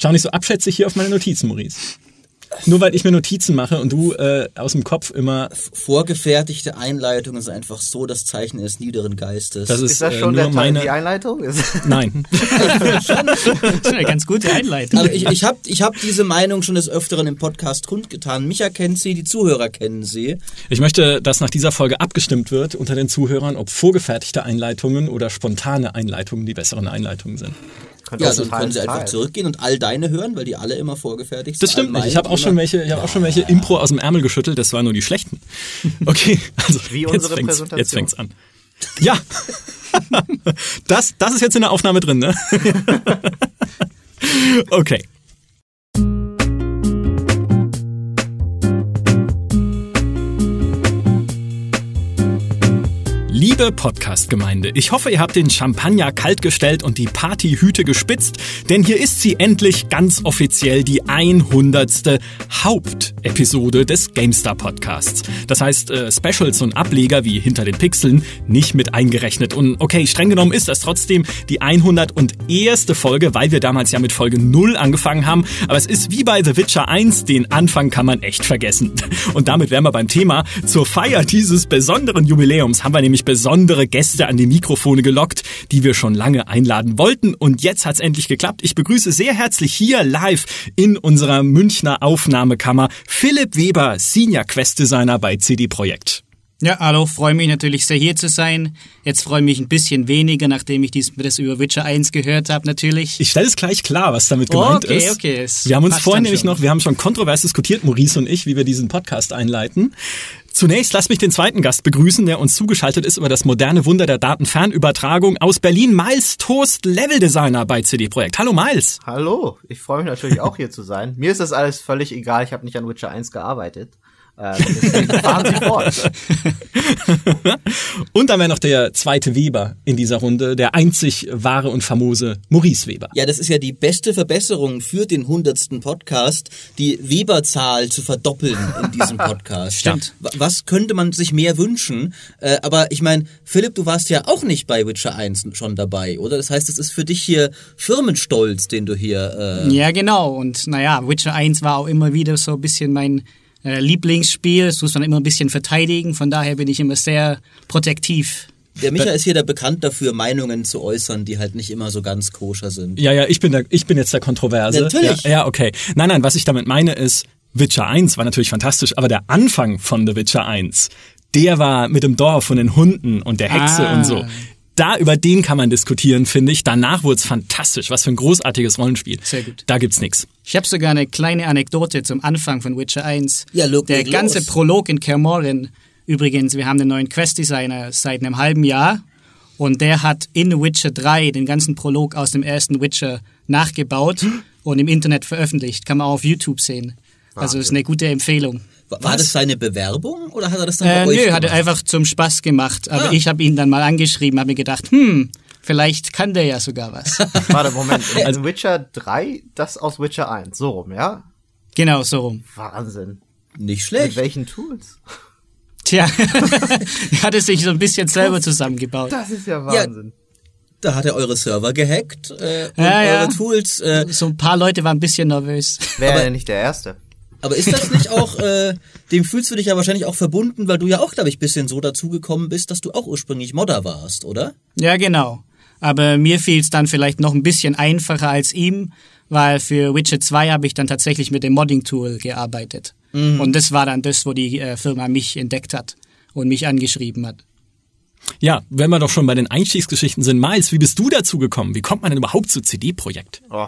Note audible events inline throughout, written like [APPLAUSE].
Schau nicht so abschätzig hier auf meine Notizen, Maurice. Nur weil ich mir Notizen mache und du äh, aus dem Kopf immer. Vorgefertigte Einleitung ist einfach so das Zeichen eines niederen Geistes. Das ist, Ist das äh, schon nur der Teil, meine. die Einleitung? [LAUGHS] Ist Nein. [LAUGHS] Das ist eine ganz gute Einleitung. Also ich, ich habe ich hab diese Meinung schon des Öfteren im Podcast kundgetan. Micha kennt sie, die Zuhörer kennen sie. Ich möchte, dass nach dieser Folge abgestimmt wird unter den Zuhörern, ob vorgefertigte Einleitungen oder spontane Einleitungen die besseren Einleitungen sind. Ja, dann können sie einfach zurückgehen und all deine hören, weil die alle immer vorgefertigt sind. Das stimmt nicht. Ich habe auch schon welche, ich habe auch schon welche Impro aus dem Ärmel geschüttelt. Das waren nur die schlechten. Okay, also Wie jetzt unsere fängt's, Präsentation. jetzt fängt's an. Ja, [LAUGHS] das, das ist jetzt in der Aufnahme drin, ne? [LAUGHS] Okay. Liebe Podcast-Gemeinde, ich hoffe, ihr habt den Champagner kalt gestellt und die Partyhüte gespitzt, denn hier ist sie endlich ganz offiziell die 100. Hauptepisode des GameStar Podcasts. Das heißt, äh, Specials und Ableger wie Hinter den Pixeln nicht mit eingerechnet. Und okay, streng genommen ist das trotzdem die 101. Folge, weil wir damals ja mit Folge 0 angefangen haben. Aber es ist wie bei The Witcher 1, den Anfang kann man echt vergessen. [LAUGHS] Und damit wären wir beim Thema. Zur Feier dieses besonderen Jubiläums haben wir nämlich besondere Gäste an die Mikrofone gelockt, die wir schon lange einladen wollten. Und jetzt hat's endlich geklappt. Ich begrüße sehr herzlich hier live in unserer Münchner Aufnahmekammer Philipp Weber, Senior Quest Designer bei CD Projekt. Ja, hallo, freue mich natürlich sehr hier zu sein. Jetzt freue ich mich ein bisschen weniger, nachdem ich dies, das über Witcher 1 gehört habe, natürlich. Ich stelle es gleich klar, was damit gemeint Okay, ist. okay, es Wir haben uns vorhin nämlich schon. noch, wir haben schon kontrovers diskutiert, Maurice und ich, wie wir diesen Podcast einleiten. Zunächst lass mich den zweiten Gast begrüßen, der uns zugeschaltet ist über das moderne Wunder der Datenfernübertragung aus Berlin, Miles Toast, Level Designer bei CD Projekt. Hallo Miles. Hallo, ich freue mich natürlich auch hier zu sein. Mir ist das alles völlig egal, ich habe nicht an Witcher 1 gearbeitet. Äh, deswegen [LAUGHS] fahren Sie fort. [LAUGHS] Und dann wäre noch der zweite Weber in dieser Runde, der einzig wahre und famose Maurice Weber. Ja, das ist ja die beste Verbesserung für den hundertsten Podcast, die Weberzahl zu verdoppeln in diesem [LAUGHS] Podcast. Stimmt. Was könnte man sich mehr wünschen? Äh, aber ich meine, Philipp, du warst ja auch nicht bei Witcher 1 schon dabei, oder? Das heißt, es ist für dich hier Firmenstolz, den du hier... Äh, Ja, genau. Und naja, Witcher 1 war auch immer wieder so ein bisschen mein äh, Lieblingsspiel. Das muss man immer ein bisschen verteidigen. Von daher bin ich immer sehr protektiv. der Micha ist hier da bekannt dafür, Meinungen zu äußern, die halt nicht immer so ganz koscher sind. Ja, ja, ich bin, der, ich bin jetzt der Kontroverse. Natürlich. Ja, ja, okay. Nein, nein, was ich damit meine ist, Witcher 1 war natürlich fantastisch, aber der Anfang von The Witcher 1, der war mit dem Dorf und den Hunden und der Hexe Ah. und so. Da, über den kann man diskutieren, finde ich. Danach wurde es fantastisch. Was für ein großartiges Rollenspiel. Sehr gut. Da gibt's nix. Ich habe sogar eine kleine Anekdote zum Anfang von Witcher 1. Ja, leg- Der ganze los. Prolog in Kermoren. Übrigens, wir haben den neuen Quest-Designer seit einem halben Jahr. Und der hat in Witcher 3 den ganzen Prolog aus dem ersten Witcher nachgebaut und im Internet veröffentlicht. Kann man auch auf YouTube sehen. Also ist eine gute Empfehlung. War, war das seine Bewerbung oder hat er das dann Äh, bei euch nö, hat er gemacht? einfach zum Spaß gemacht. Aber Ah. ich habe ihn dann mal angeschrieben, habe mir gedacht, hm, vielleicht kann der ja sogar was. [LAUGHS] Warte, Moment. [LAUGHS] Also Witcher 3, das aus Witcher 1. So rum, ja? genau, so rum. Wahnsinn. Nicht Mit schlecht. welchen Tools? Tja, [LAUGHS] er hatte sich so ein bisschen selber zusammengebaut. Das ist ja Wahnsinn. Da hat er eure Server gehackt äh, und Ja, ja. eure Tools. Äh, So ein paar Leute waren ein bisschen nervös. Wäre er nicht der Erste. Aber ist das nicht auch, äh, dem fühlst du dich ja wahrscheinlich auch verbunden, weil du ja auch, glaube ich, bisschen so dazugekommen bist, dass du auch ursprünglich Modder warst, oder? Ja, genau. Aber mir fiel es dann vielleicht noch ein bisschen einfacher als ihm, weil für Witcher 2 habe ich dann tatsächlich mit dem Modding-Tool gearbeitet. Und das war dann das, wo die äh, Firma mich entdeckt hat und mich angeschrieben hat. Ja, wenn wir doch schon bei den Einstiegsgeschichten sind, Miles, wie bist du dazu gekommen? Wie kommt man denn überhaupt zu CD-Projekt? Oh.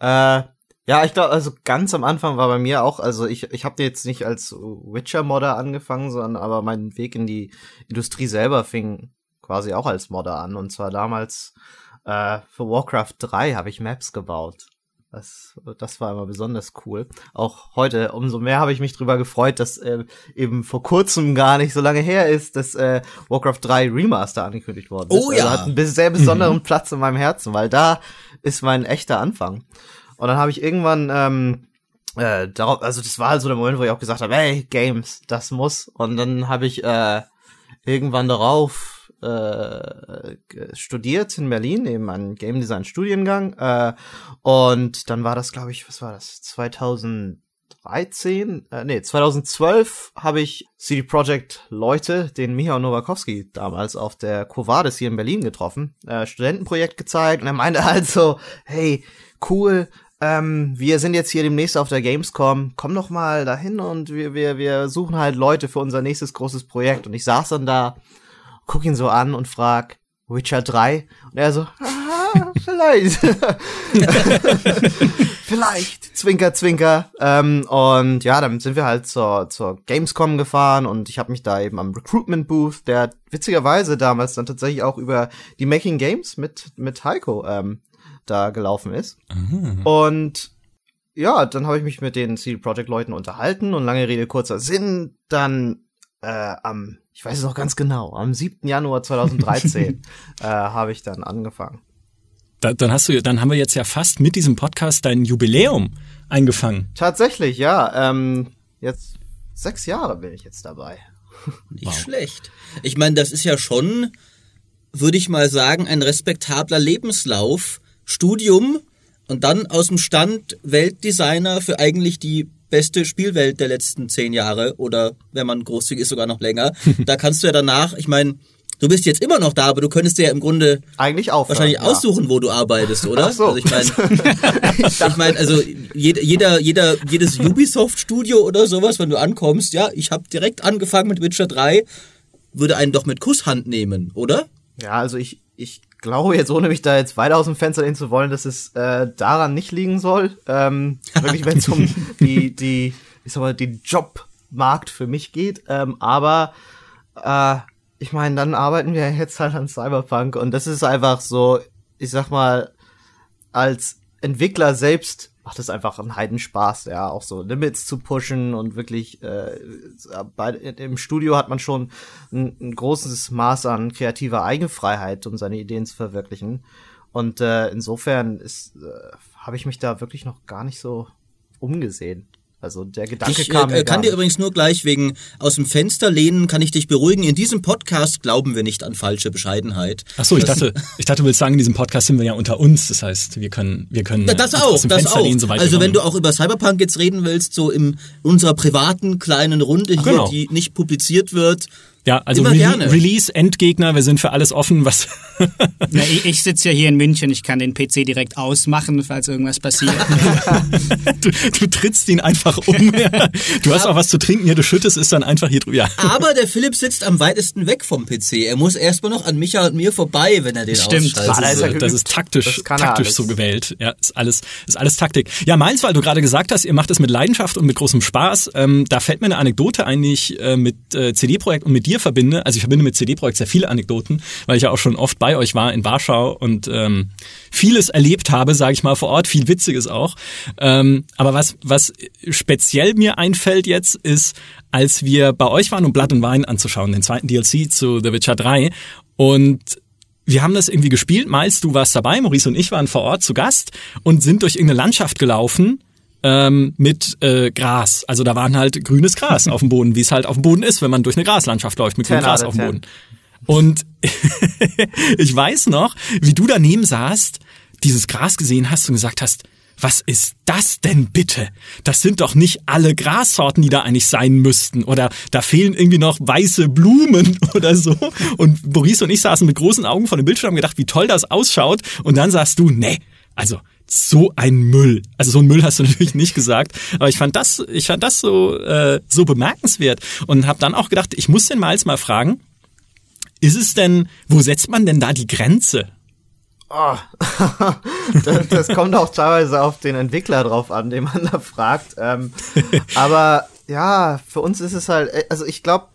[LAUGHS] äh, ja, ich glaube, also ganz am Anfang war bei mir auch, also ich, ich habe jetzt nicht als Witcher-Modder angefangen, sondern aber mein Weg in die Industrie selber fing quasi auch als Modder an. Und zwar damals äh, für Warcraft 3 habe ich Maps gebaut. Das, das war immer besonders cool. Auch heute, umso mehr habe ich mich drüber gefreut, dass äh, eben vor kurzem gar nicht so lange her ist, dass äh, Warcraft 3 Remaster angekündigt worden ist. Oh ja. Also hat einen sehr besonderen Platz in meinem Herzen, weil da ist mein echter Anfang. Und dann habe ich irgendwann ähm, äh, darauf, also das war halt so der Moment, wo ich auch gesagt habe, hey, Games, das muss. Und dann habe ich äh, irgendwann darauf äh, studiert in Berlin, eben einen Game Design Studiengang. Äh, und dann war das, glaube ich, was war das? 2013, äh, nee, 2012 habe ich CD Projekt Leute, den Michał Nowakowski damals auf der Covades hier in Berlin getroffen, äh, Studentenprojekt gezeigt und er meinte halt so, hey, cool, ähm, wir sind jetzt hier demnächst auf der Gamescom, komm doch mal dahin und wir, wir, wir suchen halt Leute für unser nächstes großes Projekt. Und ich saß dann da, guck ihn so an und frag, Witcher 3? Und er so, ah, vielleicht. [LAUGHS] [LAUGHS] vielleicht, Zwinker, Zwinker. Ähm, und ja, dann sind wir halt zur, zur Gamescom gefahren und ich habe mich da eben am Recruitment Booth, der witzigerweise damals dann tatsächlich auch über die Making Games mit, mit Heiko ähm, da gelaufen ist. Mhm. Und ja, dann habe ich mich mit den CD Projekt Leuten unterhalten und lange Rede kurzer Sinn, dann äh, am, ich weiß es noch ganz genau, am 7. Januar 2013 [LAUGHS] äh, habe ich dann angefangen. Da, dann hast du, dann haben wir jetzt ja fast mit diesem Podcast dein Jubiläum eingefangen. Tatsächlich, ja. Ähm, jetzt sechs Jahre bin ich jetzt dabei. Nicht wow. schlecht. Ich meine, das ist ja schon, würde ich mal sagen, ein respektabler Lebenslauf. Studium und dann aus dem Stand Weltdesigner für eigentlich die beste Spielwelt der letzten zehn Jahre oder wenn man großzügig ist sogar noch länger. [LAUGHS] da kannst du ja danach, ich meine, du bist jetzt immer noch da, aber du könntest dir ja im Grunde eigentlich auch wahrscheinlich ja. aussuchen, wo du arbeitest, oder? Ach so. Also ich meine, [LAUGHS] ich meine, also jeder, jeder, jeder, jedes Ubisoft-Studio oder sowas, wenn du ankommst, ja, ich habe direkt angefangen mit Witcher 3, würde einen doch mit Kusshand nehmen, oder? Ja, also ich, ich glaube jetzt, ohne mich da jetzt weiter aus dem Fenster lehnen zu wollen, dass es äh, daran nicht liegen soll. Ähm, wirklich, wenn es um [LAUGHS] die, die, ich sag mal, die Jobmarkt für mich geht. Ähm, aber äh, ich meine, dann arbeiten wir jetzt halt an Cyberpunk und das ist einfach so, ich sag mal, als Entwickler selbst macht es einfach einen Heidenspaß, ja, auch so Limits zu pushen und wirklich äh, bei, im Studio hat man schon ein, ein großes Maß an kreativer Eigenfreiheit, um seine Ideen zu verwirklichen. Und äh, insofern ist äh, habe ich mich da wirklich noch gar nicht so umgesehen. Also der Gedanke ich, kam äh, mir kann dir übrigens nur gleich wegen aus dem Fenster lehnen, kann ich dich beruhigen. In diesem Podcast glauben wir nicht an falsche Bescheidenheit. Ach so, ich dachte, ich dachte, du willst sagen, in diesem Podcast sind wir ja unter uns. Das heißt, wir können, wir können das auch, aus dem das Fenster auch. Lehnen, also wenn du auch über Cyberpunk jetzt reden willst, so in unserer privaten kleinen Runde hier, genau. die nicht publiziert wird, ja, also Re Release, Endgegner, wir sind für alles offen, was. [LAUGHS] ja, ich, ich sitze ja hier in München, ich kann den PC direkt ausmachen, falls irgendwas passiert. [LAUGHS] du, du trittst ihn einfach um. [LAUGHS] Du hast auch was zu trinken hier, du schüttest es dann einfach hier drüber. Ja. Aber der Philipp sitzt am weitesten weg vom PC. Er muss erstmal noch an Micha und mir vorbei, wenn er den Stimmt, ausschaltet. Das ist, das ist taktisch, das taktisch so gewählt. Ja, ist alles, ist alles Taktik. Ja, meins, weil du gerade gesagt hast, ihr macht es mit Leidenschaft und mit großem Spaß. Ähm, da fällt mir eine Anekdote ein, die ich äh, mit äh, CD-Projekt und mit dir verbinde. Also ich verbinde mit CD-Projekt sehr viele Anekdoten, weil ich ja auch schon oft bei euch war in Warschau und ähm, vieles erlebt habe, sage ich mal vor Ort, viel Witziges auch. Ähm, aber was, was speziell mir einfällt jetzt, ist, als wir bei euch waren, um Blatt und Wein anzuschauen, den zweiten DLC zu The Witcher 3 und wir haben das irgendwie gespielt. Miles, du warst dabei, Maurice und ich waren vor Ort zu Gast und sind durch irgendeine Landschaft gelaufen ähm, mit äh, Gras. Also da waren halt grünes Gras [LAUGHS] auf dem Boden, wie es halt auf dem Boden ist, wenn man durch eine Graslandschaft läuft mit grünem Gras auf dem Boden. Und [LAUGHS] ich weiß noch, wie du daneben saßt, dieses Gras gesehen hast und gesagt hast, was ist das denn bitte? Das sind doch nicht alle Grassorten, die da eigentlich sein müssten. Oder da fehlen irgendwie noch weiße Blumen [LAUGHS] oder so. Und Boris und ich saßen mit großen Augen vor dem Bildschirm und gedacht, wie toll das ausschaut. Und dann sagst du, nee, also so ein Müll. Also so ein Müll hast du [LAUGHS] natürlich nicht gesagt, aber ich fand das, ich fand das so äh, so bemerkenswert und habe dann auch gedacht, ich muss den Miles mal fragen, ist es denn, wo setzt man denn da die Grenze? Oh. [LAUGHS] das, das, kommt auch teilweise auf den Entwickler drauf an, den man da fragt. Ähm, [LAUGHS] aber ja, für uns ist es halt, also ich glaube,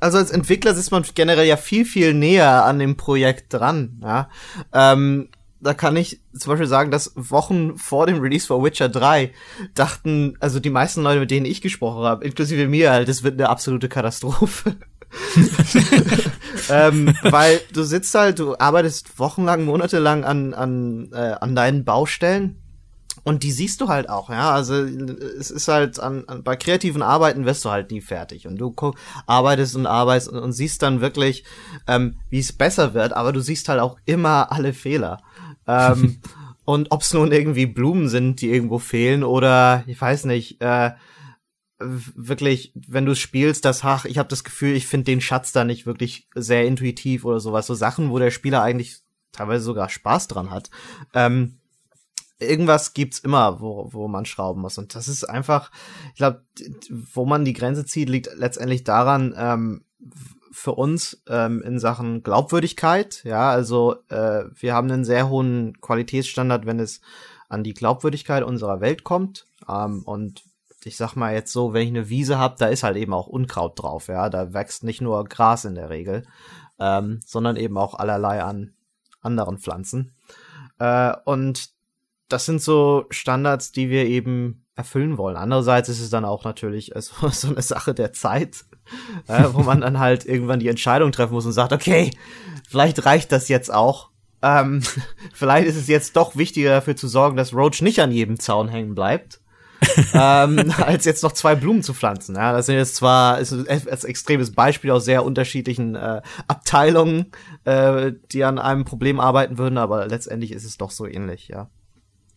also als Entwickler sitzt man generell ja viel, viel näher an dem Projekt dran. Ja? Ähm, da kann ich zum Beispiel sagen, dass Wochen vor dem Release von Witcher 3 dachten, also die meisten Leute, mit denen ich gesprochen habe, inklusive mir halt, das wird eine absolute Katastrophe. [LAUGHS] ähm, weil du sitzt halt, du arbeitest wochenlang, monatelang an, an, äh, an deinen Baustellen und die siehst du halt auch, ja. Also es ist halt an, an bei kreativen Arbeiten wirst du halt nie fertig. Und du arbeitest und arbeitest und, und siehst dann wirklich, ähm, wie es besser wird, aber du siehst halt auch immer alle Fehler. Ähm, [LAUGHS] und ob es nun irgendwie Blumen sind, die irgendwo fehlen, oder ich weiß nicht, äh, wirklich, wenn du spielst, das, ach, ich habe das Gefühl, ich finde den Schatz da nicht wirklich sehr intuitiv oder sowas. So Sachen, wo der Spieler eigentlich teilweise sogar Spaß dran hat. Ähm, irgendwas gibt's immer, wo, wo man schrauben muss. Und das ist einfach, ich glaube, wo man die Grenze zieht, liegt letztendlich daran, ähm, für uns ähm, in Sachen Glaubwürdigkeit. Ja, also äh, wir haben einen sehr hohen Qualitätsstandard, wenn es an die Glaubwürdigkeit unserer Welt kommt. Ähm, und ich sag mal jetzt so, wenn ich eine Wiese habe, da ist halt eben auch Unkraut drauf. Ja, da wächst nicht nur Gras in der Regel, ähm, sondern eben auch allerlei an anderen Pflanzen. Äh, und das sind so Standards, die wir eben erfüllen wollen. Andererseits ist es dann auch natürlich also, [LAUGHS] so eine Sache der Zeit, [LAUGHS] äh, wo man dann halt irgendwann die Entscheidung treffen muss und sagt, okay, vielleicht reicht das jetzt auch. Ähm, [LAUGHS] vielleicht ist es jetzt doch wichtiger dafür zu sorgen, dass Roach nicht an jedem Zaun hängen bleibt. [LAUGHS] ähm, als jetzt noch zwei Blumen zu pflanzen. Ja, das sind jetzt zwar ist ein extremes Beispiel aus sehr unterschiedlichen äh, Abteilungen, äh, die an einem Problem arbeiten würden, aber letztendlich ist es doch so ähnlich, ja.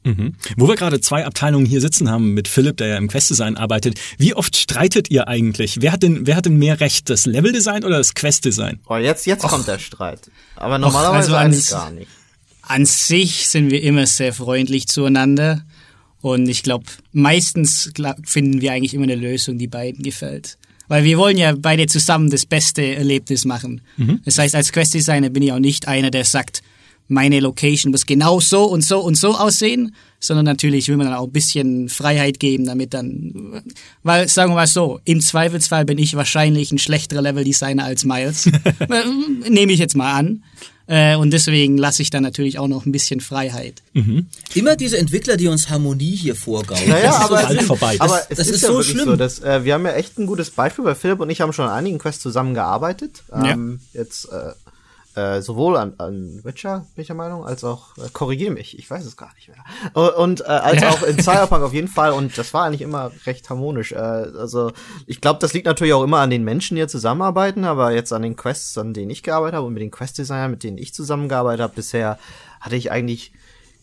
Mhm. Wo wir gerade zwei Abteilungen hier sitzen haben mit Philipp, der ja im Quest-Design arbeitet, wie oft streitet ihr eigentlich? Wer hat denn, wer hat denn mehr Recht, das Level-Design oder das Quest-Design? Oh, jetzt, jetzt Och. kommt der Streit. Aber normalerweise Och, also eigentlich gar nicht. An sich sind wir immer sehr freundlich zueinander. Und ich glaube, meistens finden wir eigentlich immer eine Lösung, die beiden gefällt. Weil wir wollen ja beide zusammen das beste Erlebnis machen. Mhm. Das heißt, als Quest-Designer bin ich auch nicht einer, der sagt, meine Location muss genau so und so und so aussehen, sondern natürlich will man dann auch ein bisschen Freiheit geben, damit dann, weil sagen wir mal so, im Zweifelsfall bin ich wahrscheinlich ein schlechterer Level-Designer als Miles, [LAUGHS] nehme ich jetzt mal an. Äh, und deswegen lasse ich dann natürlich auch noch ein bisschen Freiheit. Mhm. Immer diese Entwickler, die uns Harmonie hier vorgaukeln. Naja, das ist aber, so vorbei. aber das, das ist, ist ja so schlimm. So, dass, äh, wir haben ja echt ein gutes Beispiel, weil Philipp und ich haben schon an einigen Quests zusammengearbeitet. Ähm, ja. Jetzt äh, äh, sowohl an, an Witcher, bin ich der Meinung, als auch, äh, korrigiere mich, ich weiß es gar nicht mehr. Und äh, als auch in Cyberpunk auf jeden Fall. Und das war eigentlich immer recht harmonisch. Äh, also ich glaube, das liegt natürlich auch immer an den Menschen, die hier zusammenarbeiten, aber jetzt an den Quests, an denen ich gearbeitet habe und mit den Quest-Designern, mit denen ich zusammengearbeitet habe, bisher hatte ich eigentlich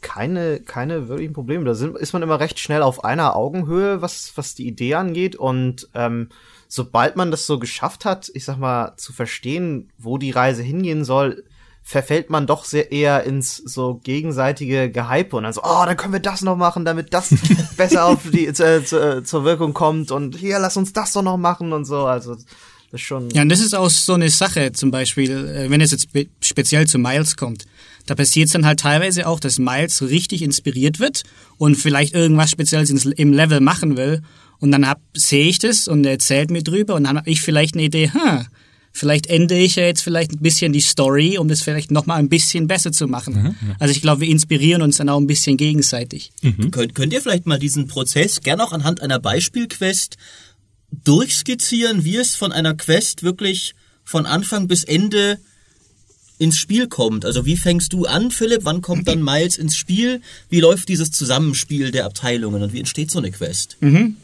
keine, keine wirklichen Probleme. Da sind, ist man immer recht schnell auf einer Augenhöhe, was, was die Idee angeht. Und ähm, sobald man das so geschafft hat, ich sag mal, zu verstehen, wo die Reise hingehen soll, verfällt man doch sehr eher ins so gegenseitige Gehype und dann so, oh, dann können wir das noch machen, damit das [LAUGHS] besser auf die äh, zu, äh, zur Wirkung kommt und hier, lass uns das doch noch machen und so. Also das ist schon. Ja, und das ist auch so eine Sache, zum Beispiel, äh, wenn es jetzt speziell zu Miles kommt. Da passiert es dann halt teilweise auch, dass Miles richtig inspiriert wird und vielleicht irgendwas Spezielles im Level machen will und dann hab, sehe ich das und er erzählt mir drüber und dann habe ich vielleicht eine Idee, hm, vielleicht ändere ich ja jetzt vielleicht ein bisschen die Story, um das vielleicht nochmal ein bisschen besser zu machen. Mhm, ja. Also ich glaube, wir inspirieren uns dann auch ein bisschen gegenseitig. Mhm. Könnt, könnt ihr vielleicht mal diesen Prozess gerne auch anhand einer Beispielquest durchskizzieren, wie es von einer Quest wirklich von Anfang bis Ende ins Spiel kommt. Also wie fängst du an, Philipp? Wann kommt dann Miles ins Spiel? Wie läuft dieses Zusammenspiel der Abteilungen und wie entsteht so eine Quest? Mhm.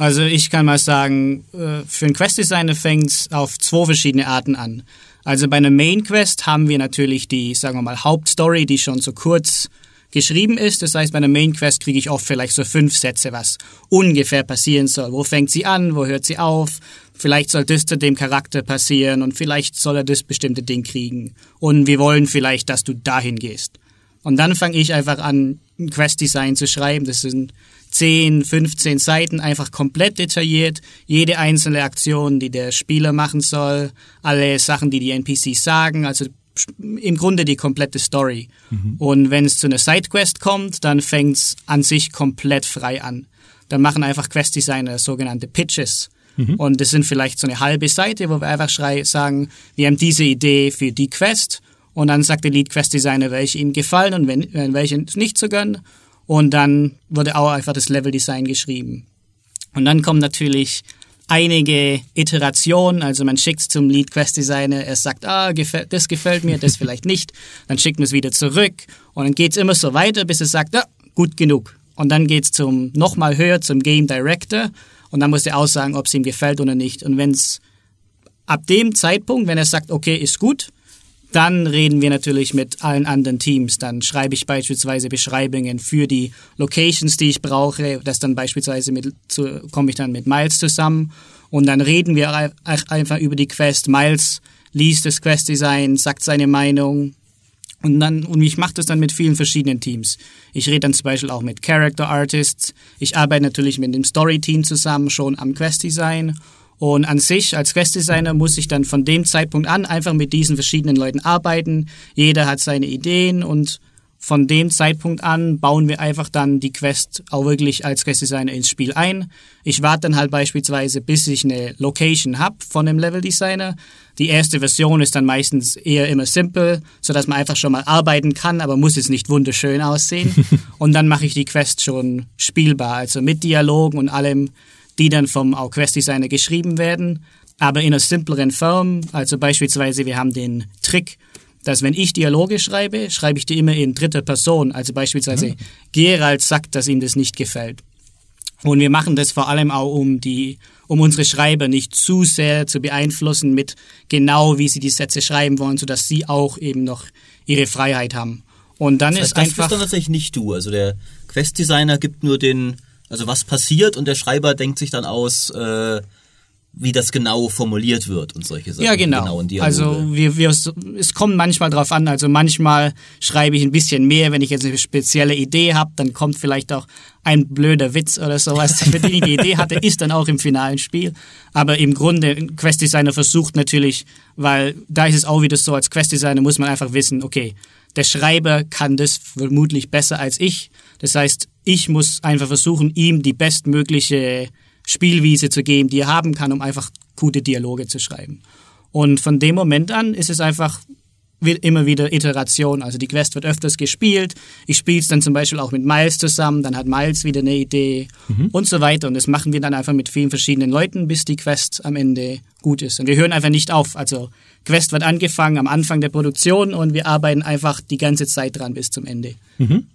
Also ich kann mal sagen, äh, für ein Quest-Designer fängt es auf zwei verschiedene Arten an. Also bei einer Main-Quest haben wir natürlich die, sagen wir mal, Hauptstory, die schon so kurz geschrieben ist. Das heißt, bei einer Main-Quest kriege ich oft vielleicht so fünf Sätze, was ungefähr passieren soll. Wo fängt sie an? Wo hört sie auf? Vielleicht soll das zu dem Charakter passieren und vielleicht soll er das bestimmte Ding kriegen. Und wir wollen vielleicht, dass du dahin gehst. Und dann fange ich einfach an, ein Quest-Design zu schreiben. Das sind 10, 15 Seiten einfach komplett detailliert. Jede einzelne Aktion, die der Spieler machen soll, alle Sachen, die die NPCs sagen, also im Grunde die komplette Story. Mhm. Und wenn es zu einer Sidequest kommt, dann fängt es an sich komplett frei an. Dann machen einfach Quest-Designer sogenannte Pitches. Mhm. Und das sind vielleicht so eine halbe Seite, wo wir einfach sagen, wir haben diese Idee für die Quest. Und dann sagt der Lead-Quest-Designer, welche ihm gefallen und wenn, welche nicht so gönnen. Und dann wurde auch einfach das Leveldesign geschrieben. Und dann kommen natürlich einige Iterationen, also man schickt es zum Lead Quest Designer, er sagt, ah, gefällt, das gefällt mir, das vielleicht nicht, dann schickt man es wieder zurück und dann geht es immer so weiter, bis es sagt, ah, gut genug. Und dann geht's zum nochmal höher zum Game Director und dann muss er aussagen, ob es ihm gefällt oder nicht. Und wenn es ab dem Zeitpunkt, wenn er sagt, okay, ist gut, dann reden wir natürlich mit allen anderen Teams. Dann schreibe ich beispielsweise Beschreibungen für die Locations, die ich brauche. Das dann beispielsweise mit, zu, komme ich dann mit Miles zusammen und dann reden wir einfach über die Quest. Miles liest das Quest-Design, sagt seine Meinung, und dann, und ich mache das dann mit vielen verschiedenen Teams. Ich rede dann zum Beispiel auch mit Character Artists. Ich arbeite natürlich mit dem Story-Team zusammen schon am Quest-Design. Und an sich, als Quest-Designer, muss ich dann von dem Zeitpunkt an einfach mit diesen verschiedenen Leuten arbeiten. Jeder hat seine Ideen und von dem Zeitpunkt an bauen wir einfach dann die Quest auch wirklich als Quest-Designer ins Spiel ein. Ich warte dann halt beispielsweise, bis ich eine Location hab von dem Level-Designer. Die erste Version ist dann meistens eher immer simpel, so dass man einfach schon mal arbeiten kann, aber muss jetzt nicht wunderschön aussehen. [LAUGHS] und dann mache ich die Quest schon spielbar, also mit Dialogen und allem, die dann vom auch Quest-Designer geschrieben werden. Aber in einer simpleren Form, also beispielsweise wir haben den Trick, dass wenn ich Dialoge schreibe, schreibe ich die immer in dritter Person. Also beispielsweise mhm. Gerald sagt, dass ihm das nicht gefällt. Und wir machen das vor allem auch, um die, um unsere Schreiber nicht zu sehr zu beeinflussen mit genau, wie sie die Sätze schreiben wollen, sodass sie auch eben noch ihre Freiheit haben. Und dann das heißt, ist das einfach. Das bist dann tatsächlich nicht du. Also der Quest-Designer gibt nur den, also was passiert und der Schreiber denkt sich dann aus, äh, wie das genau formuliert wird und solche Sachen. Ja, genau. also wir, wir, es kommt manchmal drauf an. Also manchmal schreibe ich ein bisschen mehr, wenn ich jetzt eine spezielle Idee habe, dann kommt vielleicht auch ein blöder Witz oder sowas, für den ich die Idee hatte, ist dann auch im finalen Spiel. Aber im Grunde, Quest Designer versucht natürlich, weil da ist es auch wieder so, als Quest Designer muss man einfach wissen, okay, der Schreiber kann das vermutlich besser als ich. Das heißt, ich muss einfach versuchen, ihm die bestmögliche Spielwiese zu geben, die er haben kann, um einfach gute Dialoge zu schreiben. Und von dem Moment an ist es einfach immer wieder Iteration. Also die Quest wird öfters gespielt. Ich spiele es dann zum Beispiel auch mit Miles zusammen, dann hat Miles wieder eine Idee mhm. und so weiter. Und das machen wir dann einfach mit vielen verschiedenen Leuten, bis die Quest am Ende gut ist. Und wir hören einfach nicht auf. Also Quest wird angefangen am Anfang der Produktion und wir arbeiten einfach die ganze Zeit dran bis zum Ende. Mhm.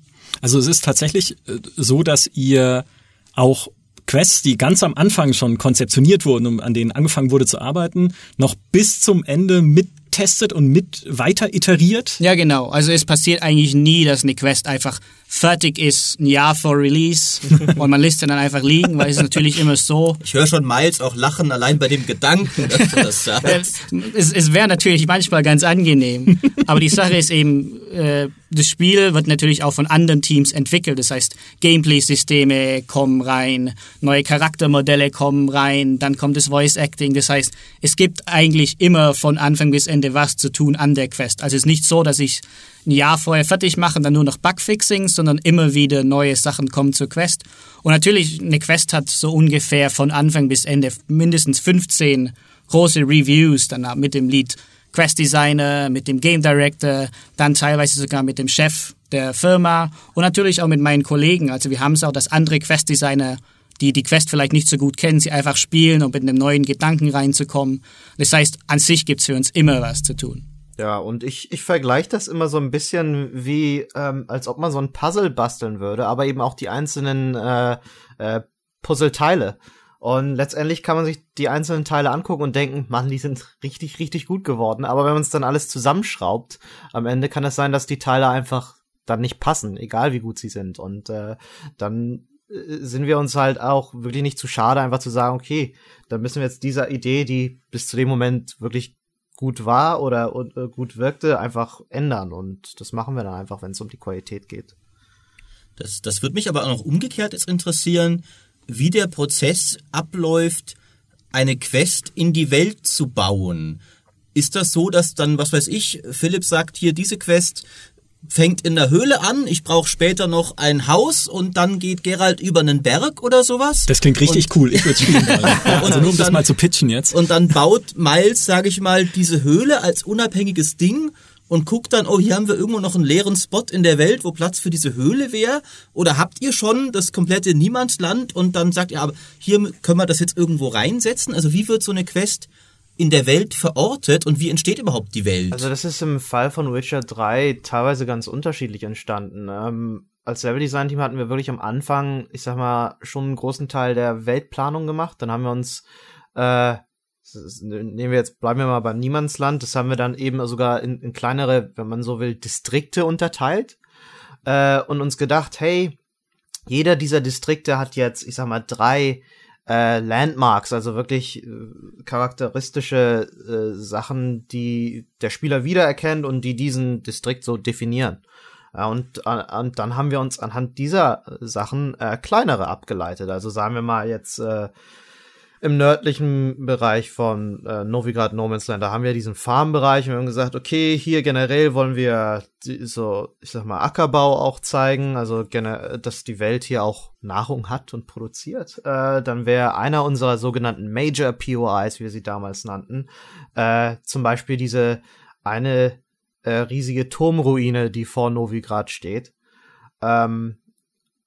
Also es ist tatsächlich äh, so, dass ihr auch Quests, die ganz am Anfang schon konzeptioniert wurden und an denen angefangen wurde zu arbeiten, noch bis zum Ende mittestet und mit weiter iteriert? Ja, genau. Also es passiert eigentlich nie, dass eine Quest einfach fertig ist, ein Jahr vor Release [LAUGHS] und man lässt dann einfach liegen, weil es ist natürlich immer so. Ich höre schon Miles auch lachen, allein bei dem Gedanken, dass du das [LAUGHS] sagst. es es wäre natürlich manchmal ganz angenehm, aber die Sache ist eben, äh, das Spiel wird natürlich auch von anderen Teams entwickelt. Das heißt, Gameplay-Systeme kommen rein, neue Charaktermodelle kommen rein, dann kommt das Voice-Acting. Das heißt, es gibt eigentlich immer von Anfang bis Ende was zu tun an der Quest. Also es ist nicht so, dass ich ein Jahr vorher fertig mache und dann nur noch Bugfixings, sondern immer wieder neue Sachen kommen zur Quest. Und natürlich, eine Quest hat so ungefähr von Anfang bis Ende mindestens 15 große Reviews danach mit dem Lied Quest Designer, mit dem Game Director, dann teilweise sogar mit dem Chef der Firma und natürlich auch mit meinen Kollegen. Also wir haben es auch, dass andere Quest Designer, die die Quest vielleicht nicht so gut kennen, sie einfach spielen, um mit einem neuen Gedanken reinzukommen. Das heißt, an sich gibt's für uns immer was zu tun. Ja, und ich, ich vergleiche das immer so ein bisschen wie, ähm, als ob man so ein Puzzle basteln würde, aber eben auch die einzelnen äh, äh, Puzzleteile. Und letztendlich kann man sich die einzelnen Teile angucken und denken, Mann, die sind richtig, richtig gut geworden. Aber wenn man es dann alles zusammenschraubt, am Ende kann es sein, dass die Teile einfach dann nicht passen, egal wie gut sie sind. Und äh, dann äh, sind wir uns halt auch wirklich nicht zu schade, einfach zu sagen, okay, dann müssen wir jetzt dieser Idee, die bis zu dem Moment wirklich gut war oder äh, gut wirkte, einfach ändern. Und das machen wir dann einfach, wenn es um die Qualität geht. Das, das würde mich aber auch noch umgekehrt jetzt interessieren, wie der Prozess abläuft, eine Quest in die Welt zu bauen. Ist das so, dass dann, was weiß ich, Philipp sagt hier, diese Quest fängt in der Höhle an, ich brauche später noch ein Haus und dann geht Gerald über einen Berg oder sowas. Das klingt richtig und, cool, ich würde spielen wollen. [LAUGHS] also nur um dann, das mal zu pitchen jetzt. Und dann baut Miles, sage ich mal, diese Höhle als unabhängiges Ding und guckt dann, oh, hier haben wir irgendwo noch einen leeren Spot in der Welt, wo Platz für diese Höhle wäre? Oder habt ihr schon das komplette Niemandsland und dann sagt ihr, aber hier können wir das jetzt irgendwo reinsetzen? Also wie wird so eine Quest in der Welt verortet und wie entsteht überhaupt die Welt? Also das ist im Fall von Witcher 3 teilweise ganz unterschiedlich entstanden. Ähm, als Leveldesign-Team hatten wir wirklich am Anfang, ich sag mal, schon einen großen Teil der Weltplanung gemacht. Dann haben wir uns, äh, nehmen wir jetzt, bleiben wir mal beim Niemandsland, das haben wir dann eben sogar in, in kleinere, wenn man so will, Distrikte unterteilt äh, und uns gedacht, hey, jeder dieser Distrikte hat jetzt, ich sag mal, drei äh, Landmarks, also wirklich äh, charakteristische äh, Sachen, die der Spieler wiedererkennt und die diesen Distrikt so definieren. Ja, und, äh, und dann haben wir uns anhand dieser Sachen äh, kleinere abgeleitet. Also sagen wir mal jetzt äh, im nördlichen Bereich von äh, Novigrad No Man's Land, da haben wir diesen Farmbereich und wir haben gesagt, okay, hier generell wollen wir so, ich sag mal, Ackerbau auch zeigen, also dass die Welt hier auch Nahrung hat und produziert. Äh, dann wäre einer unserer sogenannten Major POIs, wie wir sie damals nannten, äh, zum Beispiel diese eine äh, riesige Turmruine, die vor Novigrad steht. Ähm,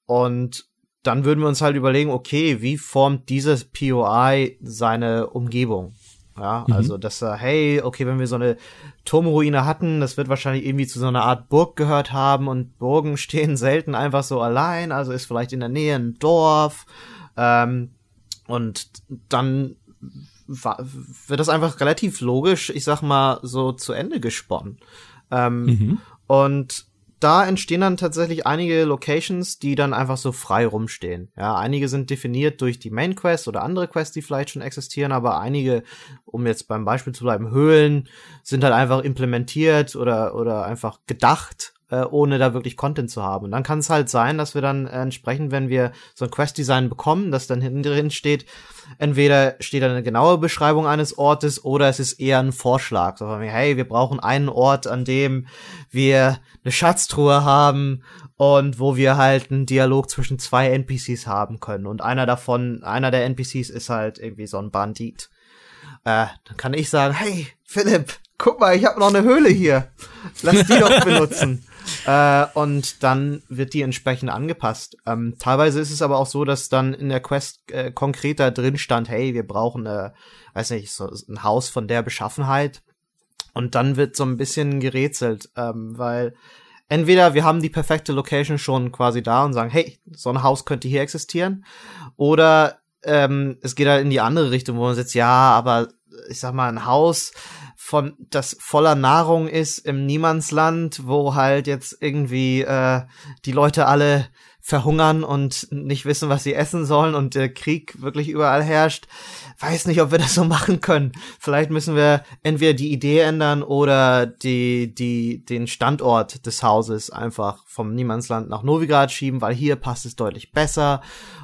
und dann würden wir uns halt überlegen, okay, wie formt dieses POI seine Umgebung? Ja, mhm. also, dass er, hey, okay, wenn wir so eine Turmruine hatten, das wird wahrscheinlich irgendwie zu so einer Art Burg gehört haben und Burgen [LAUGHS] stehen selten einfach so allein, also ist vielleicht in der Nähe ein Dorf, ähm, und dann wird das einfach relativ logisch, ich sag mal, so zu Ende gesponnen. Ähm, mhm. Und da entstehen dann tatsächlich einige Locations, die dann einfach so frei rumstehen. Ja, einige sind definiert durch die Main Quest oder andere Quests, die vielleicht schon existieren, aber einige, um jetzt beim Beispiel zu bleiben, Höhlen sind halt einfach implementiert oder, oder einfach gedacht äh, ohne da wirklich Content zu haben. Und dann kann es halt sein, dass wir dann äh, entsprechend, wenn wir so ein Quest-Design bekommen, das dann hinten drin steht, entweder steht da eine genaue Beschreibung eines Ortes oder es ist eher ein Vorschlag. So hey, wir brauchen einen Ort, an dem wir eine Schatztruhe haben und wo wir halt einen Dialog zwischen zwei NPCs haben können. Und einer davon, einer der NPCs ist halt irgendwie so ein Bandit. Äh, dann kann ich sagen, hey, Philipp, guck mal, ich habe noch eine Höhle hier. Lass die doch [LAUGHS] benutzen. Äh, und dann wird die entsprechend angepasst. Ähm, teilweise ist es aber auch so, dass dann in der Quest äh, konkreter drin stand, hey, wir brauchen, äh, weiß nicht, so ein Haus von der Beschaffenheit. Und dann wird so ein bisschen gerätselt, ähm, weil entweder wir haben die perfekte Location schon quasi da und sagen, hey, so ein Haus könnte hier existieren, oder ähm, es geht halt in die andere Richtung, wo man sagt, ja, aber ich sag mal, ein Haus, von das voller Nahrung ist im Niemandsland, wo halt jetzt irgendwie äh, die Leute alle verhungern und nicht wissen, was sie essen sollen und der Krieg wirklich überall herrscht. Weiß nicht, ob wir das so [LAUGHS] machen können. Vielleicht müssen wir entweder die Idee ändern oder die, die, den Standort des Hauses einfach vom Niemandsland nach Novigrad schieben, weil hier passt es deutlich besser.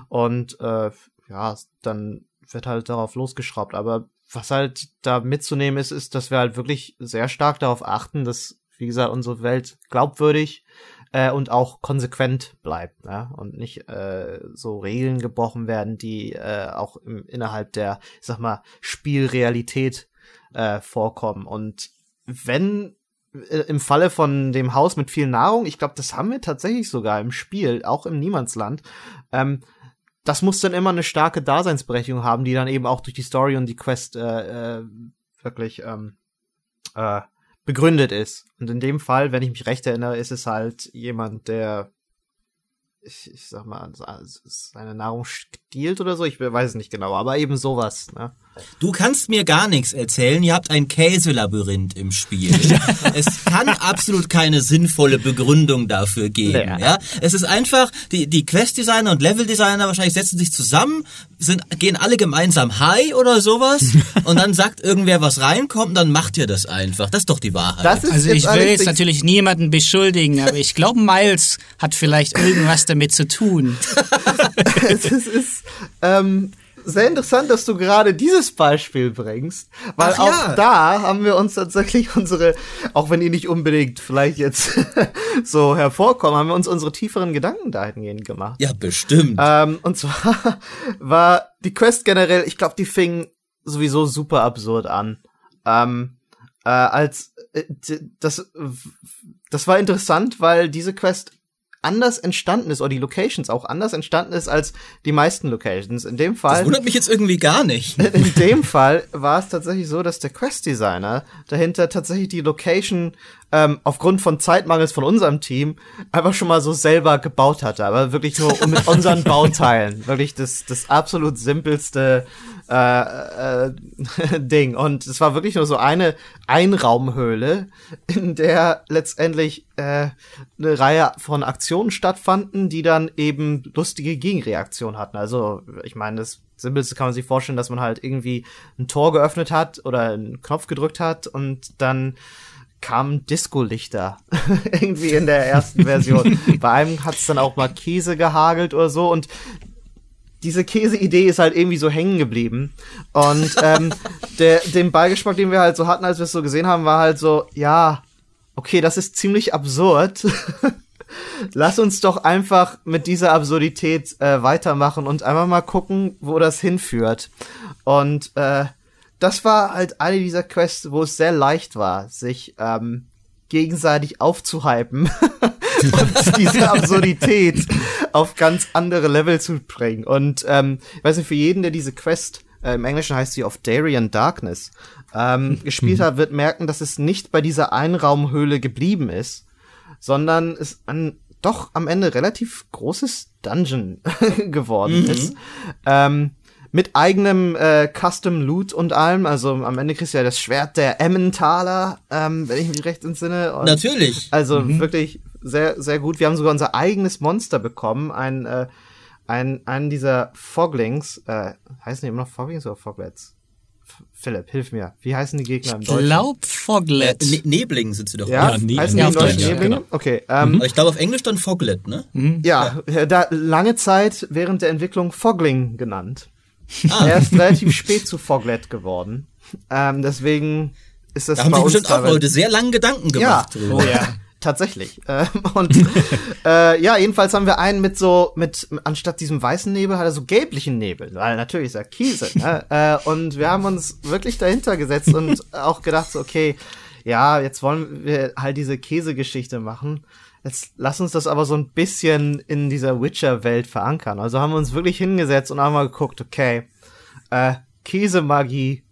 Und äh, ja, dann wird halt darauf losgeschraubt. Aber was halt da mitzunehmen ist, ist, dass wir halt wirklich sehr stark darauf achten, dass, wie gesagt, unsere Welt glaubwürdig äh, und auch konsequent bleibt ja? und nicht äh, so Regeln gebrochen werden, die äh, auch im, innerhalb der, ich sag mal, Spielrealität äh, vorkommen. Und wenn äh, im Falle von dem Haus mit viel Nahrung, ich glaube, das haben wir tatsächlich sogar im Spiel, auch im Niemandsland, ähm, das muss dann immer eine starke Daseinsberechtigung haben, die dann eben auch durch die Story und die Quest äh, äh, wirklich ähm, äh, begründet ist. Und in dem Fall, wenn ich mich recht erinnere, ist es halt jemand, der ich, ich sag mal, seine Nahrung stiehlt oder so, ich weiß es nicht genau, aber eben sowas, ne? Du kannst mir gar nichts erzählen. Ihr habt ein Käselabyrinth im Spiel. [LAUGHS] es kann absolut keine sinnvolle Begründung dafür geben. Ja. ja? Es ist einfach, die, die Quest-Designer und Level-Designer wahrscheinlich setzen sich zusammen, sind, gehen alle gemeinsam Hi oder sowas [LAUGHS] und dann sagt irgendwer, was reinkommt und dann macht ihr das einfach. Das ist doch die Wahrheit. also ich will jetzt natürlich niemanden beschuldigen, aber ich glaube, Miles hat vielleicht irgendwas damit zu tun. [LAUGHS] es ist, ist ähm, sehr interessant, dass du gerade dieses Beispiel bringst, weil Ach, auch ja. da haben wir uns tatsächlich unsere, auch wenn die nicht unbedingt vielleicht jetzt [LAUGHS] so hervorkommen, haben wir uns unsere tieferen Gedanken dahingehend gemacht. Ja, bestimmt. Ähm, und zwar [LAUGHS] war die Quest generell, ich glaube, die fing sowieso super absurd an. Ähm, äh, als äh, das das war interessant, weil diese Quest anders entstanden ist, oder die Locations auch anders entstanden ist als die meisten Locations. In dem Fall. Das wundert mich jetzt irgendwie gar nicht. [LAUGHS] In dem Fall war es tatsächlich so, dass der Quest-Designer dahinter tatsächlich die Location ähm, aufgrund von Zeitmangels von unserem Team einfach schon mal so selber gebaut hatte, aber wirklich nur [LAUGHS] mit unseren Bauteilen. Wirklich das, das absolut simpelste äh, äh, [LAUGHS] Ding. Und es war wirklich nur so eine Einraumhöhle, in der letztendlich äh, eine Reihe von Aktionen stattfanden, die dann eben lustige Gegenreaktionen hatten. Also, ich meine, das Simpelste kann man sich vorstellen, dass man halt irgendwie ein Tor geöffnet hat oder einen Knopf gedrückt hat und dann kamen Disco-Lichter [LAUGHS] irgendwie in der ersten Version. [LAUGHS] Bei einem hat es dann auch mal Käse gehagelt oder so und diese Käse-Idee ist halt irgendwie so hängen geblieben. Und ähm, [LAUGHS] der, den Beigeschmack, den wir halt so hatten, als wir es so gesehen haben, war halt so, ja, okay, das ist ziemlich absurd. Lass uns doch einfach mit dieser Absurdität äh, weitermachen und einfach mal gucken, wo das hinführt. Und äh, das war halt eine dieser Quests, wo es sehr leicht war, sich ähm, gegenseitig aufzuhypen [LAUGHS] und diese [LAUGHS] Absurdität auf ganz andere Level zu bringen. Und ähm, ich weiß nicht, für jeden, der diese Quest, äh, im Englischen heißt sie of Darien Darkness, ähm, [LAUGHS] gespielt hat, wird merken, dass es nicht bei dieser Einraumhöhle geblieben ist, sondern es ein doch am Ende relativ großes Dungeon geworden mhm. ist. Ähm, mit eigenem äh, Custom Loot und allem. Also am Ende kriegst du ja das Schwert der Emmentaler, ähm, wenn ich mich recht entsinne. Und Natürlich. Also mhm. wirklich sehr, sehr gut. Wir haben sogar unser eigenes Monster bekommen. Ein, äh, ein, einen dieser Foglings, äh, heißen die immer noch Foglings oder Foglets? Philipp, hilf mir. Wie heißen die Gegner im Deutschen? Ich glaub Foglet. Äh, ne Nebling sind sie doch. Ja, ja ne heißen die Deutschen ja, Nebling? Genau. Okay. Ähm, ich glaube auf Englisch dann Foglet, ne? Mhm. Ja, ja, da lange Zeit während der Entwicklung Fogling genannt. Ah. Er ist relativ spät zu Foglet geworden. Ähm, deswegen ist das da haben bei sich bestimmt auch Leute sehr lange Gedanken gemacht. Ja. Oh ja. tatsächlich. Ähm, und [LAUGHS] äh, ja, jedenfalls haben wir einen mit so, mit, anstatt diesem weißen Nebel hat er so gelblichen Nebel, weil natürlich ist er Kiese. Ne? äh, und wir haben uns wirklich dahinter gesetzt und auch gedacht, so, okay, ja, jetzt wollen wir halt diese Käsegeschichte machen. Jetzt lass uns das aber so ein bisschen in dieser Witcher-Welt verankern. Also haben wir uns wirklich hingesetzt und haben mal geguckt, okay, äh, Käsemagie,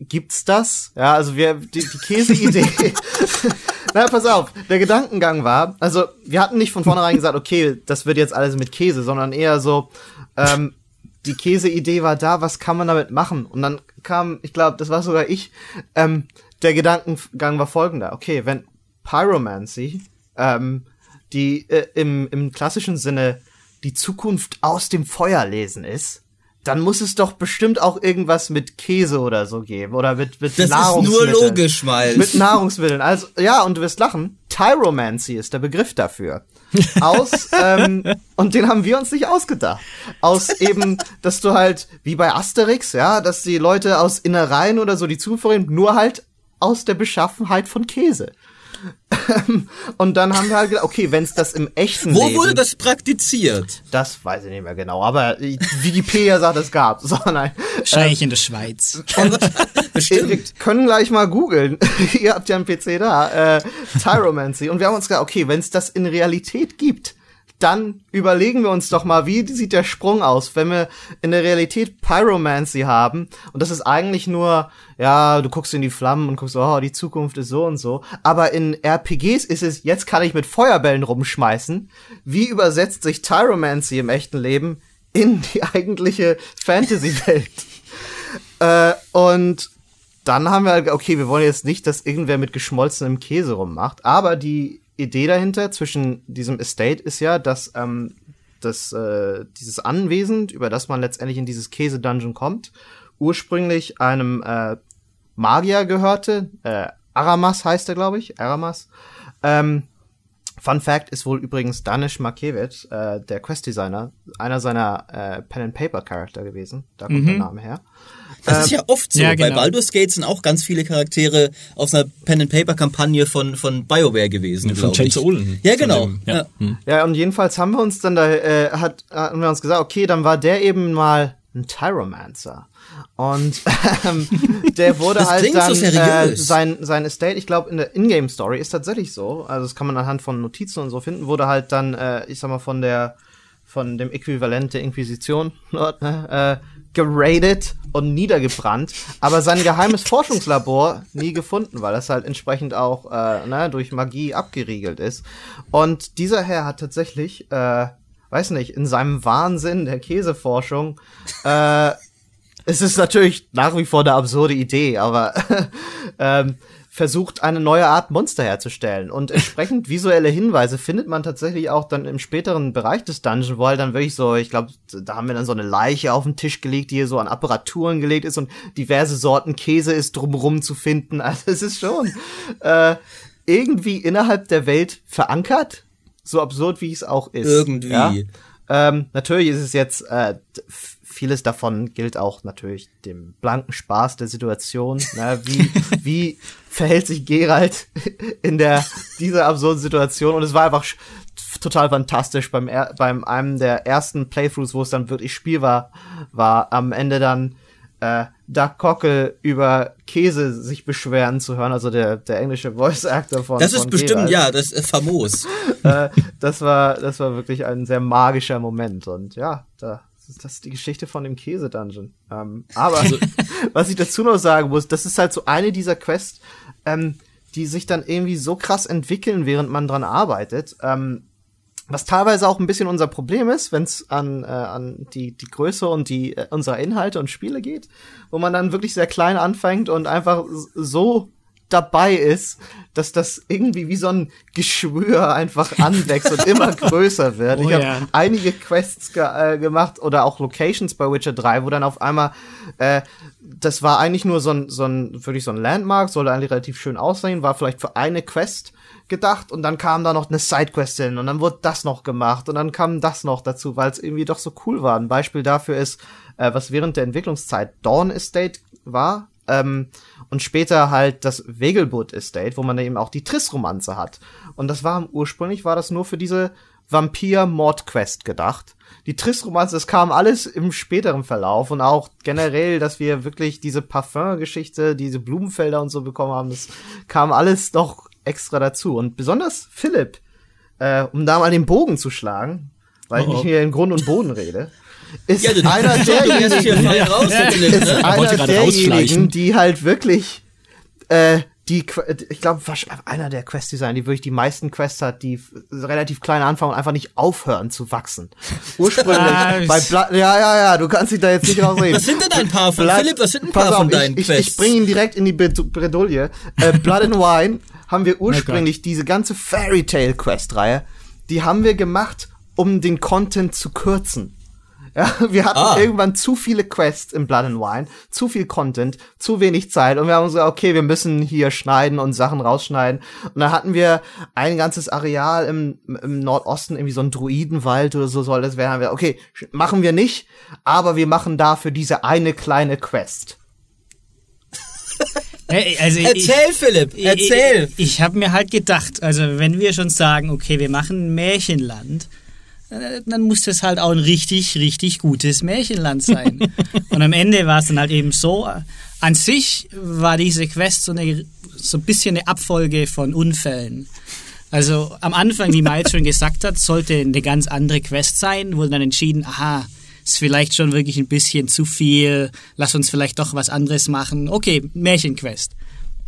gibt's das? Ja, also wir, die, die Käseidee [LAUGHS] [LAUGHS] Na, pass auf, der Gedankengang war, also wir hatten nicht von vornherein gesagt, okay, das wird jetzt alles mit Käse, sondern eher so, ähm, die Käseidee war da, was kann man damit machen? Und dann kam, ich glaube, das war sogar ich, ähm, der Gedankengang war folgender. Okay, wenn Pyromancy, ähm, die äh, im, im klassischen Sinne die Zukunft aus dem Feuer lesen ist, dann muss es doch bestimmt auch irgendwas mit Käse oder so geben oder mit, mit das Nahrungsmitteln. Das ist nur logisch, weil mit Nahrungsmitteln. Also ja, und du wirst lachen. Tyromancy ist der Begriff dafür. Aus [LAUGHS] ähm, und den haben wir uns nicht ausgedacht. Aus eben, dass du halt wie bei Asterix, ja, dass die Leute aus Innereien oder so die Zufuhr nur halt aus der Beschaffenheit von Käse. und dann haben wir halt gedacht, okay, wenn es das im echten Wo Leben, wurde das praktiziert? Das weiß ich nicht mehr genau, aber Wikipedia sagt, es gab. So, nein. Wahrscheinlich ähm, in der Schweiz. [LAUGHS] Bestimmt. Wir können gleich mal googeln. [LAUGHS] Ihr habt ja einen PC da. Äh, Tyromancy. Und wir haben uns gedacht, okay, wenn es das in Realität gibt, dann überlegen wir uns doch mal, wie sieht der Sprung aus, wenn wir in der Realität Pyromancy haben und das ist eigentlich nur, ja, du guckst in die Flammen und guckst, oh, die Zukunft ist so und so, aber in RPGs ist es, jetzt kann ich mit Feuerbällen rumschmeißen. Wie übersetzt sich Tyromancy im echten Leben in die eigentliche Fantasy-Welt? [LAUGHS] äh, und dann haben wir, halt, okay, wir wollen jetzt nicht, dass irgendwer mit geschmolzenem Käse rummacht, aber die Idee dahinter zwischen diesem Estate ist ja, dass ähm, das, äh, dieses Anwesen, über das man letztendlich in dieses Käse-Dungeon kommt, ursprünglich einem äh, Magier gehörte. Äh, Aramas heißt er, glaube ich. Aramas. Ähm, Fun Fact ist wohl übrigens Danish Markevit, äh, der Quest-Designer, einer seiner äh, Pen-and-Paper-Charakter gewesen. Da kommt mhm. der Name her. Das ähm, ist ja oft so. Ja, genau. Bei Baldur's Gate sind auch ganz viele Charaktere aus einer Pen-and-Paper-Kampagne von, von BioWare gewesen, Von Chainsaw Olin. Ja, genau. ja. Ja. Hm. ja, und jedenfalls haben wir uns dann da, äh, hat, haben wir uns gesagt, okay, dann war der eben mal ein Tyromancer. Und [LAUGHS] ähm, der [LAUGHS] wurde das halt dann so äh, sein sein Estate, ich glaube in der Ingame Story ist tatsächlich so, also das kann man anhand von Notizen und so finden, wurde halt dann äh, ich sag mal von der von dem Äquivalent der Inquisition [LAUGHS] dort, ne, äh, geradet und niedergebrannt, aber sein geheimes Forschungslabor nie gefunden, weil das halt entsprechend auch äh, ne, durch Magie abgeriegelt ist. Und dieser Herr hat tatsächlich, äh, weiß nicht, in seinem Wahnsinn der Käseforschung, äh, es ist natürlich nach wie vor eine absurde Idee, aber [LAUGHS] ähm, versucht, eine neue Art Monster herzustellen. Und entsprechend [LAUGHS] visuelle Hinweise findet man tatsächlich auch dann im späteren Bereich des Dungeon, wo halt dann wirklich so, ich glaube, da haben wir dann so eine Leiche auf den Tisch gelegt, die hier so an Apparaturen gelegt ist und diverse Sorten Käse ist drumrum zu finden. [LAUGHS] Also es ist schon äh, irgendwie innerhalb der Welt verankert, so absurd wie es auch ist. Irgendwie. Ja? Ähm, natürlich ist es jetzt äh, vieles davon gilt auch natürlich dem blanken Spaß der Situation. Ne? Wie, [LAUGHS] wie verhält sich Gerald [LAUGHS] in der dieser absurden Situation? Und es war einfach total fantastisch beim beim einem der ersten Playthroughs, wo es dann wirklich Spiel war, war am Ende dann äh, Doug Cockle über Käse sich beschweren zu hören, also der, der englische Voice Actor von. Das ist von bestimmt, Gerald. ja, das ist famos. [LAUGHS] äh, das war, das war wirklich ein sehr magischer Moment und ja, da, das ist die Geschichte von dem Käse-Dungeon. Ähm, aber also, [LAUGHS] was ich dazu noch sagen muss, das ist halt so eine dieser Quests, ähm, die sich dann irgendwie so krass entwickeln, während man dran arbeitet. Ähm, was teilweise auch ein bisschen unser Problem ist, wenn es an, äh, an die, die Größe und die äh, unserer Inhalte und Spiele geht, wo man dann wirklich sehr klein anfängt und einfach so dabei ist, dass das irgendwie wie so ein Geschwür einfach [LAUGHS] anwächst und immer größer wird. Oh, ich habe ja. einige Quests ge äh, gemacht oder auch Locations bei Witcher 3, wo dann auf einmal äh, das war eigentlich nur so ein, so ein wirklich so ein Landmark, sollte eigentlich relativ schön aussehen, war vielleicht für eine Quest gedacht und dann kam da noch eine Sidequest hin und dann wurde das noch gemacht und dann kam das noch dazu, weil es irgendwie doch so cool war. Ein Beispiel dafür ist, äh, was während der Entwicklungszeit Dawn Estate war, ähm, und später halt das Wegelbud Estate, wo man eben auch die Triss-Romanze hat. Und das war ursprünglich war das nur für diese Vampir-Mord-Quest gedacht. Die Triss-Romanze, das kam alles im späteren Verlauf und auch generell, dass wir wirklich diese Parfum-Geschichte, diese Blumenfelder und so bekommen haben, das kam alles doch extra dazu. Und besonders Philipp, äh, um da mal den Bogen zu schlagen, weil Oh oh. ich hier in Grund und Boden rede, [LAUGHS] ist Ja, einer [LAUGHS] derjenigen, raus, Ja. Ist ne? einer derjenigen, die halt wirklich äh, die ich glaube einer der Quest-Designer, die wirklich die meisten Quests hat, die relativ klein anfangen und einfach nicht aufhören zu wachsen. Ursprünglich [LAUGHS] Ah, bei ich- Bla ja ja ja, du kannst dich da jetzt nicht rausreden. Was sind denn ein paar von, Blood- Philipp, was sind ein paar auf, von deinen ich, ich, Quests? ich bringe ihn direkt in die Bred- Bredouille. Äh, Blood and Wine haben wir ursprünglich diese ganze Fairy Tale Quest Reihe, die haben wir gemacht, um den Content zu kürzen. Ja, [LAUGHS] wir hatten Ah. irgendwann zu viele Quests im Blood and Wine, zu viel Content, zu wenig Zeit und wir haben gesagt, okay, wir müssen hier schneiden und Sachen rausschneiden. Und dann hatten wir ein ganzes Areal im, im Nordosten, irgendwie so ein Druidenwald oder so soll das werden. Okay, machen wir nicht, aber wir machen dafür diese eine kleine Quest. Hey, Also ich- Erzähl, Philipp, ich- erzähl. Ich, ich habe mir halt gedacht, also wenn wir schon sagen, okay, wir machen ein Märchenland, äh, dann muss das halt auch ein richtig, richtig gutes Märchenland sein. [LAUGHS] Und am Ende war es dann halt eben so, äh, an sich war diese Quest so, eine, so ein bisschen eine Abfolge von Unfällen. Also am Anfang, wie Miles schon gesagt hat, sollte eine ganz andere Quest sein, wurde dann entschieden, aha, ist vielleicht schon wirklich ein bisschen zu viel, lass uns vielleicht doch was anderes machen. Okay, Märchenquest.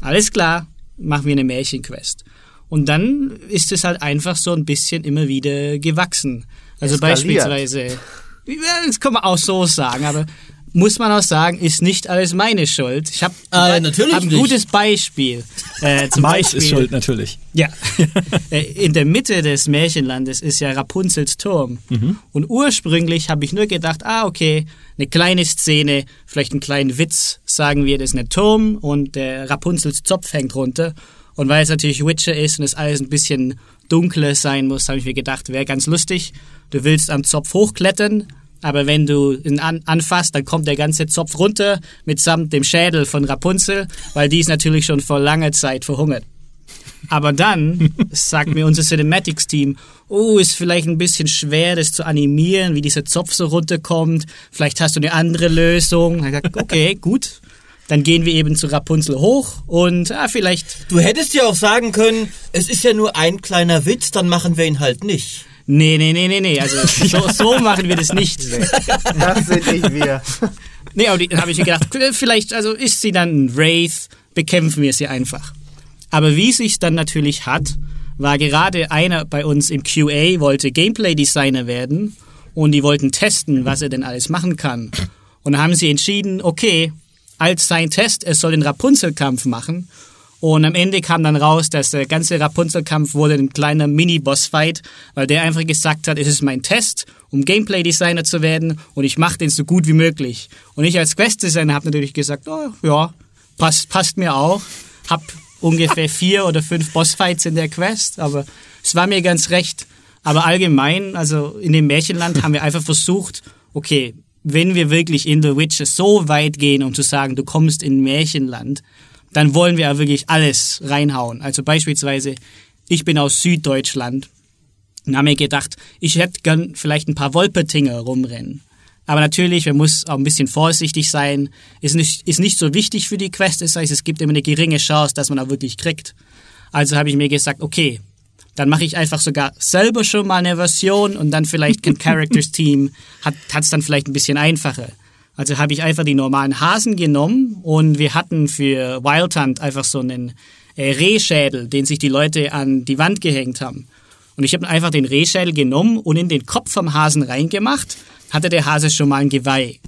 Alles klar, machen wir eine Märchenquest. Und dann ist es halt einfach so ein bisschen immer wieder gewachsen. Also Eskaliert. beispielsweise, [LAUGHS] das kann man auch so sagen, aber muss man auch sagen, ist nicht alles meine Schuld. Ich habe Ah, natürlich hab ein gutes Beispiel. Äh, [LAUGHS] zum Mais Beispiel ist schuld, natürlich. ja. [LAUGHS] Äh, In der Mitte des Märchenlandes ist ja Rapunzels Turm. Und ursprünglich habe ich nur gedacht, ah, okay, eine kleine Szene, vielleicht einen kleinen Witz, sagen wir, das ist ein Turm und der Rapunzels Zopf hängt runter. Und weil es natürlich Witcher ist und es alles ein bisschen dunkler sein muss, habe ich mir gedacht, wäre ganz lustig. Du willst am Zopf hochklettern, aber wenn du ihn an, anfasst, dann kommt der ganze Zopf runter mitsamt dem Schädel von Rapunzel, weil die ist natürlich schon vor langer Zeit verhungert. Aber dann [LAUGHS] sagt mir unser Cinematics-Team, oh, ist vielleicht ein bisschen schwer, das zu animieren, wie dieser Zopf so runterkommt. Vielleicht hast du eine andere Lösung. Dann gesagt, okay, [LAUGHS] gut. Dann gehen wir eben zu Rapunzel hoch und ah, vielleicht. Du hättest ja auch sagen können, es ist ja nur ein kleiner Witz, dann machen wir ihn halt nicht. Nee, nee, nee, nee, nee. Also [LAUGHS] so, so machen wir das nicht. Das sind nicht wir. [LAUGHS] Nee, aber dann habe ich mir gedacht, vielleicht, also ist sie dann ein Wraith, bekämpfen wir sie einfach. Aber wie sich dann natürlich hat, war gerade einer bei uns im QA, wollte Gameplay-Designer werden und die wollten testen, was er denn alles machen kann. Und dann haben sie entschieden, okay, als sein Test, er soll den Rapunzel-Kampf machen. Und am Ende kam dann raus, dass der ganze Rapunzel-Kampf wurde ein kleiner Mini-Boss-Fight, weil der einfach gesagt hat, es ist mein Test, um Gameplay-Designer zu werden und ich mache den so gut wie möglich. Und ich als Quest-Designer habe natürlich gesagt, oh, ja, passt, passt mir auch. Hab ungefähr [LAUGHS] vier oder fünf Bossfights in der Quest, aber es war mir ganz recht. Aber allgemein, also in dem Märchenland haben wir einfach versucht, okay, wenn wir wirklich in The Witcher so weit gehen, um zu sagen, du kommst in Märchenland, dann wollen wir ja wirklich alles reinhauen. Also beispielsweise, ich bin aus Süddeutschland und habe mir gedacht, ich hätte gern vielleicht ein paar Wolpertinger rumrennen. Aber natürlich, man muss auch ein bisschen vorsichtig sein. Ist nicht, ist nicht so wichtig für die Quest. Das heißt, es gibt immer eine geringe Chance, dass man auch wirklich kriegt. Also habe ich mir gesagt, okay, dann mache ich einfach sogar selber schon mal eine Version und dann vielleicht ein [LAUGHS] Characters Team hat es dann vielleicht ein bisschen einfacher. Also habe ich einfach die normalen Hasen genommen und wir hatten für Wild Hunt einfach so einen äh, Rehschädel, den sich die Leute an die Wand gehängt haben. Und ich habe einfach den Rehschädel genommen und in den Kopf vom Hasen reingemacht hatte der Hase schon mal ein Geweih.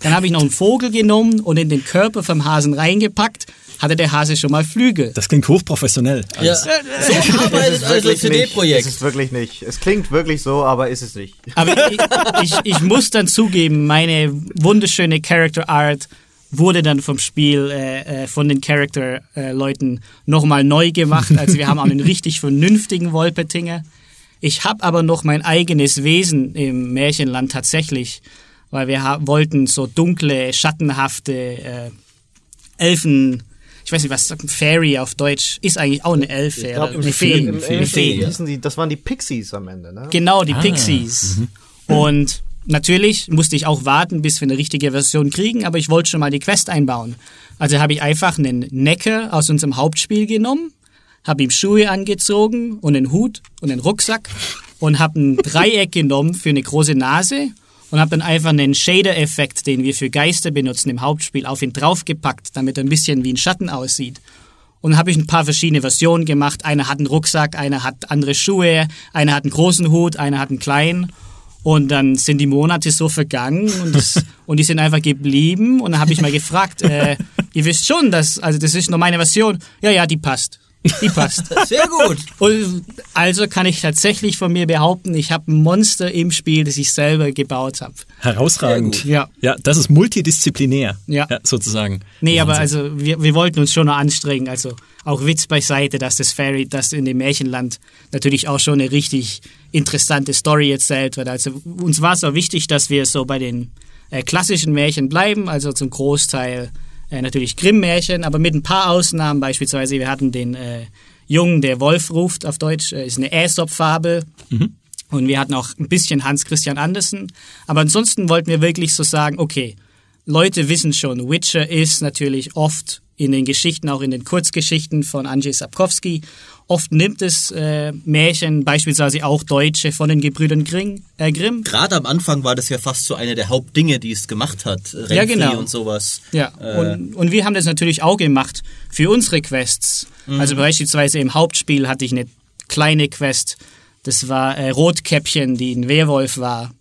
Dann habe ich noch einen Vogel genommen und in den Körper vom Hasen reingepackt, hatte der Hase schon mal Flügel. Das klingt hochprofessionell. Ja. So [LAUGHS] arbeitet also CD-Projekt. Es ist wirklich nicht. Es klingt wirklich so, aber ist es nicht. Aber ich, ich, ich muss dann zugeben, meine wunderschöne Character Art wurde dann vom Spiel äh, äh von den Character-Leuten äh, nochmal neu gemacht. Also wir haben auch einen richtig vernünftigen Wolpertinger. Ich habe aber noch mein eigenes Wesen im Märchenland tatsächlich, weil wir wollten so dunkle, schattenhafte äh, Elfen, ich weiß nicht, was sagt Fairy auf Deutsch, ist eigentlich auch eine Elfe. Ich glaub, eine Fee. Eine Fee. Die, das waren die Pixies am Ende, ne? Genau, die ah. Pixies. Mhm. Und natürlich musste ich auch warten, bis wir eine richtige Version kriegen, aber ich wollte schon mal die Quest einbauen. Also habe ich einfach einen Necker aus unserem Hauptspiel genommen habe ihm Schuhe angezogen und einen Hut und einen Rucksack und habe ein Dreieck genommen für eine große Nase und habe dann einfach einen Shader-Effekt, den wir für Geister benutzen im Hauptspiel, auf ihn draufgepackt, damit er ein bisschen wie ein Schatten aussieht. Und habe ich ein paar verschiedene Versionen gemacht. Einer hat einen Rucksack, einer hat andere Schuhe, einer hat einen großen Hut, einer hat einen kleinen. Und dann sind die Monate so vergangen und, das, [LAUGHS] und die sind einfach geblieben. Und dann habe ich mal gefragt, äh, ihr wisst schon, dass, also das ist nur meine Version. Ja, ja, die passt. Die passt. [LAUGHS] Sehr gut. Und also kann ich tatsächlich von mir behaupten, ich habe ein Monster im Spiel, das ich selber gebaut habe. Herausragend. Ja. Ja, das ist multidisziplinär. Ja. ja sozusagen. Nee, Wahnsinn. aber also wir, wir wollten uns schon noch anstrengen. Also auch Witz beiseite, dass das Fairy, das in dem Märchenland natürlich auch schon eine richtig interessante Story erzählt wird. Also uns war es auch wichtig, dass wir so bei den äh, klassischen Märchen bleiben, also zum Großteil äh, natürlich Grimm-Märchen, aber mit ein paar Ausnahmen. Beispielsweise, wir hatten den äh, Jungen, der Wolf ruft auf Deutsch, äh, ist eine Aesop-Fabel. Mhm. Und wir hatten auch ein bisschen Hans Christian Andersen. Aber ansonsten wollten wir wirklich so sagen, okay, Leute wissen schon, Witcher ist natürlich oft in den Geschichten, auch in den Kurzgeschichten von Andrzej Sapkowski. Oft nimmt es äh, Märchen, beispielsweise auch Deutsche, von den Gebrüdern Grimm, äh, Grimm. Gerade am Anfang war das ja fast so eine der Hauptdinge, die es gemacht hat. Renfri ja, genau. und sowas. Ja, äh. und, und wir haben das natürlich auch gemacht für unsere Quests. Mhm. Also beispielsweise im Hauptspiel hatte ich eine kleine Quest, das war äh, Rotkäppchen, die ein Werwolf war.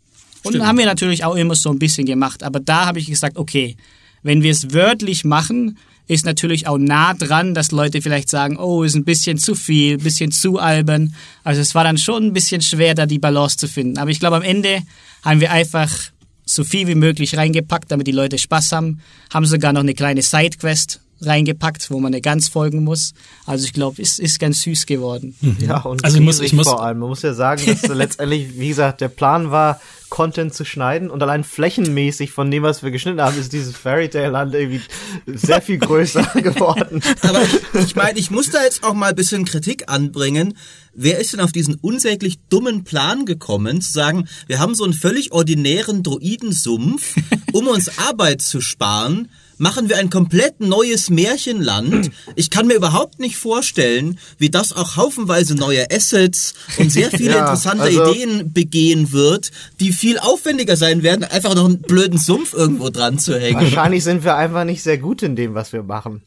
Und Stimmt. haben wir natürlich auch immer so ein bisschen gemacht. Aber da habe ich gesagt, okay, wenn wir es wörtlich machen, ist natürlich auch nah dran, dass Leute vielleicht sagen, oh, ist ein bisschen zu viel, ein bisschen zu albern. Also es war dann schon ein bisschen schwer, da die Balance zu finden. Aber ich glaube, am Ende haben wir einfach so viel wie möglich reingepackt, damit die Leute Spaß haben. Haben sogar noch eine kleine Sidequest reingepackt, wo man eine Gans folgen muss. Also ich glaube, es ist ganz süß geworden. Ja, und also ich muss, ich muss vor allem. Man muss ja sagen, dass [LAUGHS] letztendlich, wie gesagt, der Plan war, Content zu schneiden und allein flächenmäßig von dem, was wir geschnitten haben, ist dieses Fairy Tale Land irgendwie sehr viel größer [LAUGHS] geworden. Aber ich meine, ich muss da jetzt auch mal ein bisschen Kritik anbringen. Wer ist denn auf diesen unsäglich dummen Plan gekommen, zu sagen, wir haben so einen völlig ordinären Druidensumpf um uns Arbeit zu sparen, machen wir ein komplett neues Märchenland. Ich kann mir überhaupt nicht vorstellen, wie das auch haufenweise neue Assets und sehr [LAUGHS] viele Ja, interessante also- Ideen begehen wird, die viel aufwendiger sein werden, einfach noch einen blöden Sumpf irgendwo dran zu hängen. Wahrscheinlich sind wir einfach nicht sehr gut in dem, was wir machen.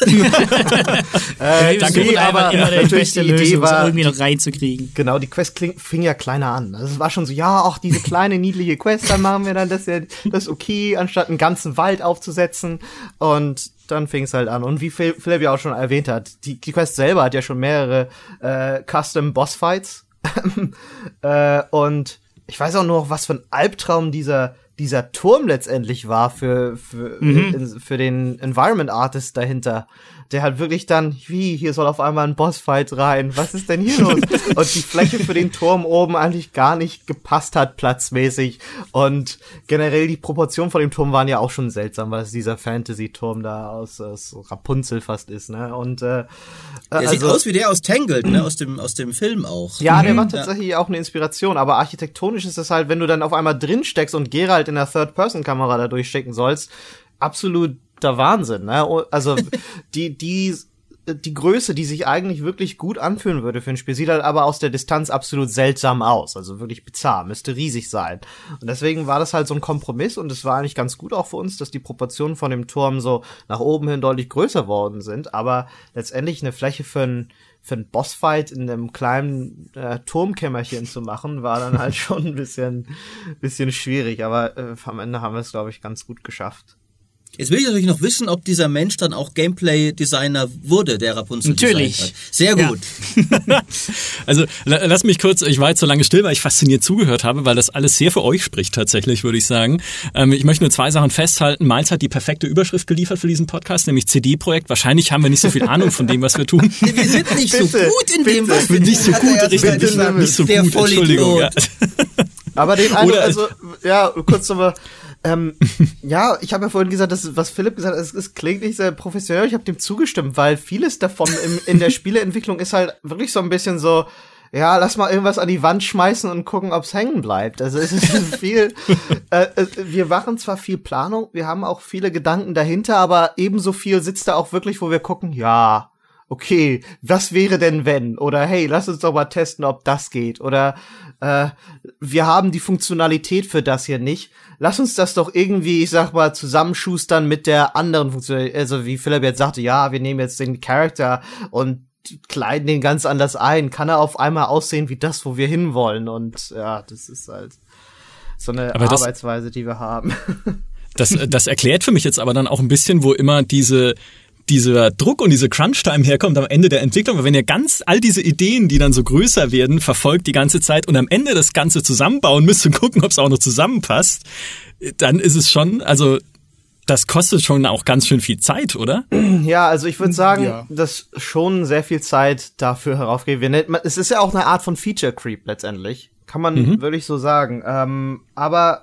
[LAUGHS] Wir danke. Nee, aber immer die natürlich beste die Idee Lösung, um war- irgendwie noch reinzukriegen. Genau, die Quest kling, fing ja kleiner an. Also es war schon so, ja, auch diese kleine niedliche Quest, dann machen wir dann das ja das ist okay, anstatt einen ganzen Wald aufzusetzen. Und dann fing es halt an. Und wie Phil- Philipp ja auch schon erwähnt hat, die, die Quest selber hat ja schon mehrere äh, Custom Boss Fights. [LAUGHS] äh, und ich weiß auch noch, was für ein Albtraum dieser dieser Turm letztendlich war für für, in, für den Environment Artist dahinter, der halt wirklich dann, wie, hier soll auf einmal ein Bossfight rein, was ist denn hier los? [LAUGHS] und die Fläche für den Turm oben eigentlich gar nicht gepasst hat, platzmäßig. Und generell die Proportionen von dem Turm waren ja auch schon seltsam, weil es dieser Fantasy-Turm da aus, aus Rapunzel fast ist, ne? Und äh, Der sieht aus wie der aus Tangled, ne? Aus dem, aus dem Film auch. ja, der war tatsächlich auch eine Inspiration, aber architektonisch ist es halt, wenn du dann auf einmal drin steckst und Geralt in der Third-Person-Kamera da durchstecken sollst, absoluter Wahnsinn, ne? Also [LAUGHS] die, die, die Größe, die sich eigentlich wirklich gut anfühlen würde für ein Spiel, sieht halt aber aus der Distanz absolut seltsam aus. Also wirklich bizarr, müsste riesig sein. Und deswegen war das halt so ein Kompromiss und es war eigentlich ganz gut auch für uns, dass die Proportionen von dem Turm so nach oben hin deutlich größer worden sind. Aber letztendlich eine Fläche für ein für einen Bossfight in einem kleinen äh, Turmkämmerchen zu machen, war dann halt [LAUGHS] schon ein bisschen, bisschen schwierig. Aber äh, am Ende haben wir es, glaube ich, ganz gut geschafft. Jetzt will ich natürlich noch wissen, ob dieser Mensch dann auch Gameplay-Designer wurde, der Rapunzel Natürlich. Sehr Ja. gut. [LAUGHS] Also la- lass mich kurz, ich war jetzt so lange still, weil ich fasziniert zugehört habe, weil das alles sehr für euch spricht tatsächlich, würde ich sagen. Ähm, ich möchte nur zwei Sachen festhalten. Miles hat die perfekte Überschrift geliefert für diesen Podcast, nämlich CD-Projekt. Wahrscheinlich haben wir nicht so viel Ahnung von dem, was wir tun. Nee, [LAUGHS] Wir sind nicht so Bitte, gut in dem, was Ich wir bin nicht so tun, gut, er richtig, erst nicht, so Der gut, Entschuldigung. Ja. Aber den einen, also, ja, kurz nochmal. Ähm, [LAUGHS] ja, ich habe ja vorhin gesagt, dass, was Philipp gesagt hat, es, es klingt nicht sehr professionell. Ich habe dem zugestimmt, weil vieles davon im, in der Spieleentwicklung ist halt wirklich so ein bisschen so, ja, lass mal irgendwas an die Wand schmeißen und gucken, ob's hängen bleibt. Also es ist [LAUGHS] viel, äh, äh, wir machen zwar viel Planung, wir haben auch viele Gedanken dahinter, aber ebenso viel sitzt da auch wirklich, wo wir gucken, ja, okay, was wäre denn wenn? Oder hey, lass uns doch mal testen, ob das geht. Oder äh, wir haben die Funktionalität für das hier nicht. Lass uns das doch irgendwie, ich sag mal, zusammenschustern mit der anderen Funktionalität. Also wie Philipp jetzt sagte, ja, wir nehmen jetzt den Charakter und kleiden den ganz anders ein. Kann er auf einmal aussehen wie das, wo wir hinwollen? Und ja, das ist halt so eine Aber Arbeitsweise, die wir haben. [LAUGHS] Das, das erklärt für mich jetzt aber dann auch ein bisschen, wo immer diese dieser Druck und diese Crunch-Time herkommt am Ende der Entwicklung, weil wenn ihr ganz all diese Ideen, die dann so größer werden, verfolgt die ganze Zeit und am Ende das Ganze zusammenbauen müsst und gucken, ob es auch noch zusammenpasst, dann ist es schon, also das kostet schon auch ganz schön viel Zeit, oder? Ja, also ich würde sagen, Ja. dass schon sehr viel Zeit dafür heraufgeht. Es ist ja auch eine Art von Feature Creep letztendlich. Kann man wirklich so sagen. Ähm, aber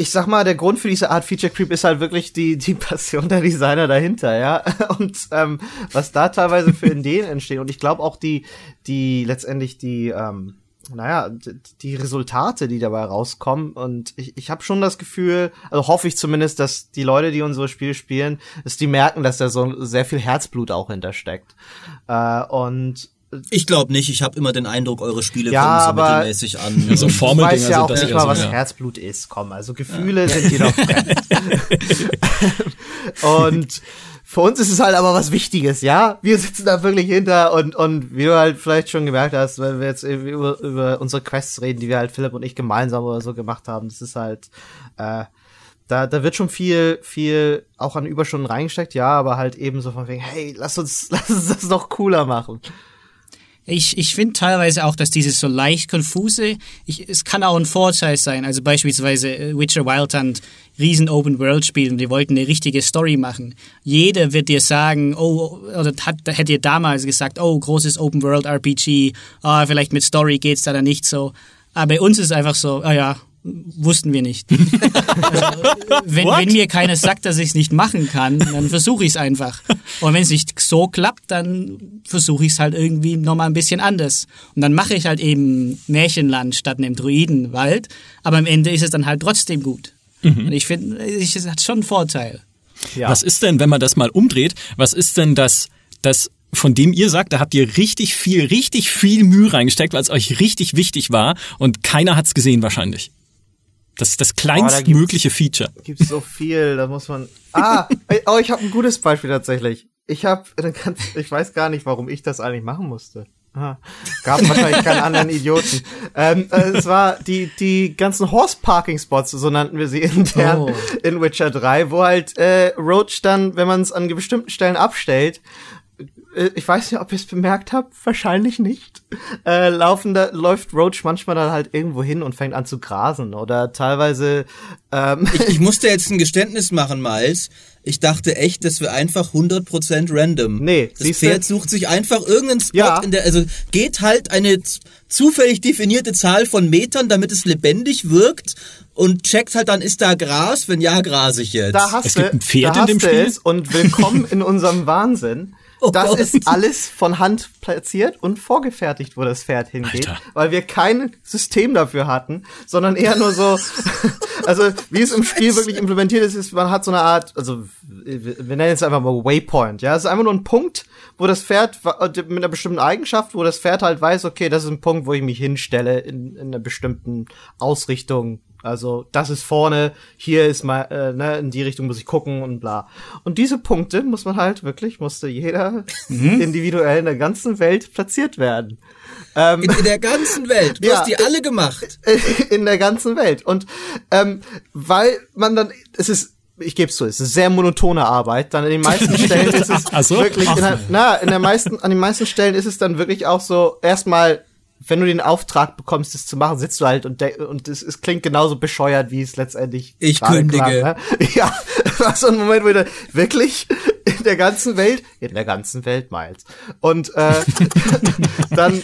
ich sag mal, der Grund für diese Art Feature Creep ist halt wirklich die, die Passion der Designer dahinter, ja. [LAUGHS] Und ähm, was da teilweise für Ideen entstehen. Und ich glaube auch die, die letztendlich die, ähm, naja, die Resultate, die dabei rauskommen. Und ich, ich habe schon das Gefühl, also hoffe ich zumindest, dass die Leute, die unsere Spiele spielen, dass die merken, dass da so sehr viel Herzblut auch hintersteckt. Äh, und Ich glaube nicht. Ich habe immer den Eindruck, eure Spiele Ja, kommen so aber- mittelmäßig an. [LAUGHS] Ja, so Und- ich weiß ja sind auch das nicht mal, so, was ja. Herzblut ist. Komm, also Gefühle sind dir doch fremd. [LAUGHS] und für uns ist es halt aber was Wichtiges, ja? Wir sitzen da wirklich hinter und, und wie du halt vielleicht schon gemerkt hast, wenn wir jetzt irgendwie über, über unsere Quests reden, die wir halt Philipp und ich gemeinsam oder so gemacht haben, das ist halt, äh, da, da wird schon viel, viel auch an Überstunden reingesteckt, ja, aber halt eben so von wegen, hey, lass uns, [LAUGHS] lass uns das noch cooler machen. Ich, ich finde teilweise auch, dass dieses so leicht konfuse, ich, es kann auch ein Vorteil sein. Also beispielsweise äh, Witcher Wild Hunt, riesen Open World Spiel und die wollten eine richtige Story machen. Jeder wird dir sagen, oh, oder hat, hätte dir damals gesagt, oh, großes Open World RPG, ah, vielleicht mit Story geht's da dann nicht so. Aber bei uns ist es einfach so, ah ja, wussten wir nicht. also, [LAUGHS] wenn, wenn mir keiner sagt, dass ich es nicht machen kann, dann versuche ich es einfach. Und wenn es nicht so klappt, dann versuche ich es halt irgendwie nochmal ein bisschen anders. Und dann mache ich halt eben Märchenland statt einem Druidenwald, aber am Ende ist es dann halt trotzdem gut. Und ich finde, es hat schon einen Vorteil. Ja. Was ist denn, wenn man das mal umdreht, was ist denn das, das von dem ihr sagt, da habt ihr richtig viel, richtig viel Mühe reingesteckt, weil es euch richtig wichtig war und keiner hat's gesehen wahrscheinlich. Das ist das kleinstmögliche Feature. Gibt so viel, da muss man. Ah, oh, ich habe ein gutes Beispiel tatsächlich. Ich habe, ich weiß gar nicht, warum ich das eigentlich machen musste. Ah, gab wahrscheinlich keinen anderen Idioten. Ähm, äh, es war die die ganzen Horse Parking Spots, so nannten wir sie intern Oh. in Witcher 3, wo halt äh, Roach dann, wenn man es an bestimmten Stellen abstellt, ich weiß nicht, ob ihr es bemerkt habt, wahrscheinlich nicht. Äh, laufen da, läuft Roach manchmal dann halt irgendwo hin und fängt an zu grasen oder teilweise ähm, Ich, ich [LAUGHS] musste jetzt ein Geständnis machen, Miles. Ich dachte echt, das wäre einfach 100% random. Nee, das siehste? Pferd sucht sich einfach irgendeinen Spot Ja. in der, also geht halt eine zufällig definierte Zahl von Metern, damit es lebendig wirkt und checkt halt dann, ist da Gras? Wenn ja, grase ich jetzt. Da hast Es du, gibt ein Pferd da in dem Spiel? Und willkommen in unserem Wahnsinn. Oh das Gott. ist alles von Hand platziert und vorgefertigt, wo das Pferd hingeht, Alter. weil wir kein System dafür hatten, sondern eher nur so, [LAUGHS] also wie es im Spiel wirklich implementiert ist, ist, man hat so eine Art, also wir nennen es einfach mal Waypoint, ja, es ist einfach nur ein Punkt, wo das Pferd mit einer bestimmten Eigenschaft, wo das Pferd halt weiß, okay, das ist ein Punkt, wo ich mich hinstelle in, in einer bestimmten Ausrichtung. Also das ist vorne, hier ist mal, äh, ne, in die Richtung muss ich gucken und bla. Und diese Punkte muss man halt wirklich, musste jeder individuell in der ganzen Welt platziert werden. Ähm, in, in der ganzen Welt. Du [LAUGHS] Ja. hast die alle gemacht. [LAUGHS] in der ganzen Welt. Und ähm, weil man dann, es ist, ich gebe es zu, es ist sehr monotone Arbeit. Dann in den meisten [LAUGHS] Stellen ist es so? wirklich, in na, in der meisten, an den meisten Stellen ist es dann wirklich auch so, erstmal, wenn du den Auftrag bekommst, das zu machen, sitzt du halt und und es, es klingt genauso bescheuert, wie es letztendlich Ich kündige. klang, ne? [LAUGHS] Ja, das [LAUGHS] war so ein Moment, wo ich da, wirklich in der ganzen Welt, in der ganzen Welt, Miles. Und äh, [LAUGHS] dann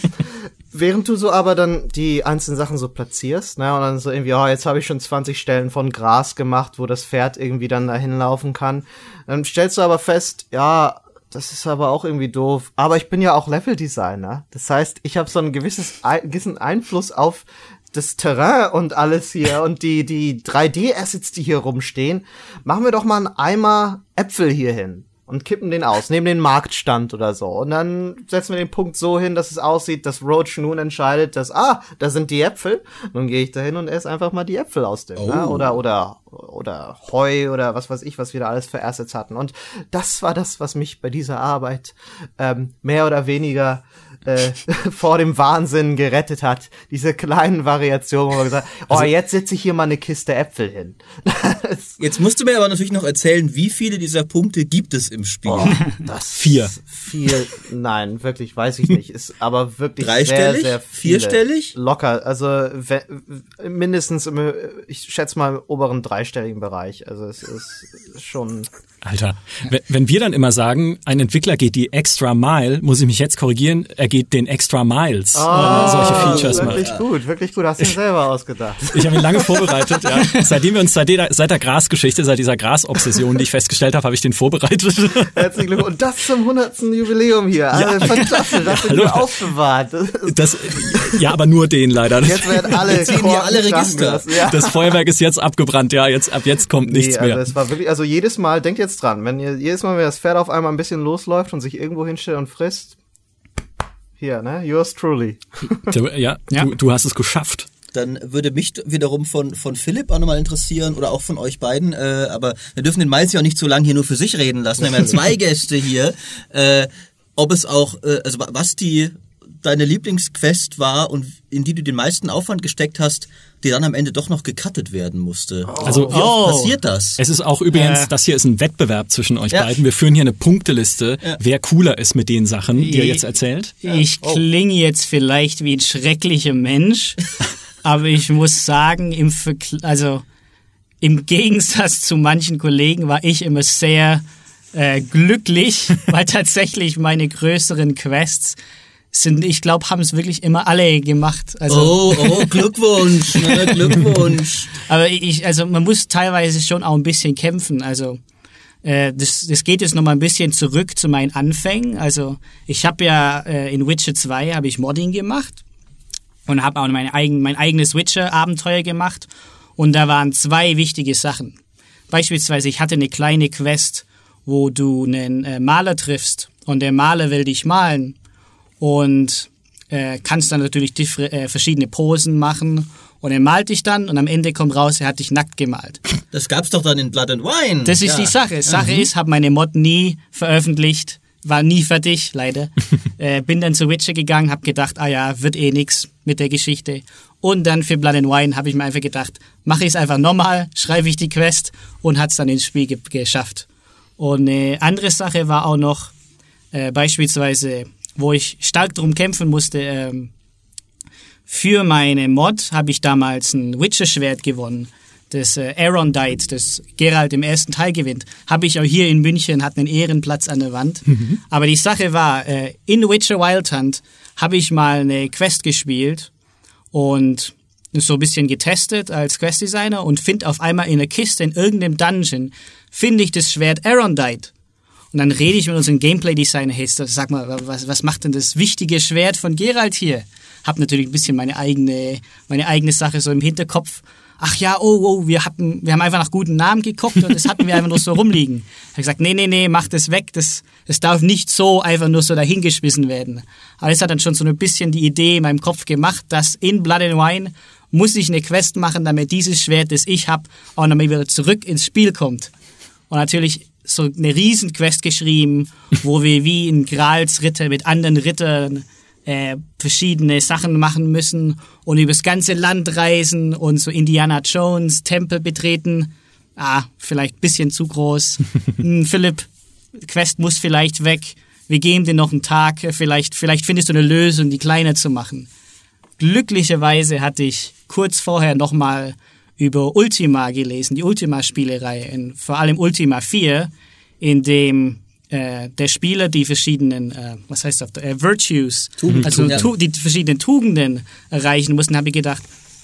während du so aber dann die einzelnen Sachen so platzierst, ne, und dann so irgendwie, oh, jetzt habe ich schon 20 Stellen von Gras gemacht, wo das Pferd irgendwie dann dahin laufen kann, dann stellst du aber fest, ja, das ist aber auch irgendwie doof. Aber ich bin ja auch Leveldesigner. Das heißt, ich habe so ein gewisses ein, gewissen Einfluss auf das Terrain und alles hier und die die 3D-Assets, die hier rumstehen. Machen wir doch mal einen Eimer Äpfel hier hin und kippen den aus, nehmen den Marktstand oder so. Und dann setzen wir den Punkt so hin, dass es aussieht, dass Roach nun entscheidet, dass, ah, da sind die Äpfel. Nun gehe ich da hin und esse einfach mal die Äpfel aus dem. Ne? Oh. Oder, oder, oder Heu oder was weiß ich, was wir da alles für Assets hatten. Und das war das, was mich bei dieser Arbeit ähm, mehr oder weniger äh, [LAUGHS] vor dem Wahnsinn gerettet hat. Diese kleinen Variationen, wo man gesagt oh, Also jetzt setze ich hier mal eine Kiste Äpfel hin. [LAUGHS] Jetzt musst du mir aber natürlich noch erzählen, wie viele dieser Punkte gibt es im Spiel? Oh, das [LAUGHS] Vier. Viel, nein, wirklich, weiß ich nicht. Ist aber wirklich Dreistellig? sehr, sehr viele. Vierstellig? Locker, also mindestens im, ich schätze mal im oberen dreistelligen Bereich. Also es ist schon. Alter, wenn- wir dann immer sagen, ein Entwickler geht die extra Mile, muss ich mich jetzt korrigieren, er geht den extra Miles, wenn er solche Features macht. wirklich gut, wirklich gut. Hast du dir selber ausgedacht. Ich habe ihn lange vorbereitet, ja. [LAUGHS] Seitdem wir uns seit der, seit der Grasgeschichte, seit dieser Grasobsession, die ich festgestellt habe, habe ich den vorbereitet. [LAUGHS] Herzlichen Glückwunsch. Und das zum 100. Jubiläum hier. Also, [LAUGHS] fantastisch, das ja, hallo. aufbewahrt. Das Das, ja, aber nur den leider. Jetzt werden alle ziehen hier alle Register. gelassen. Ja. Das Feuerwerk ist jetzt abgebrannt, ja, jetzt, ab jetzt kommt nichts nee, also mehr. es war wirklich, also jedes Mal, denkt jetzt dran, wenn ihr jedes Mal, wenn das Pferd auf einmal ein bisschen losläuft und sich irgendwo hinstellt und frisst, hier, ne, yours truly. [LAUGHS] Ja, Ja. Du, du hast es geschafft. Dann würde mich wiederum von, von Philipp auch nochmal interessieren oder auch von euch beiden, äh, aber wir dürfen den Miles ja auch nicht zu lange hier nur für sich reden lassen. Wir haben ja zwei [LAUGHS] Gäste hier. Äh, ob es auch, äh, also wa- was die deine Lieblingsquest war und in die du den meisten Aufwand gesteckt hast, die dann am Ende doch noch gecuttet werden musste. Also Wie oft Oh. passiert das? Es ist auch übrigens, Äh. das hier ist ein Wettbewerb zwischen euch Ja. beiden. Wir führen hier eine Punkteliste, wer cooler ist mit den Sachen, die ihr Ich- jetzt erzählt. Ich klinge jetzt vielleicht wie ein schrecklicher Mensch, [LAUGHS] aber ich muss sagen, im Vergl also im Gegensatz zu manchen Kollegen war ich immer sehr äh, glücklich, [LAUGHS] weil tatsächlich meine größeren Quests sind, ich glaube, haben es wirklich immer alle gemacht. Also, Oh, oh, [LAUGHS] Glückwunsch, ne, Glückwunsch. [LAUGHS] aber ich, also man muss teilweise schon auch ein bisschen kämpfen. Also äh, das, das geht jetzt noch mal ein bisschen zurück zu meinen Anfängen. Also ich habe ja äh, in Witcher 2 habe ich Modding gemacht und habe auch meine eigen, mein eigenes Witcher-Abenteuer gemacht. Und da waren zwei wichtige Sachen. Beispielsweise, ich hatte eine kleine Quest, wo du einen äh, Maler triffst und der Maler will dich malen und äh, kannst dann natürlich äh, verschiedene Posen machen und er malt dich dann und am Ende kommt raus, er hat dich nackt gemalt. Das gab's doch dann in Blood and Wine. Das ist ja. die Sache. Sache mhm. ist, habe meine Mod nie veröffentlicht, war nie fertig, leider. [LAUGHS] äh, bin dann zu Witcher gegangen, habe gedacht, ah ja, wird eh nix mit der Geschichte. Und dann für Blood and Wine habe ich mir einfach gedacht, mache ich es einfach nochmal, schreibe ich die Quest und hat's dann ins Spiel ge geschafft. Und eine andere Sache war auch noch, äh, beispielsweise, wo ich stark drum kämpfen musste, ähm, für meine Mod habe ich damals ein Witcher-Schwert gewonnen. Das äh, Arondite, das Geralt im ersten Teil gewinnt, habe ich auch hier in München, hat einen Ehrenplatz an der Wand. Mhm. Aber die Sache war, äh, in Witcher Wild Hunt habe ich mal eine Quest gespielt und so ein bisschen getestet als Questdesigner und finde auf einmal in der Kiste in irgendeinem Dungeon, finde ich das Schwert Arondite. Und dann rede ich mit unserem Gameplay-Designer, hey, sag mal, was, was macht denn das wichtige Schwert von Geralt hier? Hab natürlich ein bisschen meine eigene, meine eigene Sache so im Hinterkopf. Ach ja, oh, oh, wir hatten, wir haben einfach nach guten Namen geguckt und das hatten wir einfach nur so rumliegen. Ich habe gesagt, nee, nee, nee, mach das weg, das, das darf nicht so einfach nur so dahingeschmissen werden. Aber das hat dann schon so ein bisschen die Idee in meinem Kopf gemacht, dass in Blood and Wine muss ich eine Quest machen, damit dieses Schwert, das ich habe, auch nochmal wieder zurück ins Spiel kommt. Und natürlich so eine Riesenquest geschrieben, wo wir wie in Grals Ritter mit anderen Rittern äh, verschiedene Sachen machen müssen und übers ganze Land reisen und so Indiana Jones Tempel betreten. Ah, vielleicht bisschen zu groß. [LAUGHS] hm, Philipp, Quest muss vielleicht weg. Wir geben dir noch einen Tag. Vielleicht, vielleicht findest du eine Lösung, die kleiner zu machen. Glücklicherweise hatte ich kurz vorher nochmal über Ultima gelesen, die Ultima-Spielereihe, vor allem Ultima 4, in dem äh, der Spieler die verschiedenen, äh, was heißt das, äh, Virtues, Tugend, also tu, die verschiedenen Tugenden erreichen mussten, habe ich gedacht,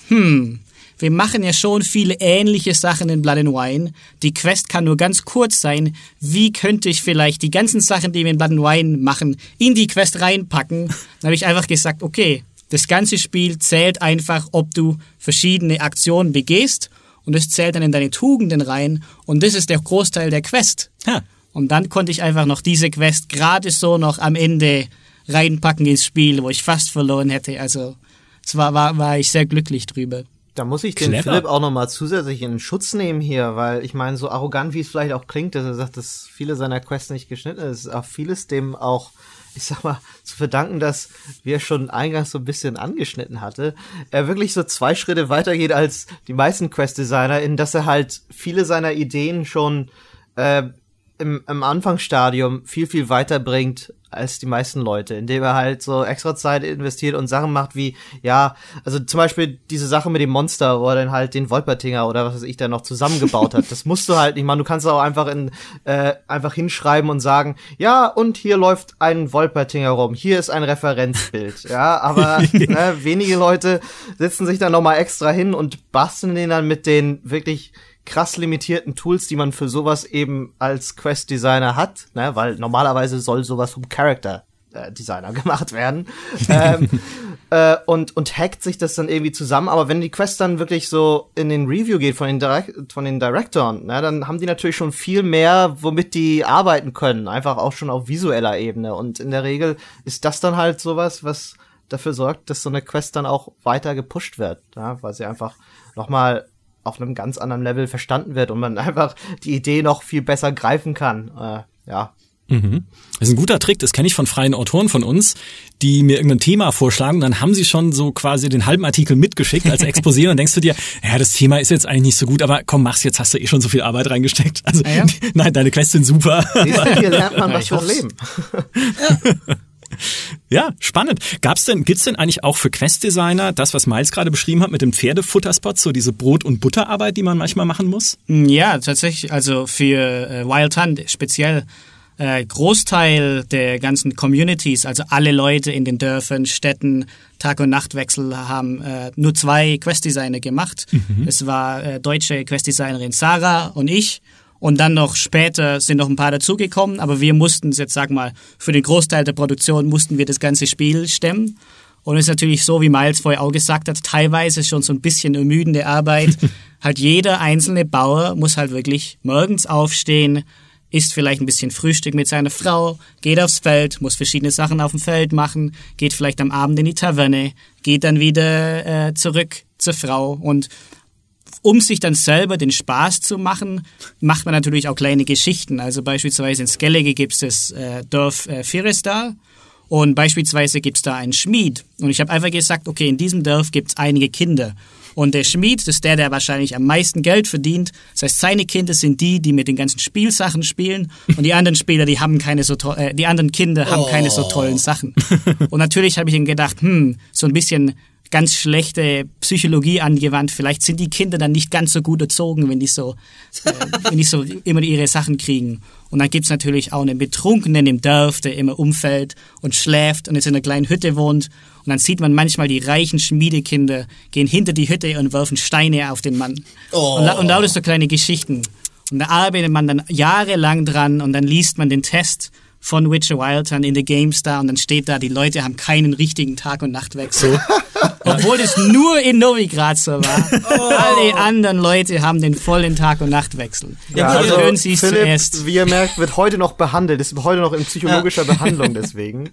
hm, wir machen ja schon viele ähnliche Sachen in Blood and Wine. Die Quest kann nur ganz kurz sein. Wie könnte ich vielleicht die ganzen Sachen, die wir in Blood and Wine machen, in die Quest reinpacken? Dann habe ich einfach gesagt, okay, das ganze Spiel zählt einfach, ob du verschiedene Aktionen begehst und es zählt dann in deine Tugenden rein und das ist der Großteil der Quest. Ja. Und dann konnte ich einfach noch diese Quest gerade so noch am Ende reinpacken ins Spiel, wo ich fast verloren hätte. Also es war, war, war ich sehr glücklich drüber. Da muss ich den Clever. Philipp auch nochmal zusätzlich in Schutz nehmen hier, weil ich meine, so arrogant wie es vielleicht auch klingt, dass er sagt, dass viele seiner Quests nicht geschnitten ist, ist auch vieles dem auch, ich sag mal, zu verdanken, dass, wie er schon eingangs so ein bisschen angeschnitten hatte, er wirklich so zwei Schritte weitergeht als die meisten Quest-Designer, in dass er halt viele seiner Ideen schon äh, im, im Anfangsstadium viel, viel weiter bringt als die meisten Leute, indem er halt so extra Zeit investiert und Sachen macht wie, ja, also zum Beispiel diese Sache mit dem Monster, wo er dann halt den Wolpertinger oder was weiß ich da noch zusammengebaut hat. [LAUGHS] Das musst du halt nicht machen. Du kannst auch einfach in, äh, einfach hinschreiben und sagen, ja, und hier läuft ein Wolpertinger rum. Hier ist ein Referenzbild. [LAUGHS] ja, aber [LAUGHS] ne, wenige Leute setzen sich dann nochmal extra hin und basteln den dann mit den wirklich krass limitierten Tools, die man für sowas eben als Quest-Designer hat, ne? weil normalerweise soll sowas vom Character äh, Designer [LAUGHS] gemacht werden. ähm, [LAUGHS] äh, und, und hackt sich das dann irgendwie zusammen. Aber wenn die Quest dann wirklich so in den Review geht von den, Direct von den Directoren, ne, dann haben die natürlich schon viel mehr, womit die arbeiten können. Einfach auch schon auf visueller Ebene. Und in der Regel ist das dann halt sowas, was dafür sorgt, dass so eine Quest dann auch weiter gepusht wird. Ja, weil sie einfach nochmal auf einem ganz anderen Level verstanden wird und man [LAUGHS] einfach die Idee noch viel besser greifen kann. Äh, ja. Mhm. Das ist ein guter Trick, das kenne ich von freien Autoren von uns, die mir irgendein Thema vorschlagen, dann haben sie schon so quasi den halben Artikel mitgeschickt als Exposé [LAUGHS] und denkst du dir, ja, das Thema ist jetzt eigentlich nicht so gut, aber komm, mach's jetzt, hast du eh schon so viel Arbeit reingesteckt. Also, ah, ja? [LAUGHS] nein, deine Quests sind super. Hier lernt man was vom Leben. [LAUGHS] Ja. Spannend. Gab's denn, gibt's denn eigentlich auch für Questdesigner das, was Miles gerade beschrieben hat mit dem Pferdefutterspot, so diese Brot- und Butterarbeit, die man manchmal machen muss? Mm, ja, tatsächlich. Also für äh, Wild Hunt speziell äh, Großteil der ganzen Communities, also alle Leute in den Dörfern, Städten, Tag- und Nachtwechsel haben äh, nur zwei Questdesigner gemacht. Mhm. Es war äh, deutsche Questdesignerin Sarah und ich und dann noch später sind noch ein paar dazugekommen, aber wir mussten jetzt, sag mal, für den Großteil der Produktion mussten wir das ganze Spiel stemmen. Und es ist natürlich so, wie Miles vorher auch gesagt hat, teilweise schon so ein bisschen ermüdende Arbeit. [LAUGHS] halt jeder einzelne Bauer muss halt wirklich morgens aufstehen, isst vielleicht ein bisschen Frühstück mit seiner Frau, geht aufs Feld, muss verschiedene Sachen auf dem Feld machen, geht vielleicht am Abend in die Taverne, geht dann wieder äh, zurück zur Frau und um sich dann selber den Spaß zu machen, macht man natürlich auch kleine Geschichten. Also beispielsweise in Skellige gibt es das äh, Dorf äh, Firestar und beispielsweise gibt es da einen Schmied. Und ich habe einfach gesagt, okay, in diesem Dorf gibt es einige Kinder. Und der Schmied, das ist der, der wahrscheinlich am meisten Geld verdient. Das heißt, seine Kinder sind die, die mit den ganzen Spielsachen spielen. Und die anderen Spieler, die haben keine so äh, die anderen Kinder haben oh. keine so tollen Sachen. Und natürlich habe ich ihm gedacht, hm, so ein bisschen ganz schlechte Psychologie angewandt. Vielleicht sind die Kinder dann nicht ganz so gut erzogen, wenn die so, äh, [LAUGHS] wenn die so immer ihre Sachen kriegen. Und dann gibt's natürlich auch einen Betrunkenen im Dorf, der immer umfällt und schläft und jetzt in einer kleinen Hütte wohnt. Und dann sieht man manchmal die reichen Schmiedekinder gehen hinter die Hütte und werfen Steine auf den Mann. Oh. Und, und lauter so kleine Geschichten. Und da arbeitet man dann jahrelang dran und dann liest man den Test von Witcher Wildtown in the GameStar und dann steht da, die Leute haben keinen richtigen Tag- und Nachtwechsel. [LAUGHS] [LAUGHS] Obwohl es nur in Novigrad so war. Oh. Alle anderen Leute haben den vollen Tag- und Nachtwechsel. Ja, also hören Sie es zuerst. Wie ihr merkt, wird heute noch behandelt, ist heute noch in psychologischer ja. Behandlung [LAUGHS] deswegen.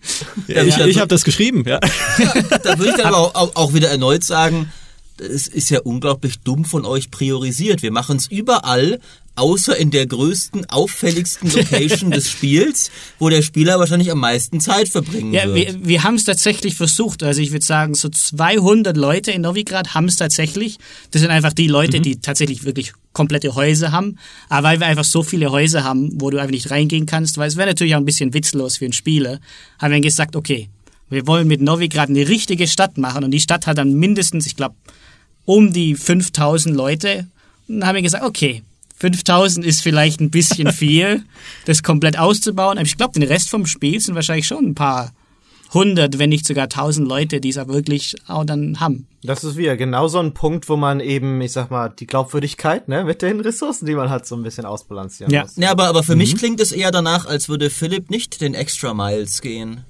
Ja, ich ich habe das geschrieben, ja. ja da würde ich dann aber auch, auch wieder erneut sagen, es ist ja unglaublich dumm von euch priorisiert. Wir machen es überall, außer in der größten, auffälligsten Location [LAUGHS] des Spiels, wo der Spieler wahrscheinlich am meisten Zeit verbringen ja, wird. Wir, wir haben es tatsächlich versucht. Also ich würde sagen, so 200 Leute in Novigrad haben es tatsächlich. Das sind einfach die Leute, mhm. die tatsächlich wirklich komplette Häuser haben. Aber weil wir einfach so viele Häuser haben, wo du einfach nicht reingehen kannst, weil es wäre natürlich auch ein bisschen witzlos für einen Spieler, haben wir gesagt, okay, wir wollen mit Novigrad eine richtige Stadt machen und die Stadt hat dann mindestens, ich glaube, um die 5000 Leute. Und dann haben wir gesagt, okay, 5000 ist vielleicht ein bisschen [LAUGHS] viel, das komplett auszubauen. Aber ich glaube, den Rest vom Spiel sind wahrscheinlich schon ein paar hundert, wenn nicht sogar tausend Leute, die es auch wirklich auch dann haben. Das ist wieder genau so ein Punkt, wo man eben, ich sag mal, die Glaubwürdigkeit, ne, mit den Ressourcen, die man hat, so ein bisschen ausbalancieren ja. muss. Ja, aber, aber für mhm. mich klingt es eher danach, als würde Philipp nicht den Extra Miles gehen.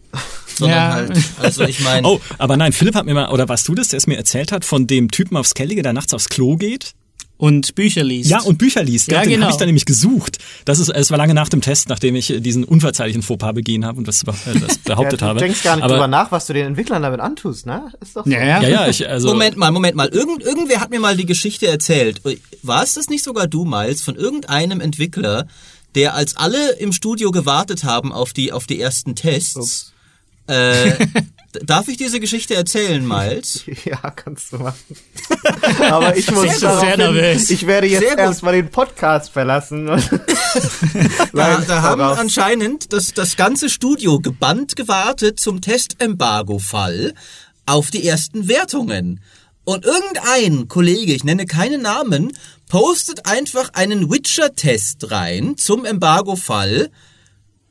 Sondern ja. halt, also ich meine. [LAUGHS] Oh, aber nein, Philipp hat mir mal, oder warst du das, der es mir erzählt hat, von dem Typen aufs Kellige, der nachts aufs Klo geht? Und Bücher liest. Ja, und Bücher liest. Ja, den genau. habe ich dann nämlich gesucht. Das ist, es war lange nach dem Test, nachdem ich diesen unverzeihlichen Fauxpas begehen habe und das, äh, das [LAUGHS] behauptet ja, habe. Du denkst gar nicht Aber, drüber nach, was du den Entwicklern damit antust, ne? Ist doch so. Ja, ja. ja, ich, also Moment mal, Moment mal. Irgend, irgendwer hat mir mal die Geschichte erzählt. War es das nicht sogar du, Miles, von irgendeinem Entwickler, der als alle im Studio gewartet haben auf die, auf die ersten Tests, äh, [LAUGHS] Darf ich diese Geschichte erzählen, Miles? [LAUGHS] ja, kannst du machen. [LAUGHS] Aber ich muss sehr darauf hin, ich werde jetzt erstmal den Podcast verlassen. da, da haben anscheinend das, das ganze Studio gebannt gewartet zum Testembargo-Fall auf die ersten Wertungen. Und irgendein Kollege, ich nenne keinen Namen, postet einfach einen Witcher-Test rein zum Embargo-Fall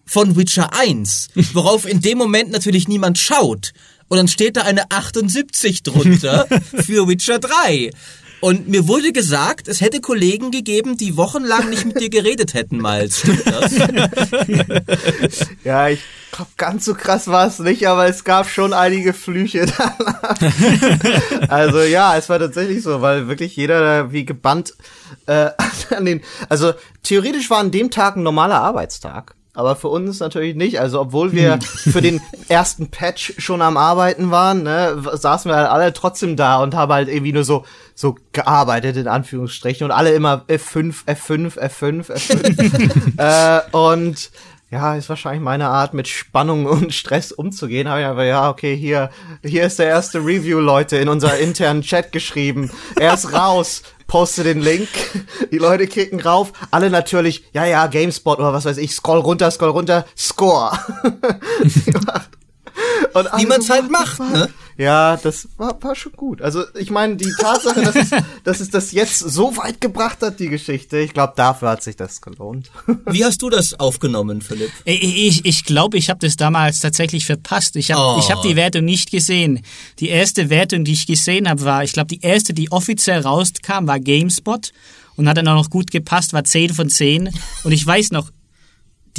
von Witcher 1, [LAUGHS] worauf in dem Moment natürlich niemand schaut. Und dann steht da eine 78 drunter [LAUGHS] für Witcher 3. Und mir wurde gesagt, es hätte Kollegen gegeben, die wochenlang nicht mit dir geredet hätten, Miles. Stimmt das? [LAUGHS] ja, ich glaube, ganz so krass war es nicht, aber es gab schon einige Flüche danach. also ja, es war tatsächlich so, weil wirklich jeder wie gebannt äh, an den. Also theoretisch war an dem Tag ein normaler Arbeitstag aber für uns natürlich nicht. Also obwohl wir hm. für den ersten Patch schon am Arbeiten waren, ne, saßen wir halt alle trotzdem da und haben halt irgendwie nur so so gearbeitet in Anführungsstrichen und alle immer F5, F5, F5, F5 äh, und ja, ist wahrscheinlich meine Art, mit Spannung und Stress umzugehen. Habe ich aber, ja, okay, hier, hier ist der erste Review, Leute, in unser internen Chat geschrieben. Er ist raus poste den Link, die Leute klicken rauf, alle natürlich, ja, ja, GameSpot oder was weiß ich, scroll runter, scroll runter, Score. [LAUGHS] Wie man es halt macht, ne? Ja, das war, war schon gut. Also ich meine, die Tatsache, dass es, [LAUGHS] dass es das jetzt so weit gebracht hat, die Geschichte, ich glaube, dafür hat sich das gelohnt. [LAUGHS] Wie hast du das aufgenommen, Philipp? Ich glaube, ich, ich, glaub, ich habe das damals tatsächlich verpasst. Ich habe oh. Ich hab die Wertung nicht gesehen. Die erste Wertung, die ich gesehen habe, war, ich glaube, die erste, die offiziell rauskam, war GameSpot und hat dann auch noch gut gepasst, war 10 von 10. Und ich weiß noch,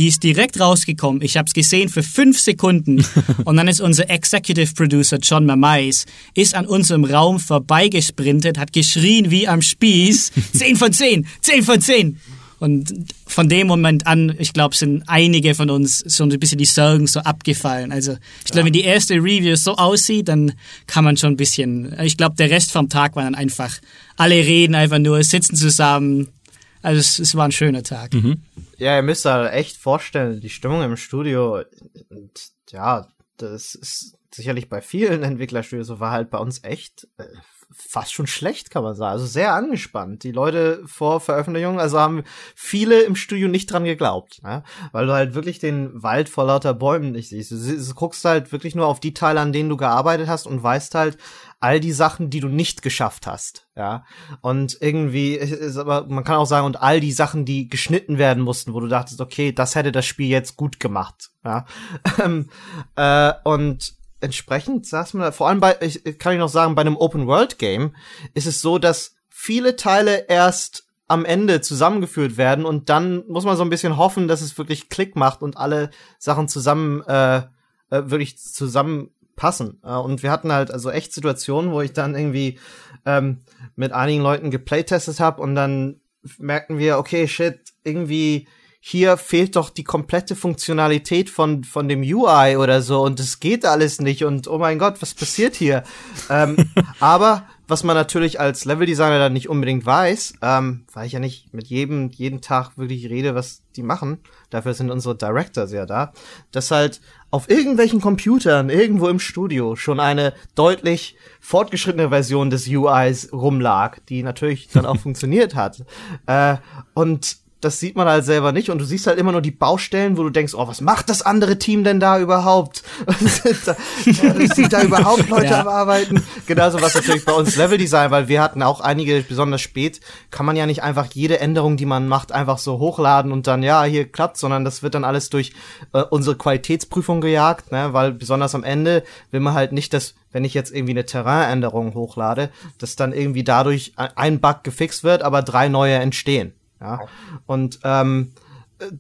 Die ist direkt rausgekommen. Ich habe es gesehen für fünf Sekunden. [LAUGHS] Und dann ist unser Executive Producer John Mamais ist an unserem Raum vorbeigesprintet, hat geschrien wie am Spieß. [LAUGHS] Zehn von zehn, zehn von zehn. Und von dem Moment an, ich glaube, sind einige von uns so ein bisschen die Sorgen so abgefallen. Also ich glaube, wenn die erste Review so aussieht, dann kann man schon ein bisschen. Ich glaube, der Rest vom Tag war dann einfach, alle reden einfach nur, sitzen zusammen. Also es, es war ein schöner Tag. Mhm. Ja, ihr müsst halt echt vorstellen, die Stimmung im Studio, und ja, das ist sicherlich bei vielen [LAUGHS] Entwicklerstudios so, war halt bei uns echt äh, fast schon schlecht, kann man sagen. Also sehr angespannt. Die Leute vor Veröffentlichung, also haben viele im Studio nicht dran geglaubt, ne? weil du halt wirklich den Wald vor lauter Bäumen nicht siehst. Du, du guckst halt wirklich nur auf die Teile, an denen du gearbeitet hast und weißt halt all die Sachen, die du nicht geschafft hast, ja. Und irgendwie ist aber, man kann auch sagen, und all die Sachen, die geschnitten werden mussten, wo du dachtest, okay, das hätte das Spiel jetzt gut gemacht, ja. [LAUGHS] Ähm, äh, und entsprechend saß man da, vor allem bei, ich, kann ich noch sagen, bei einem Open-World-Game ist es so, dass viele Teile erst am Ende zusammengeführt werden und dann muss man so ein bisschen hoffen, dass es wirklich Klick macht und alle Sachen zusammen äh, äh, wirklich zusammenpassen. Äh, und wir hatten halt also echt Situationen, wo ich dann irgendwie ähm, mit einigen Leuten geplaytestet habe und dann merkten wir, okay, shit, irgendwie hier fehlt doch die komplette Funktionalität von, von dem UI oder so und es geht alles nicht und oh mein Gott, was passiert hier? [LAUGHS] ähm, aber was man natürlich als Leveldesigner dann nicht unbedingt weiß, ähm, weil ich ja nicht mit jedem jeden Tag wirklich rede, was die machen, dafür sind unsere Directors ja da, dass halt auf irgendwelchen Computern irgendwo im Studio schon eine deutlich fortgeschrittene Version des UIs rumlag, die natürlich dann auch [LAUGHS] funktioniert hat. Äh, und das sieht man halt selber nicht und du siehst halt immer nur die Baustellen, wo du denkst, oh, was macht das andere Team denn da überhaupt? [LAUGHS] da, sind da [LAUGHS] überhaupt Leute ja. am Arbeiten? Genauso was natürlich bei uns Leveldesign, weil wir hatten auch einige, besonders spät, kann man ja nicht einfach jede Änderung, die man macht, einfach so hochladen und dann, ja, hier klappt, sondern das wird dann alles durch äh, unsere Qualitätsprüfung gejagt, ne, weil besonders am Ende will man halt nicht, dass wenn ich jetzt irgendwie eine Terrainänderung hochlade, dass dann irgendwie dadurch ein Bug gefixt wird, aber drei neue entstehen. Ja. Und ähm,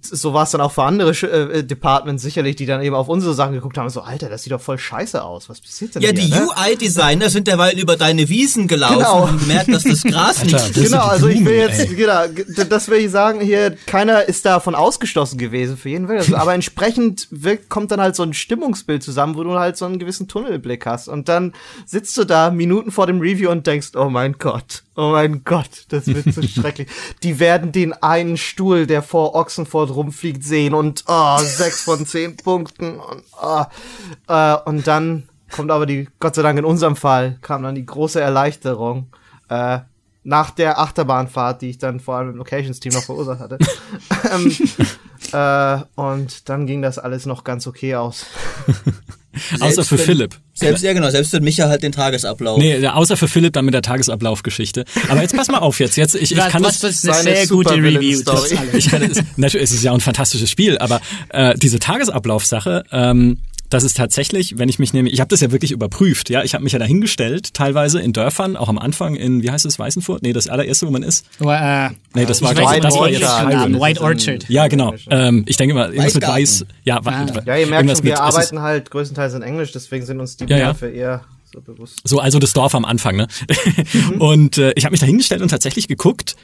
so war es dann auch für andere äh, Departments sicherlich, die dann eben auf unsere Sachen geguckt haben, so, Alter, das sieht doch voll scheiße aus. Was passiert denn Ja, hier, die ne? UI-Designer sind derweil über deine Wiesen gelaufen Genau. und merken, dass das Gras nicht Alter, stimmt. das Genau, also ich will jetzt, ey. genau, das will ich sagen, hier, keiner ist davon ausgeschlossen gewesen, für jeden Will. Also, aber entsprechend wirkt, kommt dann halt so ein Stimmungsbild zusammen, wo du halt so einen gewissen Tunnelblick hast. Und dann sitzt du da Minuten vor dem Review und denkst, oh mein Gott, oh mein Gott, das wird so [LAUGHS] schrecklich. Die werden den einen Stuhl, der vor Oxenford rumfliegt, sehen und, oh, sechs von zehn Punkten und, oh, äh, und dann kommt aber die, Gott sei Dank in unserem Fall, kam dann die große Erleichterung, äh, nach der Achterbahnfahrt, die ich dann vor allem im Locations-Team noch verursacht hatte. [LAUGHS] ähm, äh, und dann ging das alles noch ganz okay aus. [LAUGHS] Außer für wenn- Philipp. Selbst, ja genau, selbst wenn Micha halt den Tagesablauf. Nee, außer für Philipp dann mit der Tagesablaufgeschichte. Aber jetzt pass mal auf jetzt. Jetzt ich, ich kann das ist eine sehr gute Review. Ich kann es, natürlich, es ist ja auch ein fantastisches Spiel, aber äh, diese Tagesablaufsache, ähm, das ist tatsächlich, wenn ich mich nehme, ich habe das ja wirklich überprüft, ja, ich habe mich ja dahingestellt, teilweise in Dörfern, auch am Anfang in, wie heißt es, Weißenfurt? Nee, das allererste, wo man ist. Aber, äh, Nee, das war, ich, das war jetzt Orchard. White Orchard. Ja, genau. Ähm, ich denke mal, irgendwas mit. Weiß. Ja, Ah. Ja, ihr merkt schon, wir mit- arbeiten halt größtenteils in Englisch, deswegen sind uns die Ja, ja. Begriffe eher so bewusst. So, also das Dorf am Anfang, ne? [LAUGHS] Und äh, ich habe mich da hingestellt und tatsächlich geguckt,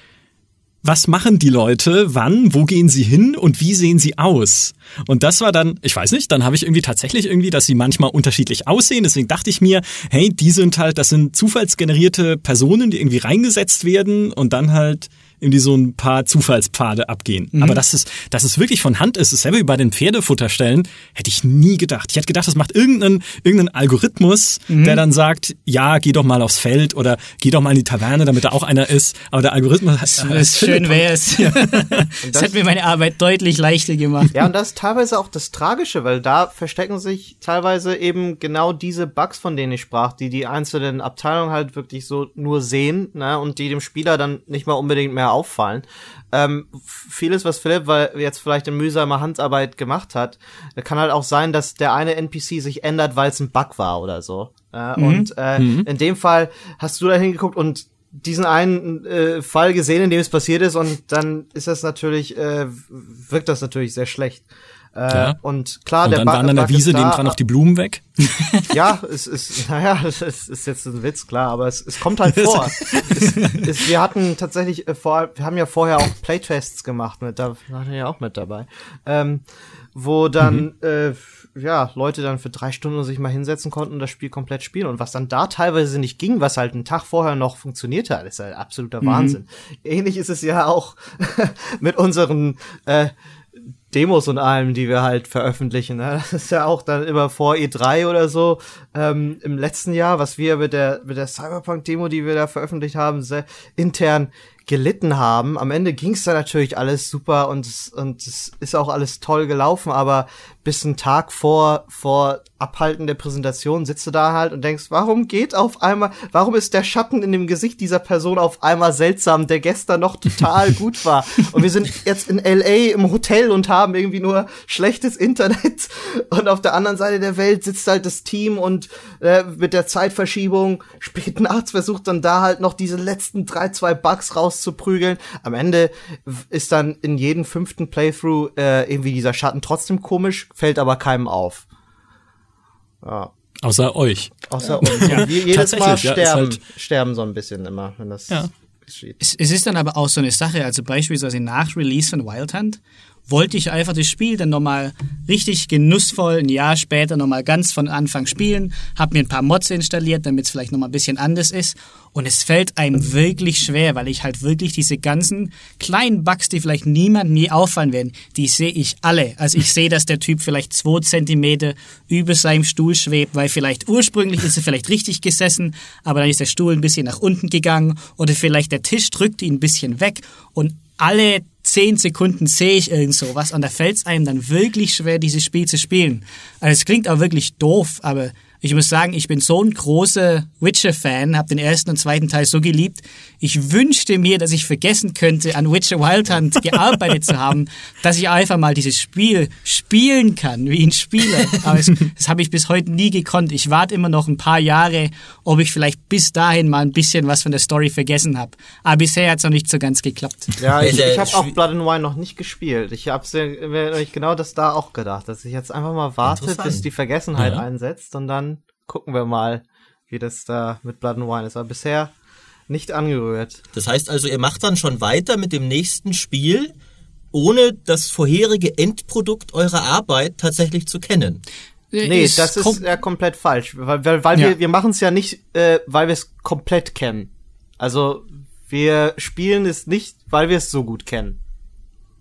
was machen die Leute, wann, wo gehen sie hin und wie sehen sie aus? Und das war dann, ich weiß nicht, dann habe ich irgendwie tatsächlich irgendwie, dass sie manchmal unterschiedlich aussehen. Deswegen dachte ich mir, hey, die sind halt, das sind zufallsgenerierte Personen, die irgendwie reingesetzt werden und dann halt irgendwie so ein paar Zufallspfade abgehen. Aber dass es, dass es wirklich von Hand ist, ist selber wie bei den Pferdefutterstellen, hätte ich nie gedacht. Ich hätte gedacht, das macht irgendeinen, irgendeinen Algorithmus, der dann sagt, ja, geh doch mal aufs Feld oder geh doch mal in die Taverne, damit da auch einer ist. Aber der Algorithmus hat, Das schön wäre es. Das hätte mir meine Arbeit deutlich leichter gemacht. Ja, und das ist teilweise auch das Tragische, weil da verstecken sich teilweise eben genau diese Bugs, von denen ich sprach, die die einzelnen Abteilungen halt wirklich so nur sehen, ne, und die dem Spieler dann nicht mal unbedingt mehr auffallen. Ähm, vieles, was Philipp weil jetzt vielleicht in mühsamer Handarbeit gemacht hat, kann halt auch sein, dass der eine NPC sich ändert, weil es ein Bug war oder so. Äh, Und äh, in dem Fall hast du da hingeguckt und diesen einen äh, Fall gesehen, in dem es passiert ist, und dann ist das natürlich, äh, wirkt das natürlich sehr schlecht. Äh, Ja. Und klar, Und der dann Bug- waren an der Wiese da, nebendran noch die Blumen weg. [LAUGHS] ja, es ist, [LAUGHS] naja, es ist, jetzt ein Witz, klar, aber es, es kommt halt [LAUGHS] vor. es, es, wir hatten tatsächlich äh, vor, wir haben ja vorher auch Playtests gemacht mit, da waren wir ja auch mit dabei, ähm, wo dann, äh, ja, Leute dann für drei Stunden sich mal hinsetzen konnten und das Spiel komplett spielen. Und was dann da teilweise nicht ging, was halt einen Tag vorher noch funktioniert hat, ist halt absoluter Wahnsinn. Ähnlich ist es ja auch mit unseren, äh, Demos und allem, die wir halt veröffentlichen. Ne? Das ist ja auch dann immer vor E3 oder so ähm, im letzten Jahr, was wir mit der mit der Cyberpunk-Demo, die wir da veröffentlicht haben, sehr intern gelitten haben. Am Ende ging es da natürlich alles super und es, und es ist auch alles toll gelaufen, aber bis einen Tag vor vor Abhalten der Präsentation sitzt du da halt und denkst, warum geht auf einmal, warum ist der Schatten in dem Gesicht dieser Person auf einmal seltsam, der gestern noch total [LAUGHS] gut war und wir sind jetzt in LA im Hotel und haben irgendwie nur schlechtes Internet und auf der anderen Seite der Welt sitzt halt das Team und äh, mit der Zeitverschiebung spät nachts versucht dann da halt noch diese letzten drei, zwei Bugs rauszuprügeln. Am Ende ist dann in jedem fünften Playthrough äh, irgendwie dieser Schatten trotzdem komisch, fällt aber keinem auf. Ja. Außer euch. Außer uns. [LAUGHS] Wir jedes Mal tatsächlich, ja, sterben, halt- sterben so ein bisschen immer, wenn das Ja. geschieht. Es, es ist dann aber auch so eine Sache, also beispielsweise nach Release von Wild Hunt wollte ich einfach das Spiel dann nochmal richtig genussvoll ein Jahr später nochmal ganz von Anfang spielen, habe mir ein paar Mods installiert, damit es vielleicht nochmal ein bisschen anders ist und es fällt einem wirklich schwer, weil ich halt wirklich diese ganzen kleinen Bugs, die vielleicht niemandem je auffallen werden, die sehe ich alle. Also ich sehe, dass der Typ vielleicht zwei Zentimeter über seinem Stuhl schwebt, weil vielleicht ursprünglich ist er vielleicht richtig gesessen, aber dann ist der Stuhl ein bisschen nach unten gegangen oder vielleicht der Tisch drückt ihn ein bisschen weg und alle zehn Sekunden sehe ich irgend sowas und da fällt es einem dann wirklich schwer, dieses Spiel zu spielen. Also es klingt auch wirklich doof, aber ich muss sagen, ich bin so ein großer Witcher-Fan, habe den ersten und zweiten Teil so geliebt. Ich wünschte mir, dass ich vergessen könnte, an Witcher Wild Hunt gearbeitet zu haben, [LAUGHS] dass ich einfach mal dieses Spiel spielen kann, wie ein Spieler. Aber es, das habe ich bis heute nie gekonnt. Ich warte immer noch ein paar Jahre, ob ich vielleicht bis dahin mal ein bisschen was von der Story vergessen habe. Aber bisher hat es noch nicht so ganz geklappt. Ja, ich, ich habe auch Blood and Wine noch nicht gespielt. Ich habe mir ich genau das da auch gedacht, dass ich jetzt einfach mal warte, bis die Vergessenheit Ja. einsetzt und dann gucken wir mal, wie das da mit Blood and Wine ist. Aber bisher nicht angerührt. Das heißt also, ihr macht dann schon weiter mit dem nächsten Spiel, ohne das vorherige Endprodukt eurer Arbeit tatsächlich zu kennen. Nee, Es das ist ja komplett falsch, weil, weil, weil Ja. wir wir machen es ja nicht, äh, weil wir es komplett kennen. Also wir spielen es nicht, weil wir es so gut kennen.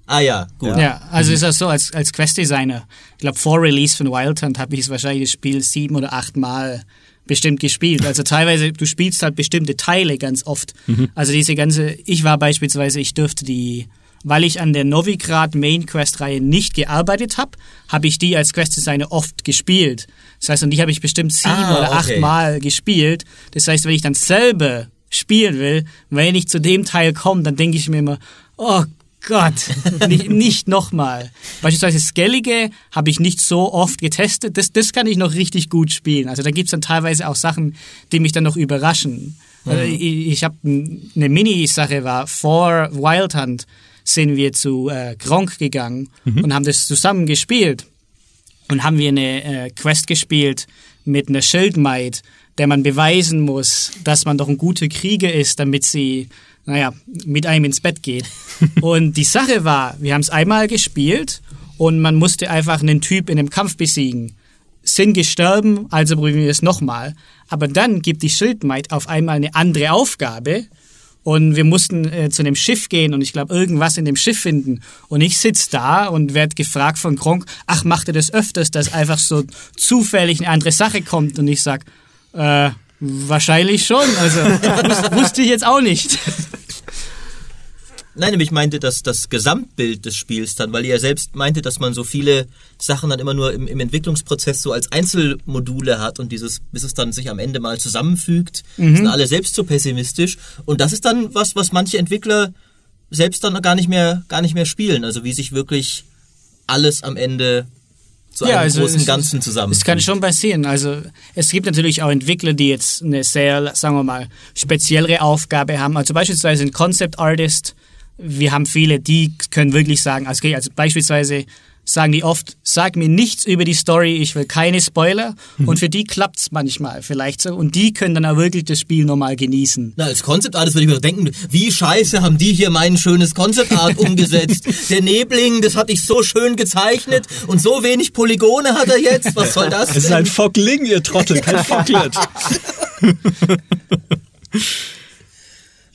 Ah ja, gut. Ja, also ist das so, als, als Quest-Designer, ich glaube vor Release von Wild Hunt habe ich es wahrscheinlich das Spiel sieben oder acht Mal bestimmt gespielt. Also teilweise, du spielst halt bestimmte Teile ganz oft. Also diese ganze, ich war beispielsweise, ich dürfte die, weil ich an der Novigrad Main Quest-Reihe nicht gearbeitet habe, habe ich die als Quest-Designer oft gespielt. Das heißt, und die habe ich bestimmt sieben Ah, oder acht okay. Mal gespielt. Das heißt, wenn ich dann selber spielen will, wenn ich zu dem Teil komme, dann denke ich mir immer, oh Gott, nicht, nicht nochmal. Beispielsweise Skellige habe ich nicht so oft getestet. Das, das kann ich noch richtig gut spielen. Also da gibt's dann teilweise auch Sachen, die mich dann noch überraschen. Also ich ich habe eine Mini-Sache war, vor Wild Hunt sind wir zu äh, Gronk gegangen und haben das zusammen gespielt und haben wir eine äh, Quest gespielt mit einer Schildmaid, der man beweisen muss, dass man doch ein guter Krieger ist, damit sie, naja, mit einem ins Bett geht. [LAUGHS] und die Sache war, wir haben es einmal gespielt und man musste einfach einen Typ in einem Kampf besiegen. Sind gestorben, also probieren wir es nochmal. Aber dann gibt die Schildmaid auf einmal eine andere Aufgabe, und wir mussten äh, zu einem Schiff gehen und ich glaube irgendwas in dem Schiff finden. Und ich sitz da und werd gefragt von Gronk, ach, macht ihr das öfters, dass einfach so zufällig eine andere Sache kommt? Und ich sag, äh, wahrscheinlich schon. Also wus wusste ich jetzt auch nicht. [LAUGHS] Nein, nämlich meinte das, das Gesamtbild des Spiels dann, weil ihr ja selbst meinte, dass man so viele Sachen dann immer nur im, im Entwicklungsprozess so als Einzelmodule hat und dieses, bis es dann sich am Ende mal zusammenfügt, sind alle selbst so pessimistisch. Und das ist dann was, was manche Entwickler selbst dann gar nicht mehr, gar nicht mehr spielen. Also wie sich wirklich alles am Ende zu einem großen es- Ganzen zusammen. Es kann schon passieren. Also es gibt natürlich auch Entwickler, die jetzt eine sehr, sagen wir mal, speziellere Aufgabe haben. Also beispielsweise ein Concept Artist. Wir haben viele, die können wirklich sagen, also, okay, also beispielsweise sagen die oft, sag mir nichts über die Story, ich will keine Spoiler. Mhm. Und für die klappt's manchmal vielleicht so. Und die können dann auch wirklich das Spiel nochmal genießen. Na, als Concept Artist würde ich mir denken, wie scheiße haben die hier mein schönes Concept Art umgesetzt. [LAUGHS] Der Nebling, das hatte ich so schön gezeichnet und so wenig Polygone hat er jetzt. Was soll das? Es ist ein Fockling, ihr Trottel, kein [LAUGHS] Focklet. [LAUGHS]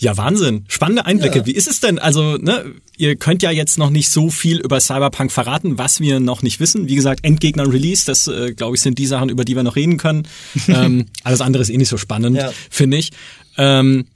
Ja, Wahnsinn. Spannende Einblicke. Ja. Wie ist es denn? Also, ne, ihr könnt ja jetzt noch nicht so viel über Cyberpunk verraten, was wir noch nicht wissen. Wie gesagt, Endgegner Release, das äh, glaube ich sind die Sachen, über die wir noch reden können. [LAUGHS] ähm, alles andere ist eh nicht so spannend, Ja. finde ich. Ähm,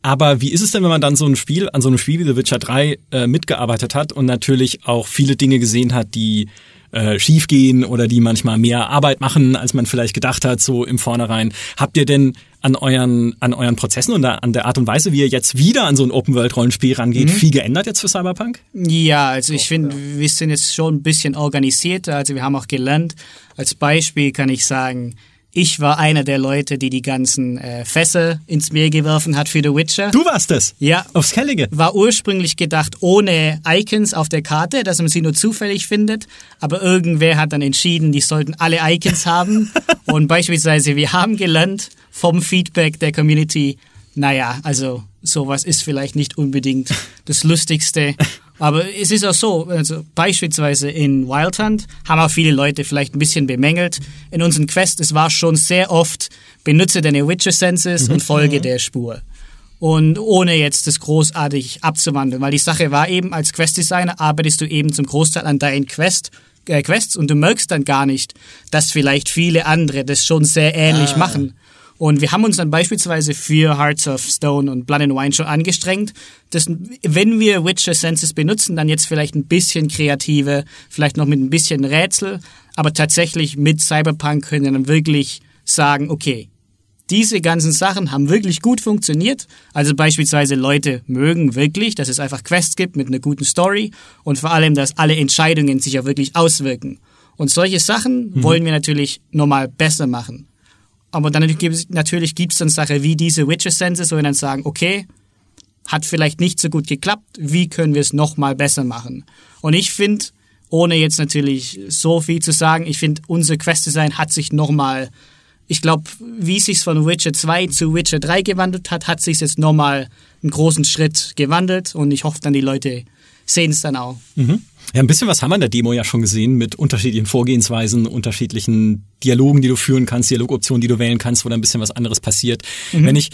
aber wie ist es denn, wenn man dann so ein Spiel, an so einem Spiel wie The Witcher 3 äh, mitgearbeitet hat und natürlich auch viele Dinge gesehen hat, die äh, schiefgehen oder die manchmal mehr Arbeit machen, als man vielleicht gedacht hat, so im Vornherein. Habt ihr denn an euren, an euren Prozessen und an der Art und Weise, wie ihr jetzt wieder an so ein Open-World-Rollenspiel rangeht, viel geändert jetzt für Cyberpunk? Ja, also ich finde, wir sind jetzt schon ein bisschen organisierter. Also wir haben auch gelernt. Als Beispiel kann ich sagen, ich war einer der Leute, die die ganzen äh, Fässer ins Meer geworfen hat für The Witcher. Du warst es. Ja. Aufs Kellige. War ursprünglich gedacht ohne Icons auf der Karte, dass man sie nur zufällig findet. Aber irgendwer hat dann entschieden, die sollten alle Icons haben. [LAUGHS] Und beispielsweise, wir haben gelernt vom Feedback der Community, naja, also sowas ist vielleicht nicht unbedingt [LAUGHS] das Lustigste. Aber es ist auch so, also beispielsweise in Wild Hunt haben auch viele Leute vielleicht ein bisschen bemängelt. In unseren Quests, es war schon sehr oft, benutze deine Witcher Senses und folge der Spur und ohne jetzt das großartig abzuwandeln, weil die Sache war eben, als Quest-Designer arbeitest du eben zum Großteil an deinen Quest, äh, Quests und du merkst dann gar nicht, dass vielleicht viele andere das schon sehr ähnlich machen. Und wir haben uns dann beispielsweise für Hearts of Stone und Blood and Wine schon angestrengt, dass wenn wir Witcher Senses benutzen, dann jetzt vielleicht ein bisschen kreative, vielleicht noch mit ein bisschen Rätsel, aber tatsächlich mit Cyberpunk können wir dann wirklich sagen, okay, diese ganzen Sachen haben wirklich gut funktioniert. Also beispielsweise Leute mögen wirklich, dass es einfach Quests gibt mit einer guten Story und vor allem, dass alle Entscheidungen sich auch wirklich auswirken. Und solche Sachen wollen wir natürlich nochmal besser machen. Aber dann gibt natürlich gibt's dann Sachen wie diese Witcher Senses, wo wir dann sagen, okay, hat vielleicht nicht so gut geklappt, wie können wir es nochmal besser machen? Und ich finde, ohne jetzt natürlich so viel zu sagen, ich finde, unser Quest-Design hat sich nochmal, ich glaube, wie sich's von Witcher 2 zu Witcher 3 gewandelt hat, hat sich jetzt nochmal einen großen Schritt gewandelt und ich hoffe dann, die Leute sehen es dann auch. Ja, ein bisschen was haben wir in der Demo ja schon gesehen mit unterschiedlichen Vorgehensweisen, unterschiedlichen Dialogen, die du führen kannst, Dialogoptionen, die du wählen kannst, wo da ein bisschen was anderes passiert. Wenn ich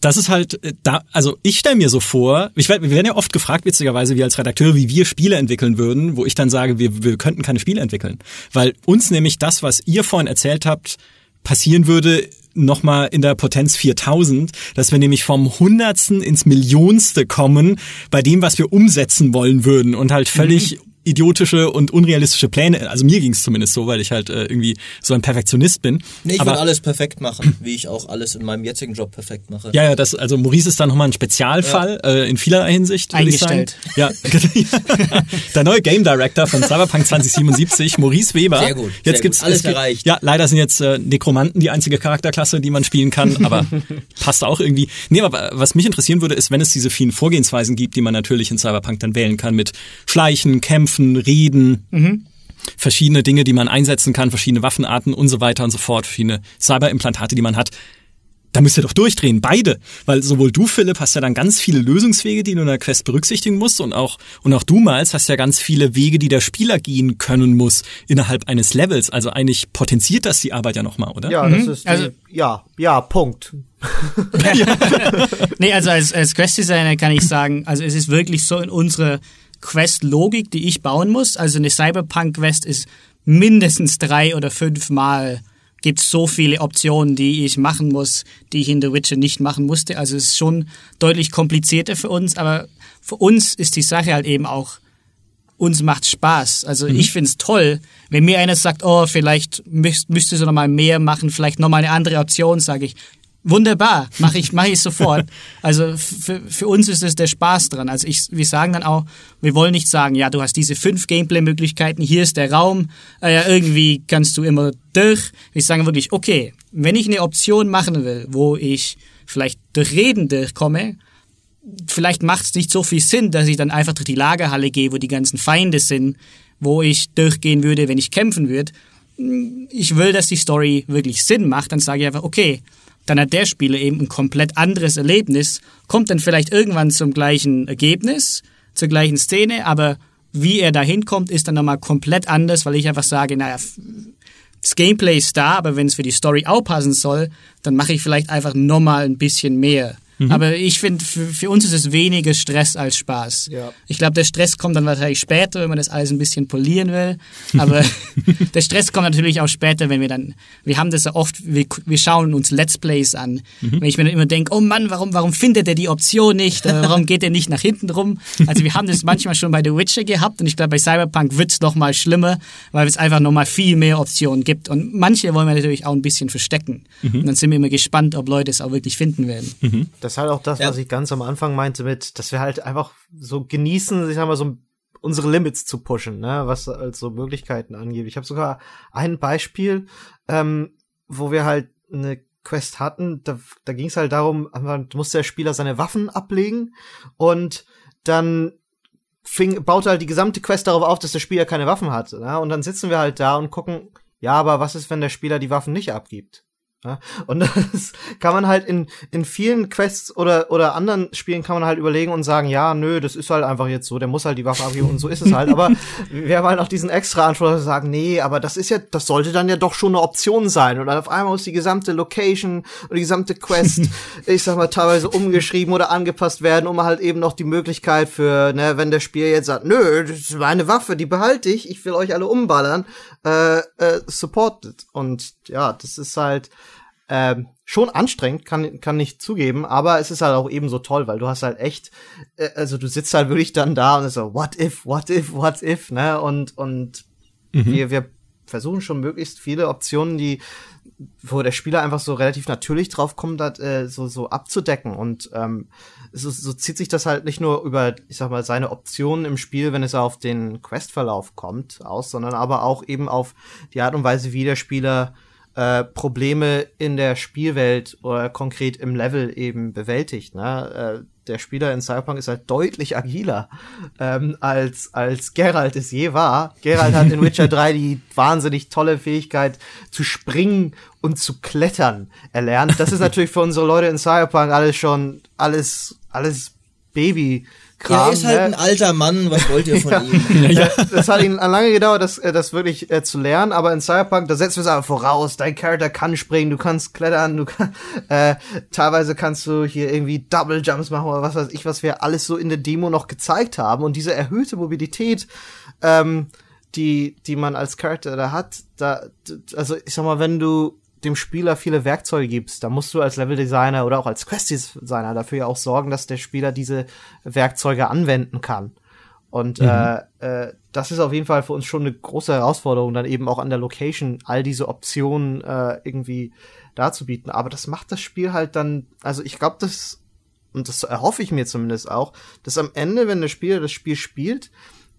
das ist halt äh, da, also ich stelle mir so vor, ich, werd- wir werden ja oft gefragt, witzigerweise, wir als Redakteure, wie wir Spiele entwickeln würden, wo ich dann sage, wir, wir könnten keine Spiele entwickeln. Weil uns nämlich das, was ihr vorhin erzählt habt, passieren würde, nochmal in der Potenz 4000, dass wir nämlich vom Hundertsten ins Millionste kommen bei dem, was wir umsetzen wollen würden und halt völlig idiotische und unrealistische Pläne, also mir ging es zumindest so, weil ich halt äh, irgendwie so ein Perfektionist bin. Nee, ich Aber- will alles perfekt machen, wie ich auch alles in meinem jetzigen Job perfekt mache. Ja, ja, das, also Maurice ist da nochmal ein Spezialfall äh, in vielerlei Hinsicht. würd ich sagen. Eingestellt. Ja, [LAUGHS] der neue Game Director von Cyberpunk 2077, Maurice Weber. Sehr gut, Jetzt sehr gibt's gut. Alles es gibt, erreicht. Ja, leider sind jetzt äh, Nekromanten die einzige Charakterklasse, die man spielen kann, [LAUGHS] aber passt auch irgendwie. Nee, aber was mich interessieren würde, ist, wenn es diese vielen Vorgehensweisen gibt, die man natürlich in Cyberpunk dann wählen kann mit Schleichen, Kämpfen, Reden, verschiedene Dinge, die man einsetzen kann, verschiedene Waffenarten und so weiter und so fort, verschiedene Cyberimplantate, die man hat. Da müsst ihr doch durchdrehen, beide. Weil sowohl du, Philipp, hast ja dann ganz viele Lösungswege, die du in der Quest berücksichtigen musst und auch, und auch du, Miles, hast ja ganz viele Wege, die der Spieler gehen können muss innerhalb eines Levels. Also eigentlich potenziert das die Arbeit ja nochmal, oder? Ja, das ist die, Also- ja, ja, Punkt. [LAUGHS] [LAUGHS] Nee, also als, als Quest-Designer kann ich sagen, also es ist wirklich so in unserer Quest-Logik, die ich bauen muss. Also eine Cyberpunk-Quest ist mindestens drei oder fünf Mal gibt so viele Optionen, die ich machen muss, die ich in The Witcher nicht machen musste. Also es ist schon deutlich komplizierter für uns, aber für uns ist die Sache halt eben auch, uns macht Spaß. Also ich find's toll, wenn mir einer sagt, oh, vielleicht müsst, müsstest du noch mal mehr machen, vielleicht noch mal eine andere Option, sage ich, Wunderbar, mache ich, mach ich sofort. Also für, für uns ist es der Spaß dran. Also ich, wir sagen dann auch, wir wollen nicht sagen, ja, du hast diese fünf Gameplay-Möglichkeiten, hier ist der Raum, äh, irgendwie kannst du immer durch. Wir sagen wirklich, okay, wenn ich eine Option machen will, wo ich vielleicht durch Reden durchkomme, vielleicht macht es nicht so viel Sinn, dass ich dann einfach durch die Lagerhalle gehe, wo die ganzen Feinde sind, wo ich durchgehen würde, wenn ich kämpfen würde. Ich will, dass die Story wirklich Sinn macht, dann sage ich einfach, okay, dann hat der Spieler eben ein komplett anderes Erlebnis, kommt dann vielleicht irgendwann zum gleichen Ergebnis, zur gleichen Szene, aber wie er da hinkommt, ist dann nochmal komplett anders, weil ich einfach sage, naja, das Gameplay ist da, aber wenn es für die Story auch passen soll, dann mache ich vielleicht einfach nochmal ein bisschen mehr. Mhm. Aber ich finde, für, für, uns ist es weniger Stress als Spaß. Ja. Ich glaube, der Stress kommt dann wahrscheinlich später, wenn man das alles ein bisschen polieren will. [LAUGHS] Aber [LAUGHS] der Stress kommt natürlich auch später, wenn wir dann, wir haben das ja oft, wir, wir schauen uns Let's Plays an. Mhm. Wenn ich mir dann immer denke, oh Mann, warum, warum findet er die Option nicht? Warum geht er nicht nach hinten rum? Also wir haben das manchmal schon bei The Witcher gehabt und ich glaube, bei Cyberpunk wird es noch mal schlimmer, weil es einfach noch mal viel mehr Optionen gibt. Und manche wollen wir natürlich auch ein bisschen verstecken. Mhm. Und dann sind wir immer gespannt, ob Leute es auch wirklich finden werden. Das ist halt auch das, ja. was ich ganz am Anfang meinte mit, dass wir halt einfach so genießen, ich sag mal, so unsere Limits zu pushen, ne, was als so Möglichkeiten angeht. Ich habe sogar ein Beispiel, ähm, wo wir halt eine Quest hatten, da, da ging es halt darum, musste der Spieler seine Waffen ablegen und dann fing, baute halt die gesamte Quest darauf auf, dass der Spieler keine Waffen hat. Ne? Und dann sitzen wir halt da und gucken, ja, aber was ist, wenn der Spieler die Waffen nicht abgibt? Ja? Und [LAUGHS] das kann man halt in, in vielen Quests oder, oder anderen Spielen kann man halt überlegen und sagen, ja, nö, das ist halt einfach jetzt so, der muss halt die Waffe abgeben und so ist es halt. Aber wir haben halt auch diesen extra Anspruch, sagen, nee, aber das ist ja, das sollte dann ja doch schon eine Option sein. Und dann auf einmal muss die gesamte Location oder die gesamte Quest, [LAUGHS] ich sag mal, teilweise umgeschrieben oder angepasst werden, um halt eben noch die Möglichkeit für, ne, wenn der Spieler jetzt sagt, nö, das ist meine Waffe, die behalte ich, ich will euch alle umballern, äh, äh, supported. Und ja, das ist halt, ähm, schon anstrengend, kann, kann ich zugeben, aber es ist halt auch ebenso toll, weil du hast halt echt, äh, also du sitzt halt wirklich dann da und so, what if, what if, what if, ne? Und, und mhm. wir, wir versuchen schon möglichst viele Optionen, die, wo der Spieler einfach so relativ natürlich drauf kommt, hat, äh, so, so abzudecken. Und ähm, so, so zieht sich das halt nicht nur über, ich sag mal, seine Optionen im Spiel, wenn es auf den Questverlauf kommt, aus, sondern aber auch eben auf die Art und Weise, wie der Spieler äh, Probleme in der Spielwelt oder konkret im Level eben bewältigt. Ne? Äh, der Spieler in Cyberpunk ist halt deutlich agiler ähm, als als Geralt es je war. Geralt hat in Witcher 3 die wahnsinnig tolle Fähigkeit zu springen und zu klettern erlernt. Das ist natürlich für unsere Leute in Cyberpunk alles schon alles alles Baby Kram. Er ist halt ne? ein alter Mann, was wollt ihr von [LAUGHS] ja. ihm? Ja, das hat ihn lange gedauert, das, äh, das wirklich äh, zu lernen, aber in Cyberpunk, da setzen wir es einfach voraus, dein Charakter kann springen, du kannst klettern, du kann, [LAUGHS] äh, teilweise kannst du hier irgendwie Double Jumps machen oder was weiß ich, was wir alles so in der Demo noch gezeigt haben und diese erhöhte Mobilität, ähm, die, die man als Charakter da hat, da, also ich sag mal, wenn du dem Spieler viele Werkzeuge gibst, dann musst du als Leveldesigner oder auch als Quest-Designer dafür ja auch sorgen, dass der Spieler diese Werkzeuge anwenden kann. Und mhm. äh, äh, das ist auf jeden Fall für uns schon eine große Herausforderung, dann eben auch an der Location all diese Optionen äh, irgendwie darzubieten. Aber das macht das Spiel halt dann, also ich glaube, das, und das erhoffe ich mir zumindest auch, dass am Ende, wenn der Spieler das Spiel spielt,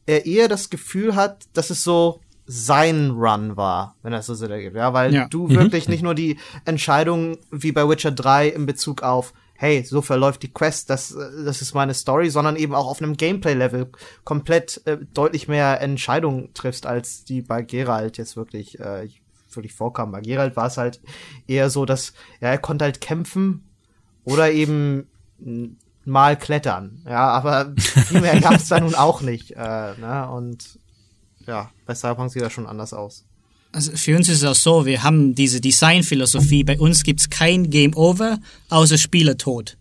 er eher das Gefühl hat, dass es so sein Run war, wenn das so Sinn ergibt. Ja, weil ja. du mhm. wirklich nicht nur die Entscheidung wie bei Witcher 3 in Bezug auf hey, so verläuft die Quest, das, das ist meine Story, sondern eben auch auf einem Gameplay-Level komplett äh, deutlich mehr Entscheidungen triffst, als die bei Geralt jetzt wirklich, äh, wirklich vorkam. Bei Geralt war es halt eher so, dass ja, er konnte halt kämpfen oder eben mal klettern. Ja, aber [LAUGHS] viel mehr gab es da nun auch nicht. Äh, ne? Und ja, bei Cyberpunk sieht das schon anders aus. Also für uns ist es auch so, wir haben diese Designphilosophie. Bei uns gibt es kein Game Over, außer Spielertod.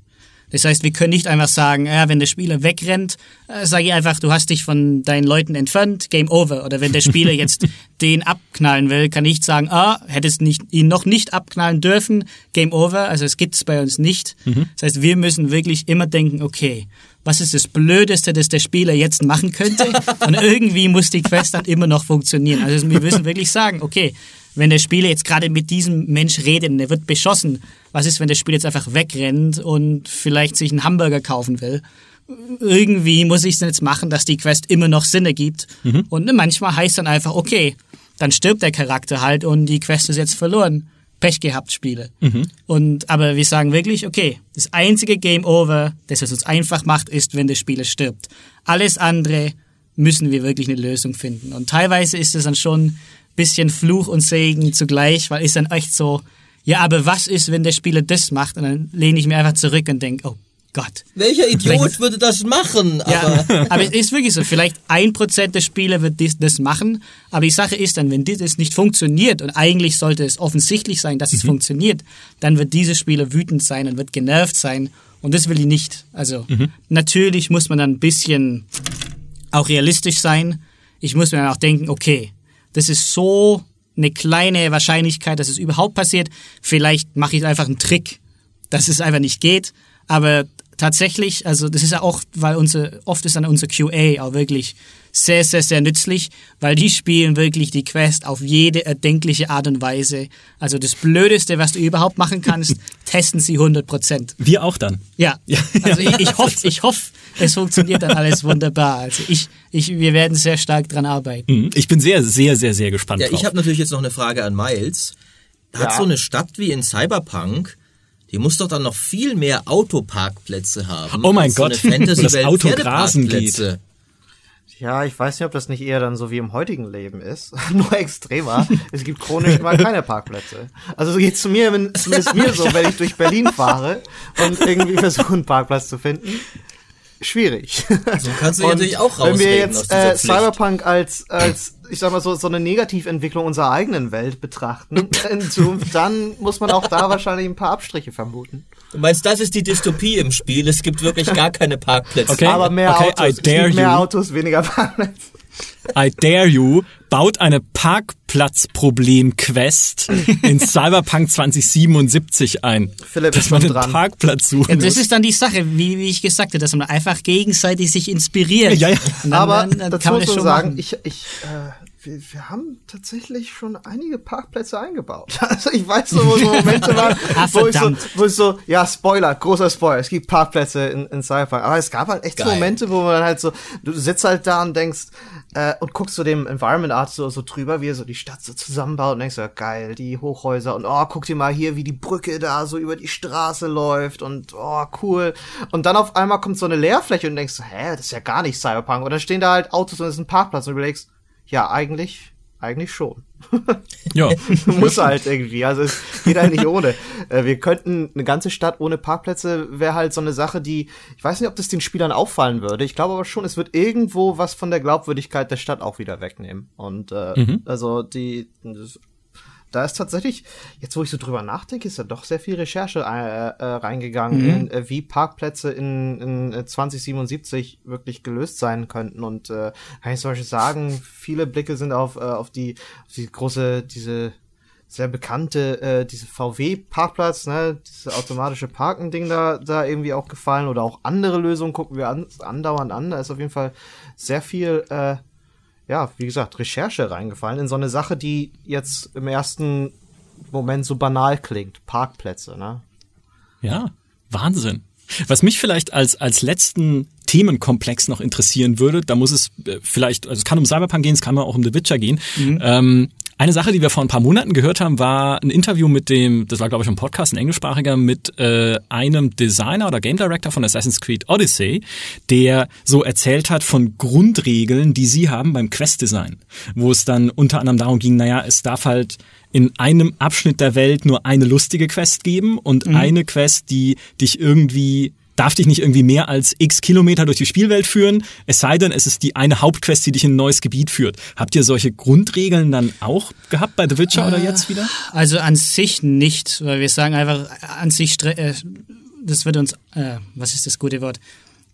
Das heißt, wir können nicht einfach sagen, ja, wenn der Spieler wegrennt, äh, sage ich einfach, du hast dich von deinen Leuten entfernt, Game Over. Oder wenn der Spieler [LAUGHS] jetzt den abknallen will, kann ich sagen, ah, hättest nicht, ihn noch nicht abknallen dürfen, Game Over. Also es gibt es bei uns nicht. Mhm. Das heißt, wir müssen wirklich immer denken, okay, was ist das Blödeste, das der Spieler jetzt machen könnte? [LAUGHS] Und irgendwie muss die Quest dann immer noch funktionieren. Also wir müssen wirklich sagen, okay, wenn der Spieler jetzt gerade mit diesem Mensch redet und er wird beschossen, was ist, wenn das Spiel jetzt einfach wegrennt und vielleicht sich einen Hamburger kaufen will? Irgendwie muss ich es jetzt machen, dass die Quest immer noch Sinn ergibt. Und ne, manchmal heißt dann einfach, okay, dann stirbt der Charakter halt und die Quest ist jetzt verloren. Pech gehabt Spiele. Und aber wir sagen wirklich, okay, das einzige Game Over, das es uns einfach macht, ist, wenn der Spieler stirbt. Alles andere müssen wir wirklich eine Lösung finden. Und teilweise ist es dann schon ein bisschen Fluch und Segen zugleich, weil ist dann echt so, ja, aber was ist, wenn der Spieler das macht? Und dann lehne ich mir einfach zurück und denke, oh Gott. Welcher Idiot Vielleicht- würde das machen? Aber Ja, [LAUGHS] aber es ist wirklich so. Vielleicht ein Prozent der Spieler wird dies, das machen. Aber die Sache ist dann, wenn das nicht funktioniert und eigentlich sollte es offensichtlich sein, dass es funktioniert, dann wird dieser Spieler wütend sein und wird genervt sein. Und das will ich nicht. Also natürlich muss man dann ein bisschen auch realistisch sein. Ich muss mir dann auch denken, okay, das ist so eine kleine Wahrscheinlichkeit, dass es überhaupt passiert. Vielleicht mache ich einfach einen Trick, dass es einfach nicht geht. Aber tatsächlich, also das ist ja auch, weil unser, oft ist dann unser QA auch wirklich sehr, sehr, sehr nützlich, weil die spielen wirklich die Quest auf jede erdenkliche Art und Weise. Also das Blödeste, was du überhaupt machen kannst, [LAUGHS] testen sie 100 Prozent. Wir auch dann. Ja, [LAUGHS] also ich, ich hoffe, [LAUGHS] ich hoffe, es funktioniert dann alles wunderbar. Also ich, ich, wir werden sehr stark dran arbeiten. Mhm. Ich bin sehr, sehr, sehr, sehr gespannt ja, drauf. ich habe natürlich jetzt noch eine Frage an Miles. Hat Ja. so eine Stadt wie in Cyberpunk, die muss doch dann noch viel mehr Autoparkplätze haben. Oh mein als Gott, so eine [LAUGHS] das Auto grasen Pferdeparkplätze. Ja, ich weiß nicht, ob das nicht eher dann so wie im heutigen Leben ist. [LAUGHS] Nur extremer. es gibt chronisch mal keine Parkplätze. Also so geht's zu mir, wenn- zumindest mir so, [LAUGHS] wenn ich durch Berlin fahre und irgendwie versuche, einen Parkplatz zu finden. Schwierig. So kannst du dich Und natürlich auch Wenn wir rausreden aus jetzt äh. Cyberpunk als, als, ich sag mal so, so eine Negativentwicklung unserer eigenen Welt betrachten [LAUGHS] in Zukunft, dann muss man auch da wahrscheinlich ein paar Abstriche vermuten. Du meinst, das ist die Dystopie im Spiel. Es gibt wirklich gar keine Parkplätze. Okay. Aber mehr okay, I Autos. Es dare gibt mehr you. Autos, weniger Parkplätze. I dare you, baut eine Parkplatzproblem-Quest in Cyberpunk 2077 ein. Philipp dass ist man einen dran. Parkplatz suchen Ja, das muss. ist dann die Sache, wie, wie ich gesagt habe, dass man einfach gegenseitig sich inspiriert. Ja, ja. Dann, Aber dann, dann dazu kann man muss das man schon sagen, machen. ich, ich, äh, wir, wir haben tatsächlich schon einige Parkplätze eingebaut. [LAUGHS] Also ich weiß so, wo so Momente waren, Ah, wo, ich so, wo ich so, ja, Spoiler, großer Spoiler, es gibt Parkplätze in, in Cyberpunk. Aber es gab halt echt so Geil. Momente, wo man halt so, du sitzt halt da und denkst, äh, und guckst so dem Environment Art so, so drüber, wie er so die Stadt so zusammenbaut und denkst so, ja, geil, die Hochhäuser und oh, guck dir mal hier, wie die Brücke da so über die Straße läuft und oh, cool. Und dann auf einmal kommt so eine Leerfläche und denkst so, hä, das ist ja gar nicht Cyberpunk. Und dann stehen da halt Autos und es ist ein Parkplatz und du überlegst, ja, eigentlich, eigentlich schon. Ja. [LAUGHS] Muss halt irgendwie. Also es geht halt nicht ohne. Äh, Wir könnten eine ganze Stadt ohne Parkplätze wäre halt so eine Sache, die ich weiß nicht, ob das den Spielern auffallen würde. Ich glaube aber schon, es wird irgendwo was von der Glaubwürdigkeit der Stadt auch wieder wegnehmen. Und äh, also die da ist tatsächlich, jetzt wo ich so drüber nachdenke, ist da doch sehr viel Recherche äh, äh, reingegangen, in, äh, wie Parkplätze in, in äh, 2077 wirklich gelöst sein könnten. Und äh, kann ich zum Beispiel sagen, viele Blicke sind auf, äh, auf die, auf die große, diese sehr bekannte, äh, diese VW-Parkplatz, ne, diese automatische Parken-Ding da, da irgendwie auch gefallen oder auch andere Lösungen gucken wir an, andauernd an. Da ist auf jeden Fall sehr viel, äh, ja, wie gesagt, Recherche reingefallen in so eine Sache, die jetzt im ersten Moment so banal klingt. Parkplätze, ne? Ja, Wahnsinn. Was mich vielleicht als, als letzten Themenkomplex noch interessieren würde, da muss es äh, vielleicht, also es kann um Cyberpunk gehen, es kann auch um The Witcher gehen. Ähm, eine Sache, die wir vor ein paar Monaten gehört haben, war ein Interview mit dem, das war glaube ich ein Podcast, ein englischsprachiger, mit äh, einem Designer oder Game Director von Assassin's Creed Odyssey, der so erzählt hat von Grundregeln, die sie haben beim Quest-Design, wo es dann unter anderem darum ging, naja, es darf halt in einem Abschnitt der Welt nur eine lustige Quest geben und eine Quest, die dich irgendwie darf dich nicht irgendwie mehr als x Kilometer durch die Spielwelt führen, es sei denn, es ist die eine Hauptquest, die dich in ein neues Gebiet führt. Habt ihr solche Grundregeln dann auch gehabt bei The Witcher oder jetzt wieder? Also an sich nicht, weil wir sagen einfach, an sich, äh, das wird uns, äh, was ist das gute Wort?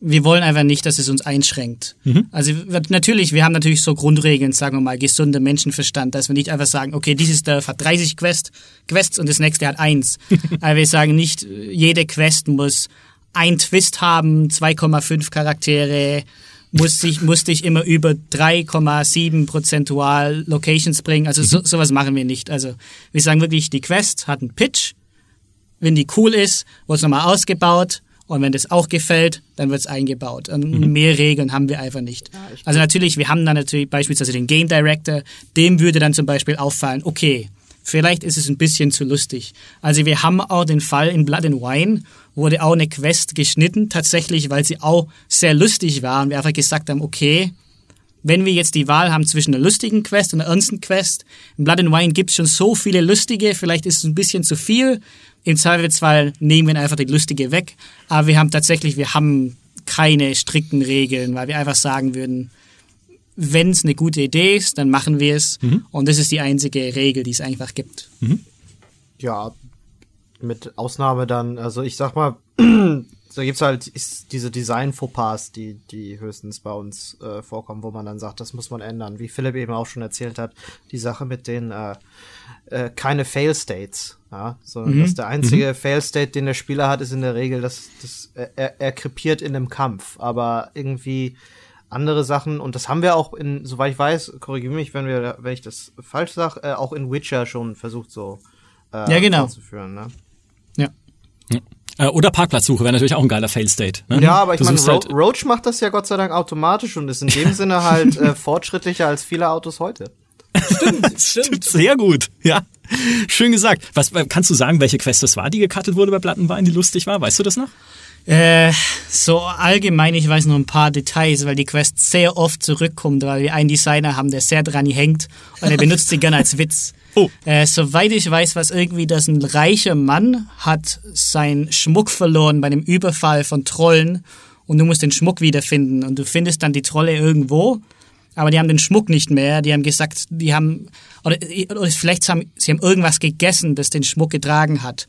Wir wollen einfach nicht, dass es uns einschränkt. Also wir- natürlich, wir haben natürlich so Grundregeln, sagen wir mal, gesunder Menschenverstand, dass wir nicht einfach sagen, okay, dieses Dorf hat 30 Quest, Quests und das nächste hat eins. [LAUGHS] Aber wir sagen nicht, jede Quest muss ein Twist haben, 2,5 Charaktere, muss sich, muss dich immer über 3,7 prozentual Locations bringen. Also so, sowas machen wir nicht. Also wir sagen wirklich, die Quest hat einen Pitch, wenn die cool ist, wird es nochmal ausgebaut. Und wenn das auch gefällt, dann wird es eingebaut. Und Mhm. mehr Regeln haben wir einfach nicht. also natürlich, wir haben dann natürlich beispielsweise den Game Director, dem würde dann zum Beispiel auffallen, okay, vielleicht ist es ein bisschen zu lustig. Also wir haben auch den Fall in Blood and Wine, wurde auch eine Quest geschnitten, tatsächlich, weil sie auch sehr lustig war. Und wir einfach gesagt haben, okay, wenn wir jetzt die Wahl haben zwischen einer lustigen Quest und einer ernsten Quest, in Blood and Wine gibt es schon so viele lustige, vielleicht ist es ein bisschen zu viel. Im Zweifelsfall nehmen wir einfach die lustige weg. Aber wir haben tatsächlich, wir haben keine strikten Regeln, weil wir einfach sagen würden, wenn es eine gute Idee ist, dann machen wir es. Und das ist die einzige Regel, die es einfach gibt. Ja, mit Ausnahme dann, also ich sag mal, [CLEARS THROAT] da gibt's halt ist diese Design-Fauxpas, die, die höchstens bei uns äh, vorkommen, wo man dann sagt, das muss man ändern. Wie Philipp eben auch schon erzählt hat, die Sache mit den äh, äh, keine Fail-States, ja, sondern dass der einzige Fail-State, den der Spieler hat, ist in der Regel, dass, dass er, er, er krepiert in einem Kampf, aber irgendwie andere Sachen und das haben wir auch in, soweit ich weiß, korrigiere mich, wenn wir, wenn ich das falsch sage, äh, auch in Witcher schon versucht so äh, Ja, genau. ne? Ja. Äh, oder Parkplatzsuche wäre natürlich auch ein geiler Fail-State. Ne? Ja, aber ich meine, suchst Ro halt, Roach macht das ja Gott sei Dank automatisch und ist in dem Sinne halt äh, fortschrittlicher als viele Autos heute. Stimmt. [LAUGHS] Sehr gut, ja. Schön gesagt. Was kannst du sagen, welche Quest das war, die gecuttet wurde bei Plattenwein, die lustig war? Weißt du das noch? Äh, so allgemein, ich weiß noch ein paar Details, weil die Quest sehr oft zurückkommt, weil wir einen Designer haben, der sehr dran hängt und er benutzt sie gerne als Witz. Oh. Äh, soweit ich weiß, was irgendwie, dass ein reicher Mann hat seinen Schmuck verloren bei einem Überfall von Trollen und du musst den Schmuck wiederfinden und du findest dann die Trolle irgendwo, aber die haben den Schmuck nicht mehr. Die haben gesagt, die haben, oder, oder vielleicht haben sie haben irgendwas gegessen, das den Schmuck getragen hat.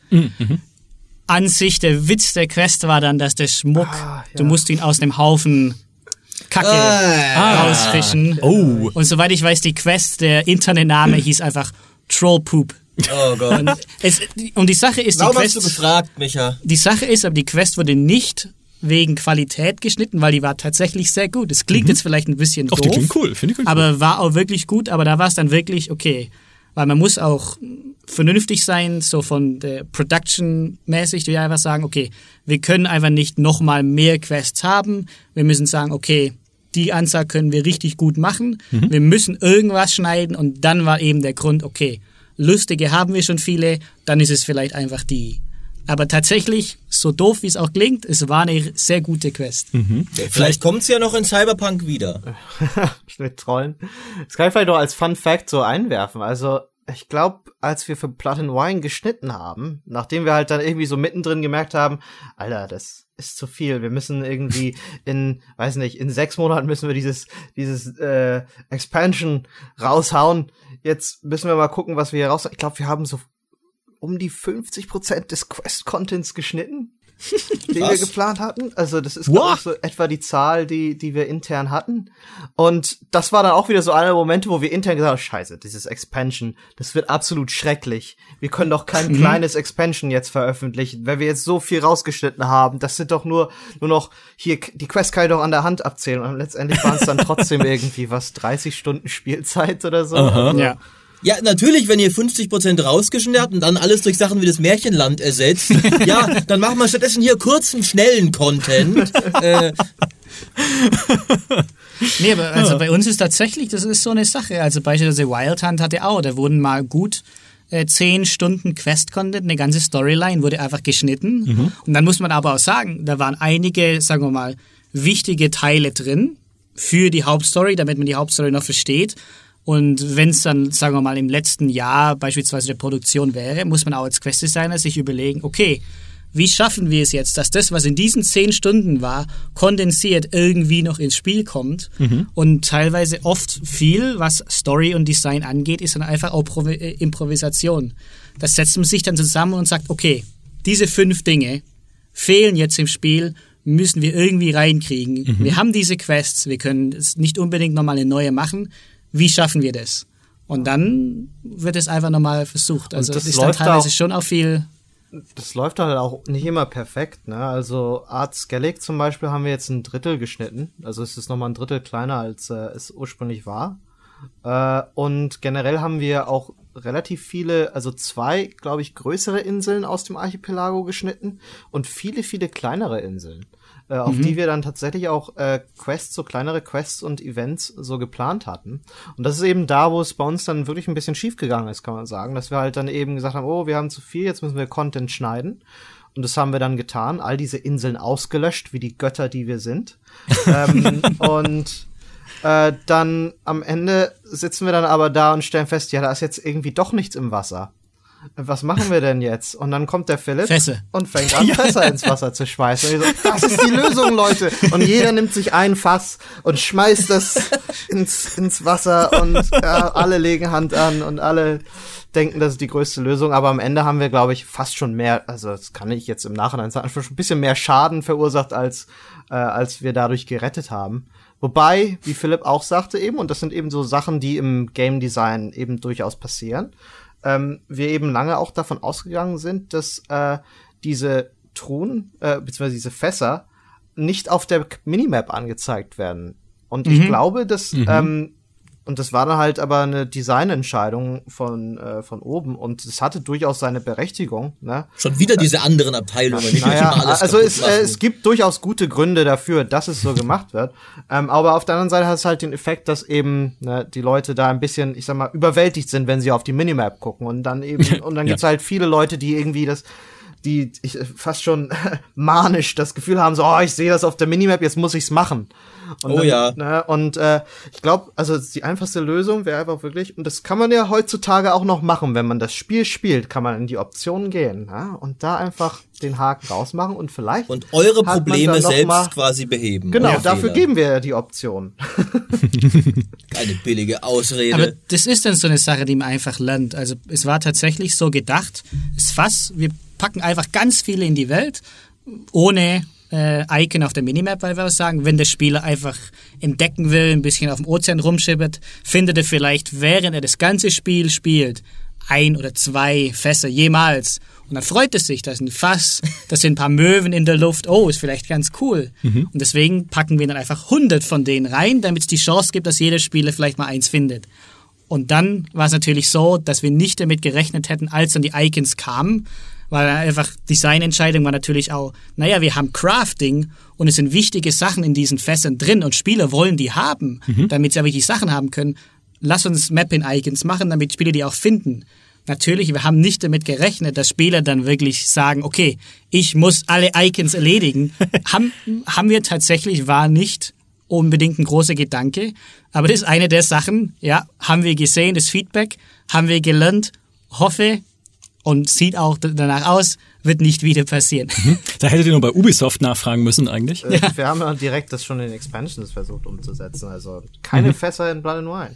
An sich, der Witz der Quest war dann, dass der Schmuck, Ah, du musst ihn aus dem Haufen Kacke Ah. rausfischen. Oh. Und soweit ich weiß, die Quest, der Internetname hieß einfach Trollpoop. Oh Gott. Und, [LAUGHS] es, und die Sache ist, die Warum hast du Quest, gefragt, Micha? die Sache ist, aber die Quest wurde nicht wegen Qualität geschnitten, weil die war tatsächlich sehr gut. Es klingt jetzt vielleicht ein bisschen doof, die klingt cool. Finde ich cool. aber war auch wirklich gut. Aber da war es dann wirklich okay, weil man muss auch vernünftig sein, so von der Production mäßig, wir einfach sagen, okay, wir können einfach nicht nochmal mehr Quests haben. Wir müssen sagen, okay, die Anzahl können wir richtig gut machen. Wir müssen irgendwas schneiden und dann war eben der Grund, okay, lustige haben wir schon viele, dann ist es vielleicht einfach die. Aber tatsächlich, so doof wie es auch klingt, es war eine sehr gute Quest. Vielleicht kommt's ja noch in Cyberpunk wieder. [LAUGHS] mit Trollen. Das kann ich vielleicht noch als Fun Fact so einwerfen. Also, ich glaube, als wir für and Wine geschnitten haben, nachdem wir halt dann irgendwie so mittendrin gemerkt haben, Alter, das ist zu viel. Wir müssen irgendwie in, weiß nicht, in sechs Monaten müssen wir dieses, dieses äh, Expansion raushauen. Jetzt müssen wir mal gucken, was wir hier raus. Ich glaube, wir haben so um die 50 Prozent des Quest-Contents geschnitten, den wir Krass. geplant hatten. Also das ist ich, so etwa die Zahl, die, die wir intern hatten. Und das war dann auch wieder so einer der Momente, wo wir intern gesagt haben, scheiße, dieses Expansion, das wird absolut schrecklich. Wir können doch kein kleines Expansion jetzt veröffentlichen, wenn wir jetzt so viel rausgeschnitten haben. Das sind doch nur, nur noch, hier, die Quest kann ich doch an der Hand abzählen. Und letztendlich waren es dann trotzdem [LAUGHS] irgendwie, was, 30 Stunden Spielzeit oder so. Also, Ja. Ja, natürlich, wenn ihr 50% rausgeschnitten habt und dann alles durch Sachen wie das Märchenland ersetzt, [LAUGHS] ja, dann machen wir stattdessen hier kurzen, schnellen Content. äh, Nee, aber also bei uns ist tatsächlich, das ist so eine Sache. Also beispielsweise Wild Hunt hatte auch, da wurden mal gut äh, zehn Stunden Quest-Content, eine ganze Storyline wurde einfach geschnitten. Und dann muss man aber auch sagen, da waren einige, sagen wir mal, wichtige Teile drin für die Hauptstory, damit man die Hauptstory noch versteht. Und wenn es dann, sagen wir mal, im letzten Jahr beispielsweise der Produktion wäre, muss man auch als Quest-Designer sich überlegen, okay, wie schaffen wir es jetzt, dass das, was in diesen zehn Stunden war, kondensiert irgendwie noch ins Spiel kommt? Und teilweise oft viel, was Story und Design angeht, ist dann einfach auch Provi äh, Improvisation. Das setzt man sich dann zusammen und sagt, okay, diese fünf Dinge fehlen jetzt im Spiel, müssen wir irgendwie reinkriegen. Wir haben diese Quests, wir können es nicht unbedingt nochmal eine neue machen. Wie schaffen wir das? Und dann wird es einfach nochmal versucht. Also das es ist dann teilweise auch- schon auch viel das läuft halt auch nicht immer perfekt, ne? Also Art Skellig zum Beispiel haben wir jetzt ein Drittel geschnitten. Also es ist nochmal ein Drittel kleiner, als äh, es ursprünglich war. Äh, und generell haben wir auch relativ viele, also zwei, glaube ich, größere Inseln aus dem Archipelago geschnitten und viele, viele kleinere Inseln, äh, auf die wir dann tatsächlich auch äh, Quests, so kleinere Quests und Events so geplant hatten. Und das ist eben da, wo es bei uns dann wirklich ein bisschen schief gegangen ist, kann man sagen, dass wir halt dann eben gesagt haben, oh, wir haben zu viel, jetzt müssen wir Content schneiden. Und das haben wir dann getan, all diese Inseln ausgelöscht, wie die Götter, die wir sind. [LAUGHS] ähm, und äh, dann am Ende sitzen wir dann aber da und stellen fest, ja, da ist jetzt irgendwie doch nichts im Wasser. Was machen wir denn jetzt? Und dann kommt der Philipp Fässer. und fängt [LAUGHS] an, Fässer ins Wasser zu schmeißen. Und ich so, das ist die Lösung, Leute. Und jeder nimmt sich ein Fass und schmeißt das ins, ins Wasser und ja, alle legen Hand an und alle denken, das ist die größte Lösung. Aber am Ende haben wir, glaube ich, fast schon mehr, also das kann ich jetzt im Nachhinein sagen, schon ein bisschen mehr Schaden verursacht, als, äh, als wir dadurch gerettet haben. Wobei, wie Philipp auch sagte eben, und das sind eben so Sachen, die im Game Design eben durchaus passieren, ähm, wir eben lange auch davon ausgegangen sind, dass äh, diese Truhen, äh, beziehungsweise diese Fässer, nicht auf der Minimap angezeigt werden. Und ich glaube, dass, ähm, und das war dann halt aber eine Designentscheidung von, äh, von oben und es hatte durchaus seine Berechtigung, ne? Schon wieder diese anderen Abteilungen, die Naja, immer alles also es, äh, machen. es gibt durchaus gute Gründe dafür, dass es so gemacht wird. Ähm, aber auf der anderen Seite hat es halt den Effekt, dass eben ne, die Leute da ein bisschen, ich sag mal, überwältigt sind, wenn sie auf die Minimap gucken. Und dann eben, [LAUGHS] und dann Ja. gibt's halt viele Leute, die irgendwie das die ich, äh, fast schon [LAUGHS] manisch das Gefühl haben, so, oh, ich sehe das auf der Minimap, jetzt muss ich's machen. Und Oh ja. Ne, und äh, ich glaube, also die einfachste Lösung wäre einfach wirklich, und das kann man ja heutzutage auch noch machen, wenn man das Spiel spielt, kann man in die Optionen gehen ja, und da einfach den Haken rausmachen und vielleicht Und eure Probleme dann selbst mal- quasi beheben. Genau, dafür Fehler. geben wir ja die Option. [LAUGHS] Eine billige Ausrede. Aber das ist dann so eine Sache, die man einfach lernt. Also es war tatsächlich so gedacht, das Fass, wir packen einfach ganz viele in die Welt, ohne äh, Icon auf der Minimap, weil wir sagen, wenn der Spieler einfach entdecken will, ein bisschen auf dem Ozean rumschippert, findet er vielleicht, während er das ganze Spiel spielt, ein oder zwei Fässer jemals. Und dann freut es sich, da ist ein Fass, [LAUGHS] da sind ein paar Möwen in der Luft, oh, ist vielleicht ganz cool. Und deswegen packen wir dann einfach 100 von denen rein, damit es die Chance gibt, dass jeder Spieler vielleicht mal eins findet. Und dann war es natürlich so, dass wir nicht damit gerechnet hätten, als dann die Icons kamen, weil einfach Designentscheidung war natürlich auch, naja, wir haben Crafting und es sind wichtige Sachen in diesen Fässern drin und Spieler wollen die haben, damit sie aber die Sachen haben können. Lass uns Mapping-Icons machen, damit Spieler die auch finden. Natürlich, wir haben nicht damit gerechnet, dass Spieler dann wirklich sagen, okay, ich muss alle Icons erledigen. [LAUGHS] haben, haben wir tatsächlich, war nicht unbedingt ein großer Gedanke. Aber das ist eine der Sachen, ja, haben wir gesehen, das Feedback, haben wir gelernt, hoffe und sieht auch danach aus, wird nicht wieder passieren. Da hättet ihr nur bei Ubisoft nachfragen müssen eigentlich. Äh, Wir haben ja direkt das schon in Expansions versucht umzusetzen. Also keine Fässer in Blood and Wine.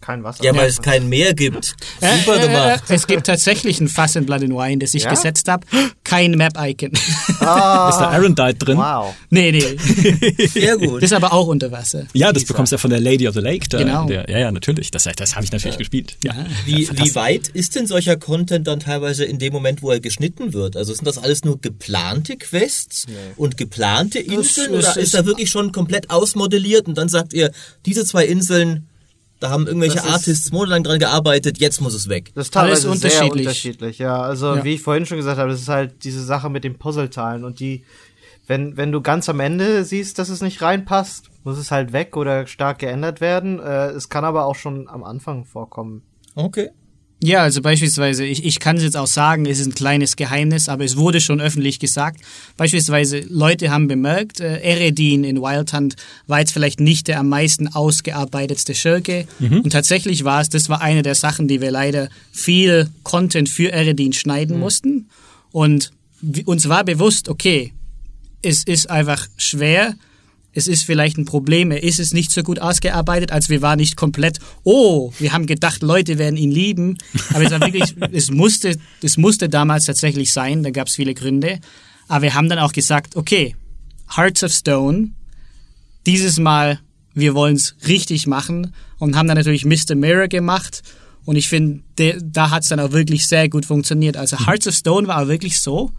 Kein Wasser. ja, weil es kein Meer gibt. Super äh, gemacht. Äh, es gibt tatsächlich ein Fass in Blood and Wine, das ich Ja? gesetzt habe. Kein Map-Icon. Ah, [LAUGHS] Ist da Arendite drin? wow. nee, nee. Sehr gut. Das ist aber auch unter Wasser. Ja, das bekommst du ja von der Lady of the Lake. Da, Genau. Der, ja, ja, natürlich. Das, das habe ich natürlich gespielt. Ja. Wie, wie weit ist denn solcher Content dann teilweise in dem Moment, wo er geschnitten wird? Also sind das alles nur geplante Quests und geplante Inseln es oder ist ist- da wirklich schon komplett ausmodelliert und dann sagt ihr, diese zwei Inseln, da haben irgendwelche Das ist- Artists monatelang dran gearbeitet, jetzt muss es weg. Das ist Alles teilweise unterschiedlich. sehr unterschiedlich, ja. Also Ja. wie ich vorhin schon gesagt habe, das ist halt diese Sache mit den Puzzleteilen und die, wenn, wenn du ganz am Ende siehst, dass es nicht reinpasst, muss es halt weg oder stark geändert werden. Äh, es kann aber auch schon am Anfang vorkommen. Okay. Ja, also beispielsweise, ich, ich kann es jetzt auch sagen, es ist ein kleines Geheimnis, aber es wurde schon öffentlich gesagt. Beispielsweise, Leute haben bemerkt, äh, Eredin in Wild Hunt war jetzt vielleicht nicht der am meisten ausgearbeitetste Schurke. Und tatsächlich war es, das war eine der Sachen, die wir leider viel Content für Eredin schneiden mussten. Und uns war bewusst, okay, es ist einfach schwer. Es ist vielleicht ein Problem, er ist es nicht so gut ausgearbeitet, als wir waren nicht komplett, oh, wir haben gedacht, Leute werden ihn lieben. Aber es war wirklich, [LAUGHS] es musste, es musste damals tatsächlich sein, da gab es viele Gründe. Aber wir haben dann auch gesagt, okay, Hearts of Stone, dieses Mal, wir wollen es richtig machen und haben dann natürlich Mr. Mirror gemacht. Und ich finde, de- da hat es dann auch wirklich sehr gut funktioniert. Also Hearts of Stone war auch wirklich so.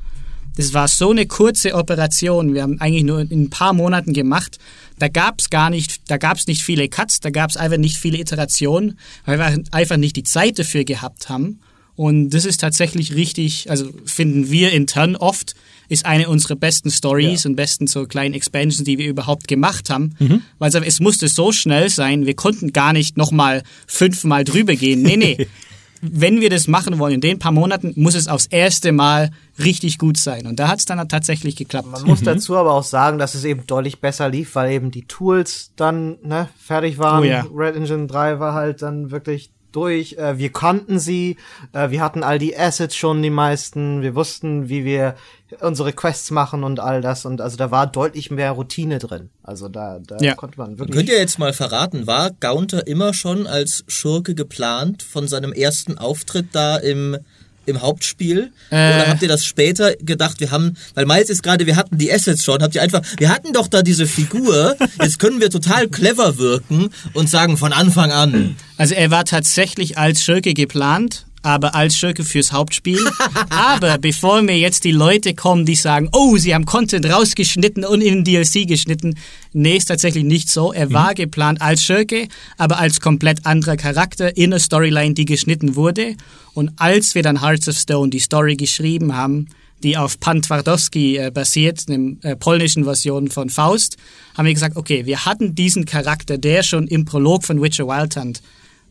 Das war so eine kurze Operation. Wir haben eigentlich nur in ein paar Monaten gemacht, da gab's gar nicht, da gab's nicht viele Cuts, da gab's einfach nicht viele Iterationen, weil wir einfach nicht die Zeit dafür gehabt haben. Und das ist tatsächlich richtig, also finden wir intern oft, ist eine unserer besten Stories Ja. und besten so kleinen Expansions, die wir überhaupt gemacht haben. Weil es, es musste so schnell sein, wir konnten gar nicht nochmal fünfmal drüber gehen. Nee, nee. [LAUGHS] Wenn wir das machen wollen in den paar Monaten, muss es aufs erste Mal richtig gut sein. Und da hat es dann tatsächlich geklappt. Man muss dazu aber auch sagen, dass es eben deutlich besser lief, weil eben die Tools dann ne, fertig waren. Oh ja. Red Engine 3 war halt dann wirklich durch. Äh, wir konnten sie, äh, wir hatten all die Assets schon, die meisten. Wir wussten, wie wir unsere Quests machen und all das. Und also da war deutlich mehr Routine drin. Also da, da Ja. konnte man wirklich. Könnt ihr jetzt mal verraten, war Gaunter immer schon als Schurke geplant von seinem ersten Auftritt da im, im Hauptspiel? Äh. Oder habt ihr das später gedacht, wir haben, weil Miles ist gerade, wir hatten die Assets schon, habt ihr einfach, wir hatten doch da diese Figur, [LAUGHS] jetzt können wir total clever wirken und sagen von Anfang an. Also er war tatsächlich als Schurke geplant, aber als Schurke fürs Hauptspiel. [LAUGHS] aber bevor mir jetzt die Leute kommen, die sagen, oh, sie haben Content rausgeschnitten und in den DLC geschnitten. Nee, ist tatsächlich nicht so. Er war geplant als Schurke, aber als komplett anderer Charakter in einer Storyline, die geschnitten wurde. Und als wir dann Hearts of Stone die Story geschrieben haben, die auf Pan Twardowski äh, basiert, einem äh, polnischen Version von Faust, haben wir gesagt, okay, wir hatten diesen Charakter, der schon im Prolog von Witcher Wild Hunt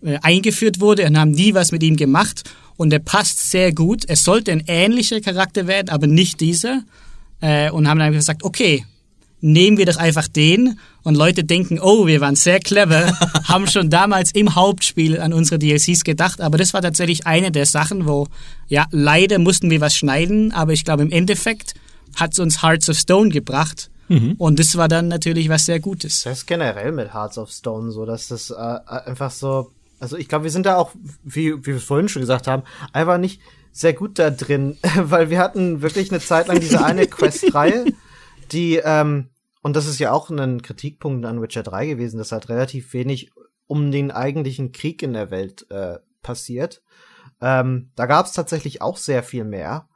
äh, eingeführt wurde und haben nie was mit ihm gemacht und er passt sehr gut. Es sollte ein ähnlicher Charakter werden, aber nicht dieser. Äh, und haben dann gesagt, okay, nehmen wir doch einfach den und Leute denken, oh, wir waren sehr clever, [LAUGHS] haben schon damals im Hauptspiel an unsere DLCs gedacht, aber das war tatsächlich eine der Sachen, wo, ja, leider mussten wir was schneiden, aber ich glaube im Endeffekt hat es uns Hearts of Stone gebracht und das war dann natürlich was sehr Gutes. Das ist generell mit Hearts of Stone so, dass das äh, einfach so. Also ich glaube, wir sind da auch, wie, wie wir es vorhin schon gesagt haben, einfach nicht sehr gut da drin, [LAUGHS] weil wir hatten wirklich eine Zeit lang diese eine [LAUGHS] Quest-Reihe, die, ähm, und das ist ja auch ein Kritikpunkt an Witcher 3 gewesen, dass halt relativ wenig um den eigentlichen Krieg in der Welt äh, passiert. Ähm, da gab es tatsächlich auch sehr viel mehr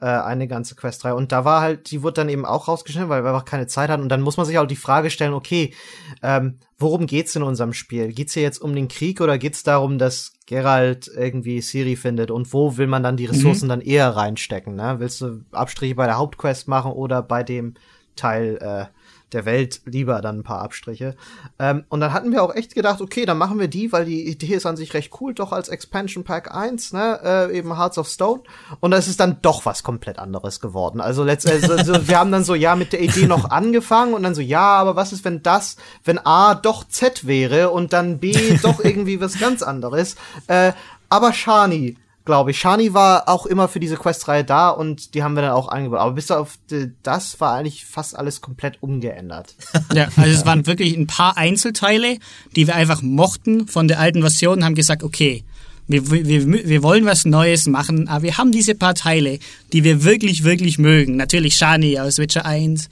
äh, eine ganze Questreihe. Und da war halt, die wurde dann eben auch rausgeschnitten, weil wir einfach keine Zeit hatten. Und dann muss man sich auch die Frage stellen, okay, ähm, worum geht's in unserem Spiel? Geht's hier jetzt um den Krieg oder geht's darum, dass Geralt irgendwie Siri findet? Und wo will man dann die Ressourcen dann eher reinstecken? Ne? Willst du Abstriche bei der Hauptquest machen oder bei dem Teil äh, der Welt lieber dann ein paar Abstriche. Ähm, und dann hatten wir auch echt gedacht, okay, dann machen wir die, weil die Idee ist an sich recht cool, doch als Expansion Pack 1, ne, äh, eben Hearts of Stone. Und das ist dann doch was komplett anderes geworden. Also letztendlich, also, wir haben dann so, ja, mit der Idee noch [LAUGHS] angefangen und dann so, ja, aber was ist, wenn das, wenn A doch Z wäre und dann B doch irgendwie was ganz anderes. Äh, aber Shani, glaube ich. Shani war auch immer für diese Questreihe da und die haben wir dann auch eingebaut. Aber bis auf das war eigentlich fast alles komplett umgeändert. [LAUGHS] Ja, also es waren wirklich ein paar Einzelteile, die wir einfach mochten von der alten Version und haben gesagt, okay, wir, wir, wir wollen was Neues machen, aber wir haben diese paar Teile, die wir wirklich, wirklich mögen. Natürlich Shani aus Witcher 1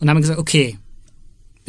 und haben gesagt, okay,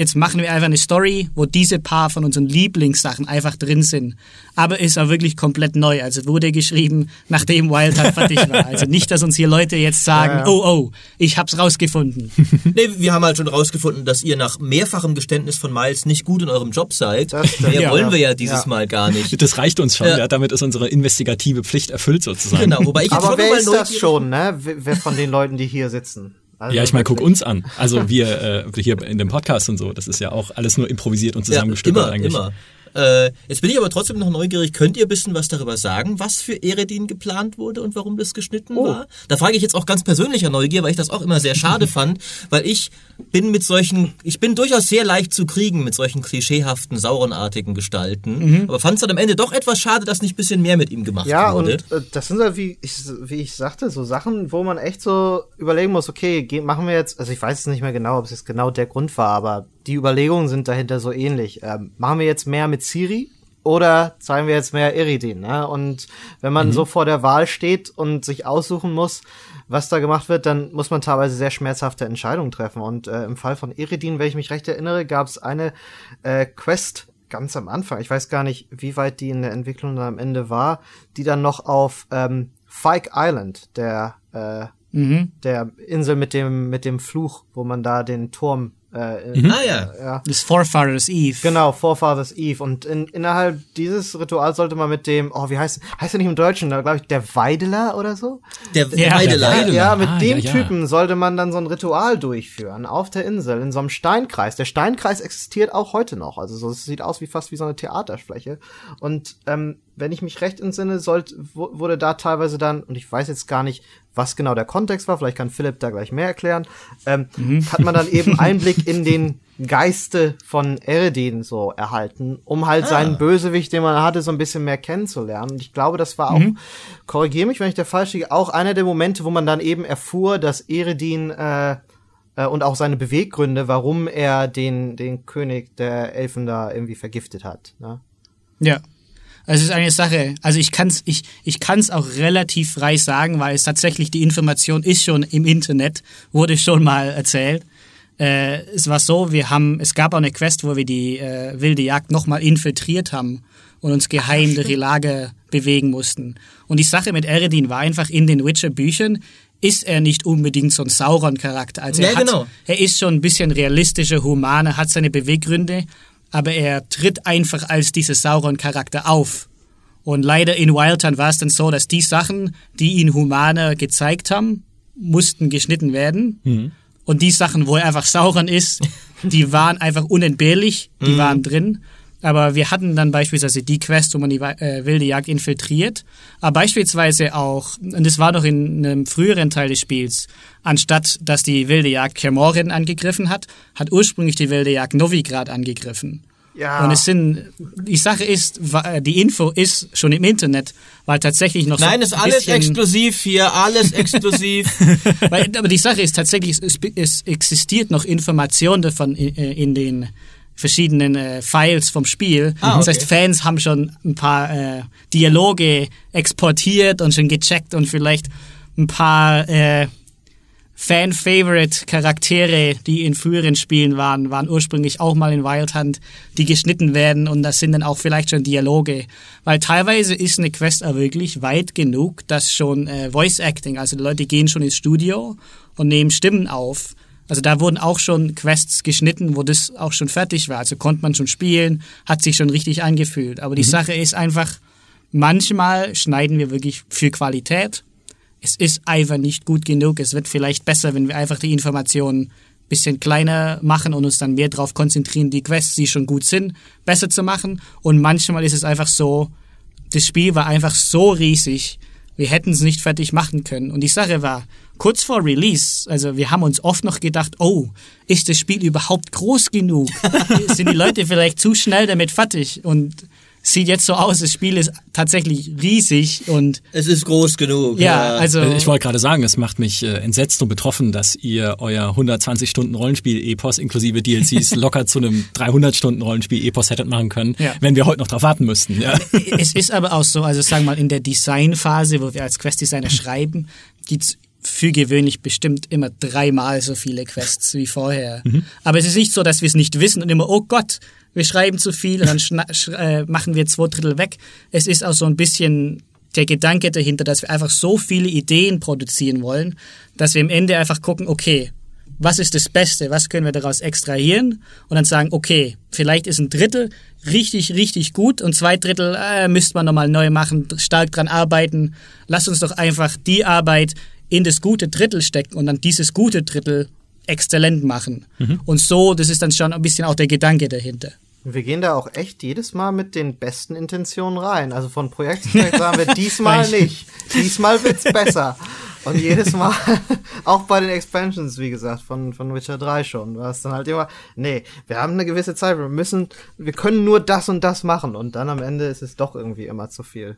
jetzt machen wir einfach eine Story, wo diese paar von unseren Lieblingssachen einfach drin sind. Aber ist auch wirklich komplett neu. Also wurde geschrieben, nachdem Wild Hunt fertig war. Also nicht, dass uns hier Leute jetzt sagen, Ja. oh, oh, ich hab's rausgefunden. [LAUGHS] Nee, wir haben halt schon rausgefunden, dass ihr nach mehrfachem Geständnis von Miles nicht gut in eurem Job seid. Das. Mehr Ja. wollen wir ja dieses Ja. Mal gar nicht. [LAUGHS] Das reicht uns schon. Ja. Ja. damit ist unsere investigative Pflicht erfüllt sozusagen. Genau, wobei ich jetzt Aber schon wer mal ist das neugierig- schon, ne? Wer von den Leuten, die hier sitzen? Also Ja, ich meine, guck uns an. Also wir äh, hier [LAUGHS] in dem Podcast und so, das ist ja auch alles nur improvisiert und zusammengestückelt immer, eigentlich. Immer. Äh, jetzt bin ich aber trotzdem noch neugierig. Könnt ihr ein bisschen was darüber sagen, was für Eredin geplant wurde und warum das geschnitten Oh. war? Da frage ich jetzt auch ganz persönlicher Neugier, weil ich das auch immer sehr schade [LAUGHS] fand, weil ich bin mit solchen, ich bin durchaus sehr leicht zu kriegen mit solchen klischeehaften, saurenartigen Gestalten, aber fand es dann am Ende doch etwas schade, dass nicht ein bisschen mehr mit ihm gemacht Ja, wurde. und äh, das sind halt, wie ich, wie ich sagte, so Sachen, wo man echt so überlegen muss, okay, machen wir jetzt, also ich weiß es nicht mehr genau, ob es jetzt genau der Grund war, aber die Überlegungen sind dahinter so ähnlich. Ähm, machen wir jetzt mehr mit Siri oder zeigen wir jetzt mehr Iridin? Ne? Und wenn man so vor der Wahl steht und sich aussuchen muss, was da gemacht wird, dann muss man teilweise sehr schmerzhafte Entscheidungen treffen. Und äh, im Fall von Iridin, wenn ich mich recht erinnere, gab es eine äh, Quest ganz am Anfang. Ich weiß gar nicht, wie weit die in der Entwicklung dann am Ende war, die dann noch auf ähm, Fike Island, der äh, der Insel mit dem mit dem Fluch, wo man da den Turm Äh, Ah ja. ja. Das Forefathers Eve. Genau, Forefathers Eve. Und in, innerhalb dieses Rituals sollte man mit dem, oh, wie heißt, heißt er nicht im Deutschen, da glaube ich, der Weideler oder so? Der, Ja, der Weideler. der Weideler. Ja, mit Ah, dem ja, ja. Typen sollte man dann so ein Ritual durchführen auf der Insel in so einem Steinkreis. Der Steinkreis existiert auch heute noch. Also so, es sieht aus wie fast wie so eine Theaterfläche. Und ähm, wenn ich mich recht entsinne, sollte, wu- wurde da teilweise dann, und ich weiß jetzt gar nicht, was genau der Kontext war, vielleicht kann Philipp da gleich mehr erklären, ähm, hat man dann [LAUGHS] eben Einblick in den Geiste von Eredin so erhalten, um halt seinen Bösewicht, den man hatte, so ein bisschen mehr kennenzulernen. Und ich glaube, das war auch, korrigiere mich, wenn ich der falsch liege, auch einer der Momente, wo man dann eben erfuhr, dass Eredin äh, äh, und auch seine Beweggründe, warum er den, den König der Elfen da irgendwie vergiftet hat. Ne? Ja. Es ist eine Sache, also ich kann es ich, ich kann's auch relativ frei sagen, weil es tatsächlich die Information ist schon im Internet, wurde schon mal erzählt. Äh, es war so, wir haben, es gab auch eine Quest, wo wir die äh, wilde Jagd nochmal infiltriert haben und uns geheim durch die Lage bewegen mussten. Und die Sache mit Eredin war einfach in den Witcher-Büchern ist er nicht unbedingt so ein Sauron-Charakter. Also er, Ja, hat, genau. er ist schon ein bisschen realistischer, humaner, hat seine Beweggründe, aber er tritt einfach als dieser Sauron-Charakter auf. Und leider in Wildtown war es dann so, dass die Sachen, die ihn humaner gezeigt haben, mussten geschnitten werden. Und die Sachen, wo er einfach Sauron ist, [LAUGHS] die waren einfach unentbehrlich, die waren drin. Aber wir hatten dann beispielsweise die Quest, wo man die äh, wilde Jagd infiltriert. Aber beispielsweise auch, und das war doch in einem früheren Teil des Spiels, anstatt dass die wilde Jagd Kermorin angegriffen hat, hat ursprünglich die wilde Jagd Novigrad angegriffen. Ja. Und es sind, die Sache ist, wa- die Info ist schon im Internet, weil tatsächlich noch so Nein, ist ein alles exklusiv hier, alles [LAUGHS] exklusiv. weil, aber die Sache ist tatsächlich, es, es existiert noch Information davon in, äh, in den verschiedenen äh, Files vom Spiel. Ah, Das okay. heißt, Fans haben schon ein paar äh, Dialoge exportiert und schon gecheckt und vielleicht ein paar äh, Fan-Favorite-Charaktere, die in früheren Spielen waren, waren ursprünglich auch mal in Wild Hunt, die geschnitten werden und das sind dann auch vielleicht schon Dialoge. Weil teilweise ist eine Quest auch wirklich weit genug, dass schon äh, Voice-Acting, also die Leute gehen schon ins Studio und nehmen Stimmen auf. Also da wurden auch schon Quests geschnitten, wo das auch schon fertig war. Also konnte man schon spielen, hat sich schon richtig angefühlt. Aber die Sache ist einfach, manchmal schneiden wir wirklich für Qualität es ist einfach nicht gut genug. Es wird vielleicht besser, wenn wir einfach die Informationen ein bisschen kleiner machen und uns dann mehr darauf konzentrieren, die Quests, die schon gut sind, besser zu machen. Und manchmal ist es einfach so, das Spiel war einfach so riesig, wir hätten es nicht fertig machen können. Und die Sache war, kurz vor Release, also wir haben uns oft noch gedacht, oh, ist das Spiel überhaupt groß genug? [LAUGHS] Sind die Leute vielleicht zu schnell damit fertig? Und sieht jetzt so aus, das Spiel ist tatsächlich riesig und es ist groß genug. ja, also Äh, Ich wollte gerade sagen, es macht mich äh, entsetzt und betroffen, dass ihr euer 120 Stunden Rollenspiel-Epos inklusive DLCs [LAUGHS] locker zu einem 300 Stunden Rollenspiel-Epos hättet machen können, Ja. wenn wir heute noch drauf warten müssten. Ja. es ist aber auch so, also sagen wir mal in der Designphase, wo wir als Quest-Designer [LAUGHS] schreiben, gibt's für gewöhnlich bestimmt immer dreimal so viele Quests wie vorher. Aber es ist nicht so, dass wir es nicht wissen und immer, oh Gott, wir schreiben zu viel und dann äh, machen wir zwei Drittel weg. Es ist auch so ein bisschen der Gedanke dahinter, dass wir einfach so viele Ideen produzieren wollen, dass wir im Ende einfach gucken, okay, was ist das Beste, was können wir daraus extrahieren und dann sagen, okay, vielleicht ist ein Drittel richtig, richtig gut und zwei Drittel äh, müsste man nochmal neu machen, stark dran arbeiten. Lass uns doch einfach die Arbeit in das gute Drittel stecken und dann dieses gute Drittel exzellent machen. Und so, das ist dann schon ein bisschen auch der Gedanke dahinter. Wir gehen da auch echt jedes Mal mit den besten Intentionen rein. Also von Projekt zu Projekt sagen wir [LAUGHS] diesmal nicht. Diesmal wird's besser. Und jedes Mal, [LAUGHS] auch bei den Expansions, wie gesagt, von, von Witcher 3 schon, war es dann halt immer, nee, wir haben eine gewisse Zeit, wir müssen, wir können nur das und das machen. Und dann am Ende ist es doch irgendwie immer zu viel.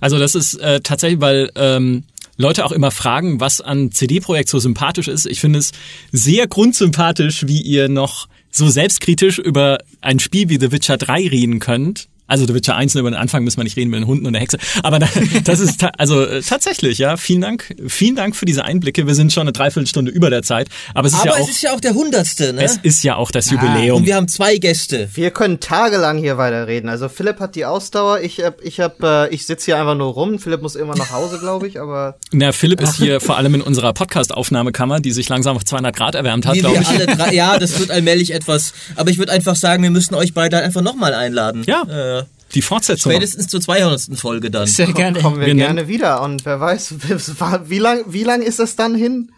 Also das ist äh, tatsächlich, weil ähm, Leute auch immer fragen, was an CD-Projekt so sympathisch ist. Ich finde es sehr grundsympathisch, wie ihr noch so selbstkritisch über ein Spiel wie The Witcher 3 reden könnt Also The Witcher 1 über den Anfang müssen wir nicht reden mit den Hunden und der Hexe. Aber da, das ist ta also äh, tatsächlich, ja. Vielen Dank, vielen Dank für diese Einblicke. Wir sind schon eine Dreiviertelstunde über der Zeit. Aber es ist Aber ja auch, es ist ja auch der hundertste, ne? es ist ja auch das Und Jubiläum. wir haben zwei Gäste. Wir können tagelang hier weiterreden. Also Philipp hat die Ausdauer, ich hab, ich hab, äh, ich sitze hier einfach nur rum. Philipp muss immer nach Hause, glaube ich, aber Na, Philipp ist hier vor allem in unserer Podcast-Aufnahmekammer, die sich langsam auf 200 Grad erwärmt hat, glaube wir ich. alle drei, ja, das wird allmählich etwas. Aber ich würde einfach sagen, wir müssen euch beide einfach nochmal einladen. Ja. Äh, Die Fortsetzung. spätestens zur 200. Folge dann. Sehr gerne. kommen wir, Wir gerne wieder. Und wer weiß, [LAUGHS] wie lang, wie lang ist es dann hin?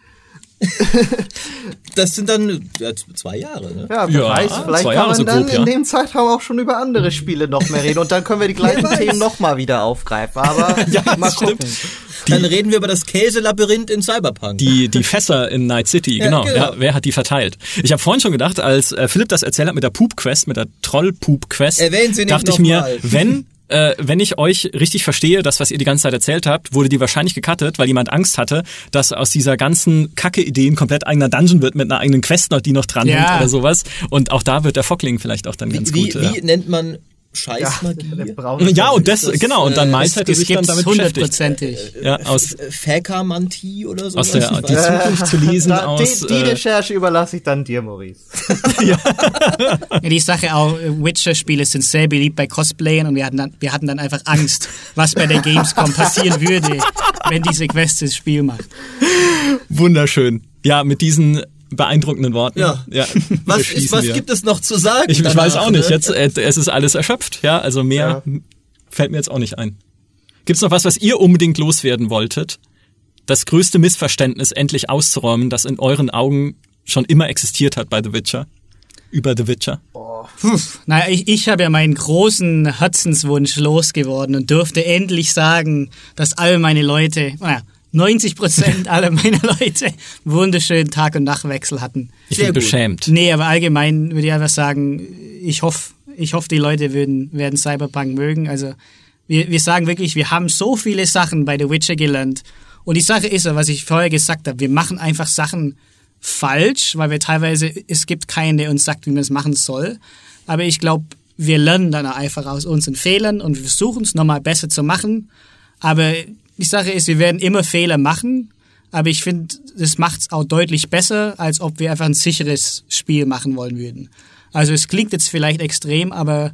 [LAUGHS] Das sind dann ja, zwei Jahre, ne? Ja, wer Ja, weiß, vielleicht zwei kann Jahre man so dann grob, ja. in dem Zeitraum auch schon über andere Spiele noch mehr reden und dann können wir die [LAUGHS] gleichen Themen noch mal wieder aufgreifen. Aber [LAUGHS] mal gucken. Dann reden wir über das Käselabyrinth in Cyberpunk. Die, die Fässer in Night City, genau. genau. Ja, wer hat die verteilt? Ich habe vorhin schon gedacht, als äh, Philipp das erzählt hat mit der Poop-Quest, mit der Troll-Poop-Quest, Erwähnen Sie nicht dachte ich noch mir, mal. wenn äh, wenn ich euch richtig verstehe, das, was ihr die ganze Zeit erzählt habt, wurde die wahrscheinlich gecuttet, weil jemand Angst hatte, dass aus dieser ganzen Kacke-Idee ein komplett eigener Dungeon wird mit einer eigenen Quest noch, die noch dran Ja. hängt oder sowas. Und auch da wird der Fockling vielleicht auch dann ganz wie, gut. äh, wie nennt man Scheißmagie? braune ja, und das, das, genau, und dann äh, hätte Es sich dann damit hundertprozentig. Ja, aus, Äh, Fäkamantie oder so. aus der, die Zukunft zu lesen, [LAUGHS] da, aus, die, die äh, Recherche überlasse ich dann dir, Maurice. [LAUGHS] [LAUGHS] Ja, die Sache auch, äh, Witcher-Spiele sind sehr beliebt bei Cosplayern und wir hatten, dann, wir hatten dann einfach Angst, was bei der Gamescom passieren würde, wenn diese Quest das Spiel macht. Wunderschön. Ja, mit diesen beeindruckenden Worten. Ja. [LAUGHS] Was, ist, was gibt es noch zu sagen? Ich, ich weiß auch nicht. ne? Jetzt, äh, es ist alles erschöpft. Ja, also mehr fällt mir jetzt auch nicht ein. Gibt's noch was, was ihr unbedingt loswerden wolltet? Das größte Missverständnis endlich auszuräumen, das in euren Augen schon immer existiert hat bei The Witcher? Über The Witcher? Naja, ich, ich habe ja meinen großen Herzenswunsch losgeworden und durfte endlich sagen, dass all meine Leute, naja, 90 Prozent aller meiner Leute wunderschönen Tag- und Nachtwechsel hatten. Ich Sehr bin gut. beschämt. Nee, aber allgemein würde ich einfach sagen, ich hoffe, ich hoffe, die Leute würden, werden Cyberpunk mögen. Also wir, wir sagen wirklich, wir haben so viele Sachen bei The Witcher gelernt. Und die Sache ist ja, was ich vorher gesagt habe, wir machen einfach Sachen falsch, weil wir teilweise, es gibt keinen, der uns sagt, wie man es machen soll. Aber ich glaube, wir lernen dann einfach aus unseren Fehlern und wir versuchen es nochmal besser zu machen. Aber die Sache ist, wir werden immer Fehler machen. Aber ich finde, das macht es auch deutlich besser, als ob wir einfach ein sicheres Spiel machen wollen würden. Also es klingt jetzt vielleicht extrem, aber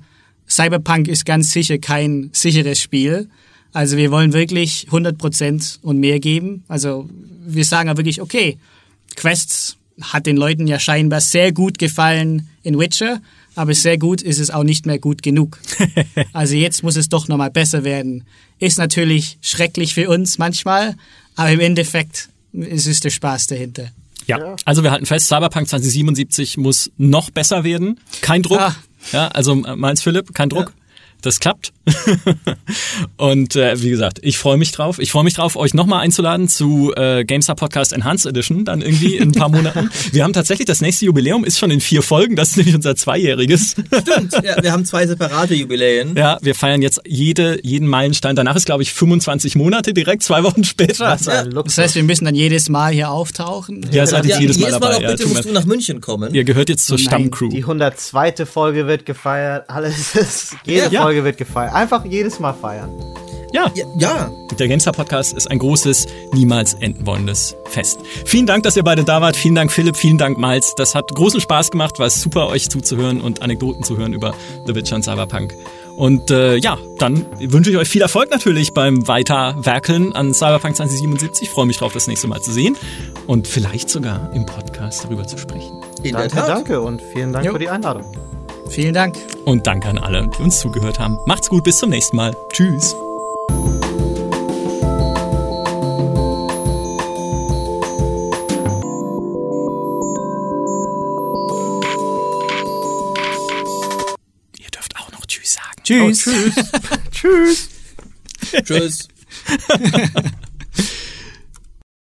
Cyberpunk ist ganz sicher kein sicheres Spiel. Also wir wollen wirklich 100% und mehr geben. Also wir sagen ja wirklich, okay, Quests hat den Leuten ja scheinbar sehr gut gefallen in Witcher, aber sehr gut ist es auch nicht mehr gut genug. [LAUGHS] Also jetzt muss es doch nochmal besser werden. Ist natürlich schrecklich für uns manchmal, aber im Endeffekt ist es der Spaß dahinter. Ja. Also wir halten fest, Cyberpunk 2077 muss noch besser werden. Kein Druck. Ah. Ja, also äh, meins Philipp, kein Druck. Das klappt. [LAUGHS] und äh, wie gesagt, ich freue mich drauf. Ich freue mich drauf, euch nochmal einzuladen zu äh, GameStar Podcast Enhanced Edition, dann irgendwie in ein paar [LAUGHS] Monaten. Wir haben tatsächlich das nächste Jubiläum, ist schon in vier Folgen, das ist nämlich unser zweijähriges. Stimmt, ja, wir haben zwei separate Jubiläen. Ja, wir feiern jetzt jede, jeden Meilenstein. Danach ist, glaube ich, 25 Monate direkt, zwei Wochen später. Das ein Das heißt, wir müssen dann jedes Mal hier auftauchen. Ja, seid ihr jedes Mal dabei. auch Ja, bitte tut musst du nach München kommen. Ihr gehört jetzt zur Nein, Stammcrew. Die 102. Folge wird gefeiert. Alles ist, jede Ja. Folge wird gefeiert. Einfach jedes Mal feiern. Ja. Ja. Der GameStar Podcast ist ein großes, niemals enden wollendes Fest. Vielen Dank, dass ihr beide da wart. Vielen Dank, Philipp. Vielen Dank, Miles. Das hat großen Spaß gemacht. War super, euch zuzuhören und Anekdoten zu hören über The Witcher und Cyberpunk. Und äh, ja, dann wünsche ich euch viel Erfolg natürlich beim Weiterwerkeln an Cyberpunk 2077. Ich freue mich drauf, das nächste Mal zu sehen und vielleicht sogar im Podcast darüber zu sprechen. In Danke, danke und vielen Dank Jo. für die Einladung. Vielen Dank. Und danke an alle, die uns zugehört haben. Macht's gut, bis zum nächsten Mal. Tschüss. Ihr dürft auch noch Tschüss sagen. Tschüss. [LAUGHS] Tschüss. Tschüss. [LAUGHS]